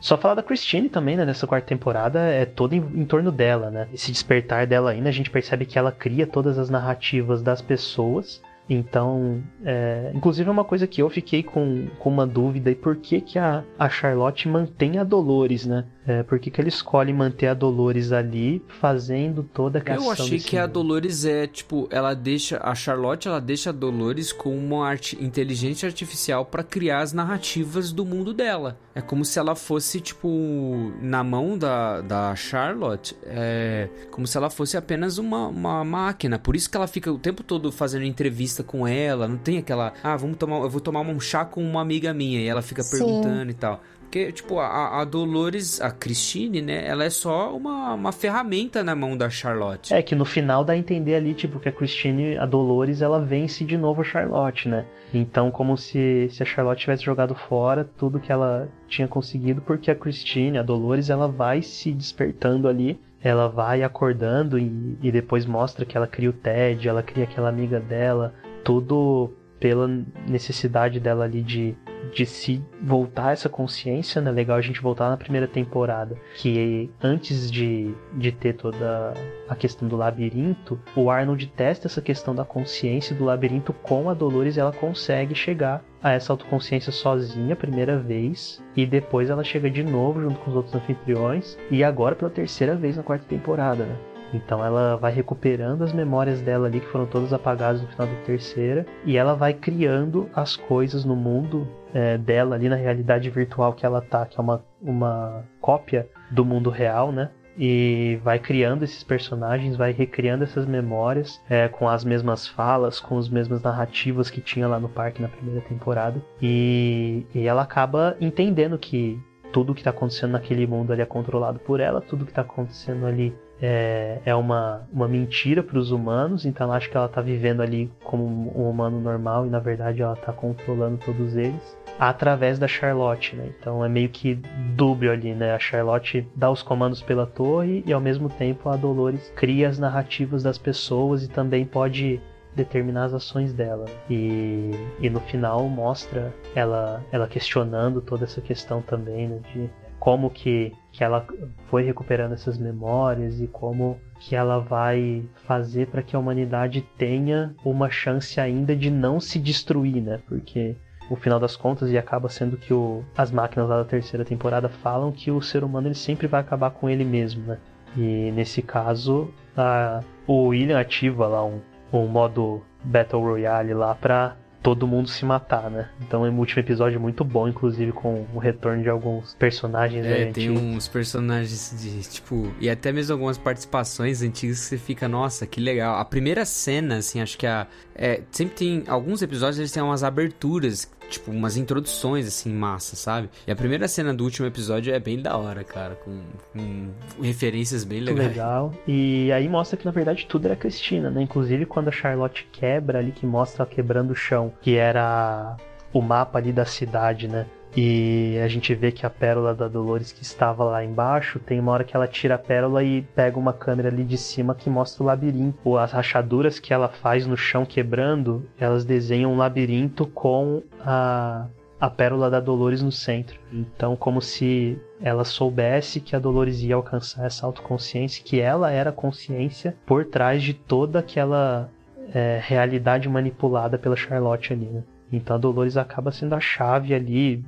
Só falar da Christine também, né? Nessa quarta temporada é todo em, em, torno dela, né? Esse despertar dela ainda, a gente percebe que ela cria todas as narrativas das pessoas. Então, é, inclusive é uma coisa que eu fiquei com, com uma dúvida e por que, que a, a Charlotte mantém a Dolores, né? É, por que, que ele escolhe manter a Dolores ali, fazendo toda a questão Eu achei que mundo. a Dolores é, tipo, ela deixa. A Charlotte, ela deixa a Dolores com uma arte, inteligência artificial para criar as narrativas do mundo dela. É como se ela fosse, tipo, na mão da, da Charlotte, é como se ela fosse apenas uma, uma máquina. Por isso que ela fica o tempo todo fazendo entrevista com ela. Não tem aquela, ah, vamos tomar, eu vou tomar um chá com uma amiga minha. E ela fica Sim. perguntando e tal. Porque, tipo, a, a, Dolores, a Christine, né? Ela é só uma, uma ferramenta na mão da Charlotte. É, que no final dá a entender ali, tipo, que a Christine, a Dolores, ela vence de novo a Charlotte, né? Então, como se, se a Charlotte tivesse jogado fora tudo que ela tinha conseguido, porque a Christine, a Dolores, ela vai se despertando ali ela vai acordando e, e, depois mostra que ela cria o Ted, ela cria aquela amiga dela, tudo pela necessidade dela ali de de se voltar essa consciência, né? Legal a gente voltar na primeira temporada, que antes de, de ter toda a questão do labirinto, o Arnold testa essa questão da consciência do labirinto com a Dolores e ela consegue chegar a essa autoconsciência sozinha a primeira vez e depois ela chega de novo junto com os outros anfitriões e agora pela terceira vez na quarta temporada, né? Então ela vai recuperando as memórias dela ali que foram todas apagadas no final da terceira e ela vai criando as coisas no mundo é, dela ali na realidade virtual que ela tá, que é uma, uma cópia do mundo real, né? e vai criando esses personagens, vai recriando essas memórias é, com as mesmas falas, com as mesmas narrativas que tinha lá no parque na primeira temporada. E, e ela acaba entendendo que tudo que está acontecendo naquele mundo ali é controlado por ela, tudo que está acontecendo ali é, é uma, uma mentira para os humanos, então ela acha que ela está vivendo ali como um humano normal e na verdade ela está controlando todos eles através da Charlotte, né? Então é meio que dúbio ali, né? A Charlotte dá os comandos pela torre e ao mesmo tempo a Dolores cria as narrativas das pessoas e também pode determinar as ações dela. E, e no final mostra ela, ela questionando toda essa questão também, né? De como que, que ela foi recuperando essas memórias e como que ela vai fazer para que a humanidade tenha uma chance ainda de não se destruir, né? Porque no final das contas e acaba sendo que o, as máquinas lá da terceira temporada falam que o ser humano ele sempre vai acabar com ele mesmo, né? E nesse caso, a, o William ativa lá um, um modo Battle Royale lá pra todo mundo se matar, né? Então é um último episódio muito bom, inclusive com o retorno de alguns personagens. É, tem uns personagens de tipo e até mesmo algumas participações antigas que você fica, nossa, que legal. A primeira cena, assim, acho que a é, sempre tem alguns episódios eles têm umas aberturas tipo, umas introduções, assim, massa, sabe? E a primeira cena do último episódio é bem da hora, cara, com, com referências bem legais. legal. E aí mostra que na verdade tudo era Cristina, né? Inclusive quando a Charlotte quebra ali, que mostra ela quebrando o chão, que era o mapa ali da cidade, né? E a gente vê que a pérola da Dolores que estava lá embaixo, tem uma hora que ela tira a pérola e pega uma câmera ali de cima que mostra o labirinto. As rachaduras que ela faz no chão quebrando, elas desenham um labirinto com a, a pérola da Dolores no centro. Então, como se ela soubesse que a Dolores ia alcançar essa autoconsciência, que ela era a consciência por trás de toda aquela é, realidade manipulada pela Charlotte ali, né? Então a Dolores acaba sendo a chave ali,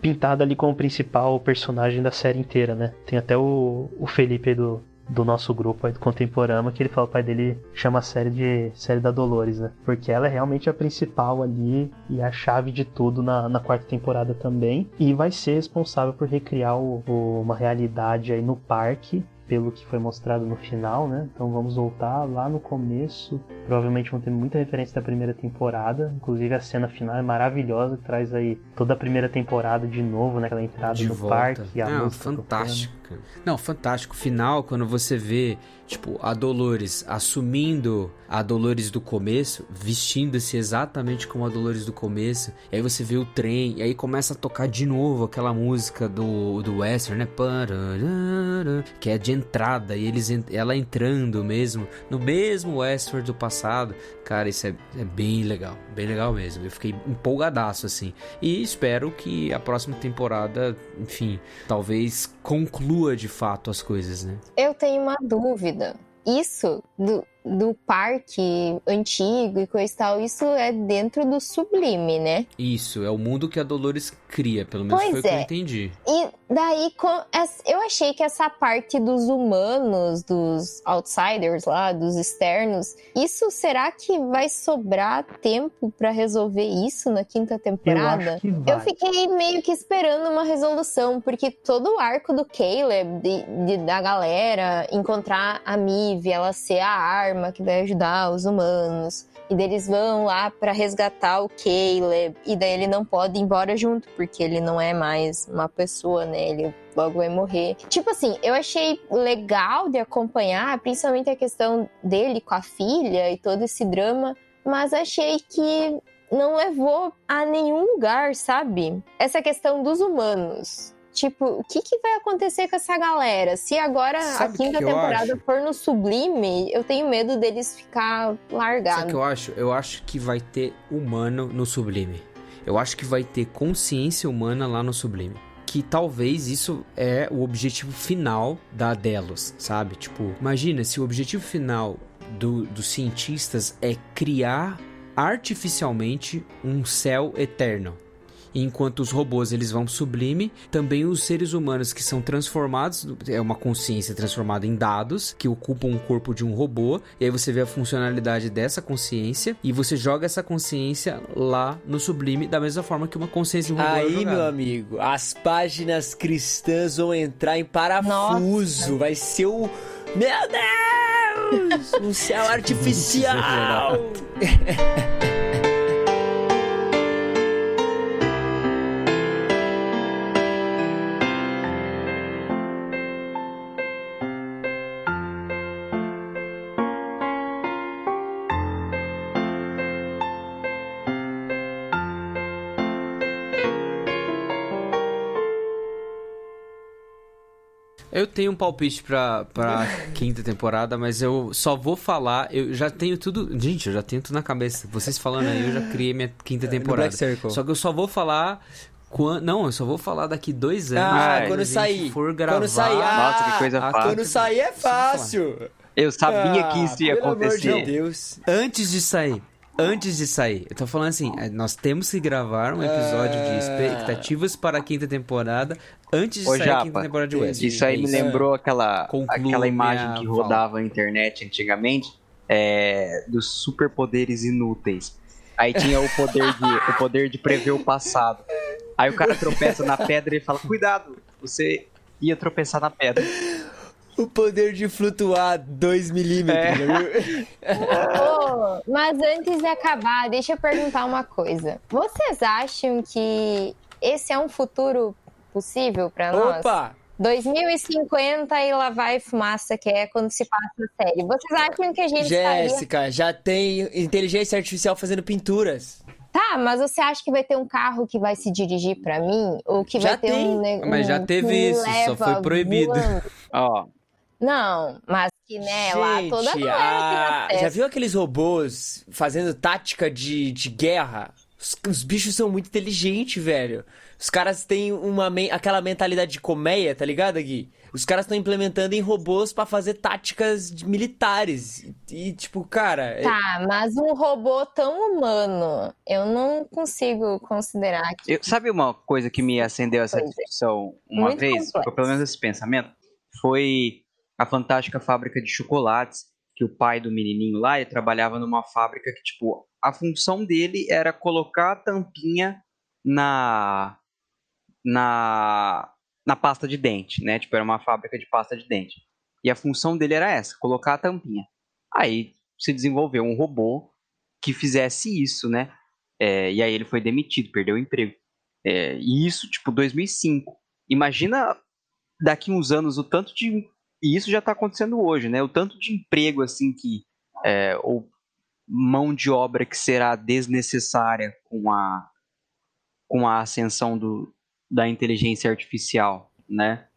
pintada ali como principal personagem da série inteira, né? Tem até o, o Felipe aí do, do nosso grupo aí do Contemporâneo, que ele fala, o pai dele chama a série de série da Dolores, né? Porque ela é realmente a principal ali e a chave de tudo na, na quarta temporada também. E vai ser responsável por recriar o, o- uma realidade aí no parque. Pelo que foi mostrado no final, né? Então vamos voltar lá no começo. Provavelmente vão ter muita referência da primeira temporada. Inclusive a cena final é maravilhosa, que traz aí toda a primeira temporada de novo, né? Aquela entrada de no volta. parque. A música fantástico. Cara. Não, fantástico. Final, quando você vê, tipo, a Dolores assumindo a Dolores do começo, vestindo-se exatamente como a Dolores do começo, e aí você vê o trem, e aí começa a tocar de novo aquela música do, do Western, né? Que é de entrada, e eles ela entrando mesmo, no mesmo Westworld do passado. Cara, isso é, é bem legal, bem legal mesmo. Eu fiquei empolgadaço, assim. E espero que a próxima temporada, enfim, talvez conclua de fato as coisas, né? Eu tenho uma dúvida. Isso do, do parque antigo e coisa e tal, isso é dentro do sublime, né? Isso, é o mundo que a Dolores cria, pelo menos Pois foi o que eu é. entendi. E daí, eu achei que essa parte dos humanos, dos outsiders lá, dos externos, isso será que vai sobrar tempo pra resolver isso na quinta temporada? vai. Eu fiquei meio que esperando uma resolução, porque todo o arco do Caleb, de- de- da galera, encontrar a Mive, ela ser a arma que vai ajudar os humanos. E daí eles vão lá pra resgatar o Caleb. E daí ele não pode ir embora junto, porque ele não é mais uma pessoa, né? Ele logo vai morrer. Tipo assim, eu achei legal de acompanhar, principalmente a questão dele com a filha e todo esse drama. Mas achei que não levou a nenhum lugar, sabe? Essa questão dos humanos. Tipo, o que, que vai acontecer com essa galera? Se agora Sabe a que quinta que eu temporada for no Sublime, eu tenho medo deles ficar Sabe o largados. que eu acho? Eu acho que vai ter humano no Sublime. Eu acho que vai ter consciência humana lá no Sublime. Que talvez isso é o objetivo final da Delos, sabe? Tipo, imagina se o objetivo final do- dos cientistas é criar artificialmente um céu eterno. Enquanto os robôs eles vão pro sublime, também os seres humanos que são transformados, é uma consciência transformada em dados que ocupam o corpo de um robô, e aí você vê a funcionalidade dessa consciência e você joga essa consciência lá no sublime da mesma forma que uma consciência de um robô é Aí, jogada. meu amigo, as páginas cristãs vão entrar em parafuso. Vai ser o. Meu Deus! Um céu artificial! tenho um palpite pra, pra quinta temporada, mas eu só vou falar. Eu já tenho tudo. Gente, eu já tenho tudo na cabeça. Vocês falando aí, eu já criei minha quinta temporada. Black Circle. Só que eu só vou falar. Quan... Não, eu só vou falar daqui dois anos. Ah, quando quando sair. For gravar. Quando sair. Ah, Nossa, que coisa a- fácil. Quando sair é fácil. Eu sabia Ah, que isso ia pelo amor de acontecer. Deus. Antes de sair. Antes de sair. Eu tô falando assim, eh, nós temos que gravar um episódio de expectativas para a quinta temporada antes de Ô, sair a Japa, quinta temporada de West. Isso aí É me lembrou aquela, Conclua aquela imagem que fala. rodava na internet antigamente é, dos superpoderes inúteis. Aí tinha o poder, de, o poder de prever o passado. Aí o cara tropeça na pedra e fala: Cuidado, você ia tropeçar na pedra. O poder de flutuar 2 milímetros, viu? Ô, mas antes de acabar, deixa eu perguntar uma coisa. Vocês acham que esse é um futuro possível pra nós? Opa! 2050 e lá vai fumaça, que é quando se passa a série. Vocês acham que a gente estaria... Jéssica, já tem inteligência artificial fazendo pinturas. Tá, mas você acha que vai ter um carro que vai se dirigir pra mim? Ou que Já vai ter tem. um... ne- Mas já um teve isso, só leva foi proibido. Ó, Não, mas que, né, lá toda Gente, galera a- tem acesso. já viu aqueles robôs fazendo tática de, de guerra? Os, os bichos são muito inteligentes, velho. Os caras têm uma aquela mentalidade de colmeia, tá ligado, Gui? Os caras estão implementando em robôs pra fazer táticas de- militares. E, tipo, cara. é- Tá, mas um robô tão humano, eu não consigo considerar que... eu- sabe uma coisa que me acendeu essa discussão uma Muito vez? complexo. Foi pelo menos esse pensamento. Foi a fantástica fábrica de chocolates, que o pai do menininho lá, ele trabalhava numa fábrica que, tipo, a função dele era colocar a tampinha na na na pasta de dente, né? Tipo, era uma fábrica de pasta de dente. E a função dele era essa, colocar a tampinha. Aí se desenvolveu um robô que fizesse isso, né? É, e aí ele foi demitido, perdeu o emprego. É, e isso, tipo, 2005. Imagina daqui uns anos o tanto de. E isso já está acontecendo hoje, né? O tanto de emprego, assim, que. É, ou mão de obra que será desnecessária com a, com a ascensão do, da inteligência artificial, né?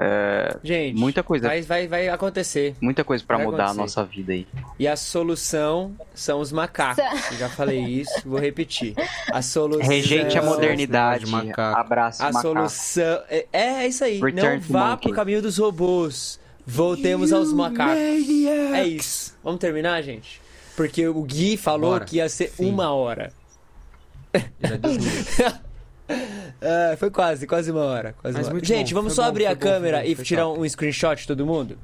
É, Gente, muita coisa, vai, vai, vai acontecer. muita coisa para mudar a acontecer. nossa vida aí. E a solução são os macacos. Eu já falei isso, vou repetir. A solução. Rejeite a modernidade, de macaco. abraça A macaco. solução. É, é isso aí. Return Não vá monkey. pro caminho dos robôs. Voltemos aos macacos. É isso. Vamos terminar, gente? Porque o Gui falou Bora. que ia ser Fim. uma hora. Já É, foi quase, quase uma hora. Quase Mas uma hora. muito Gente, bom, vamos foi só bom, abrir foi a bom, foi câmera bom, e foi tirar top. um screenshot de todo mundo?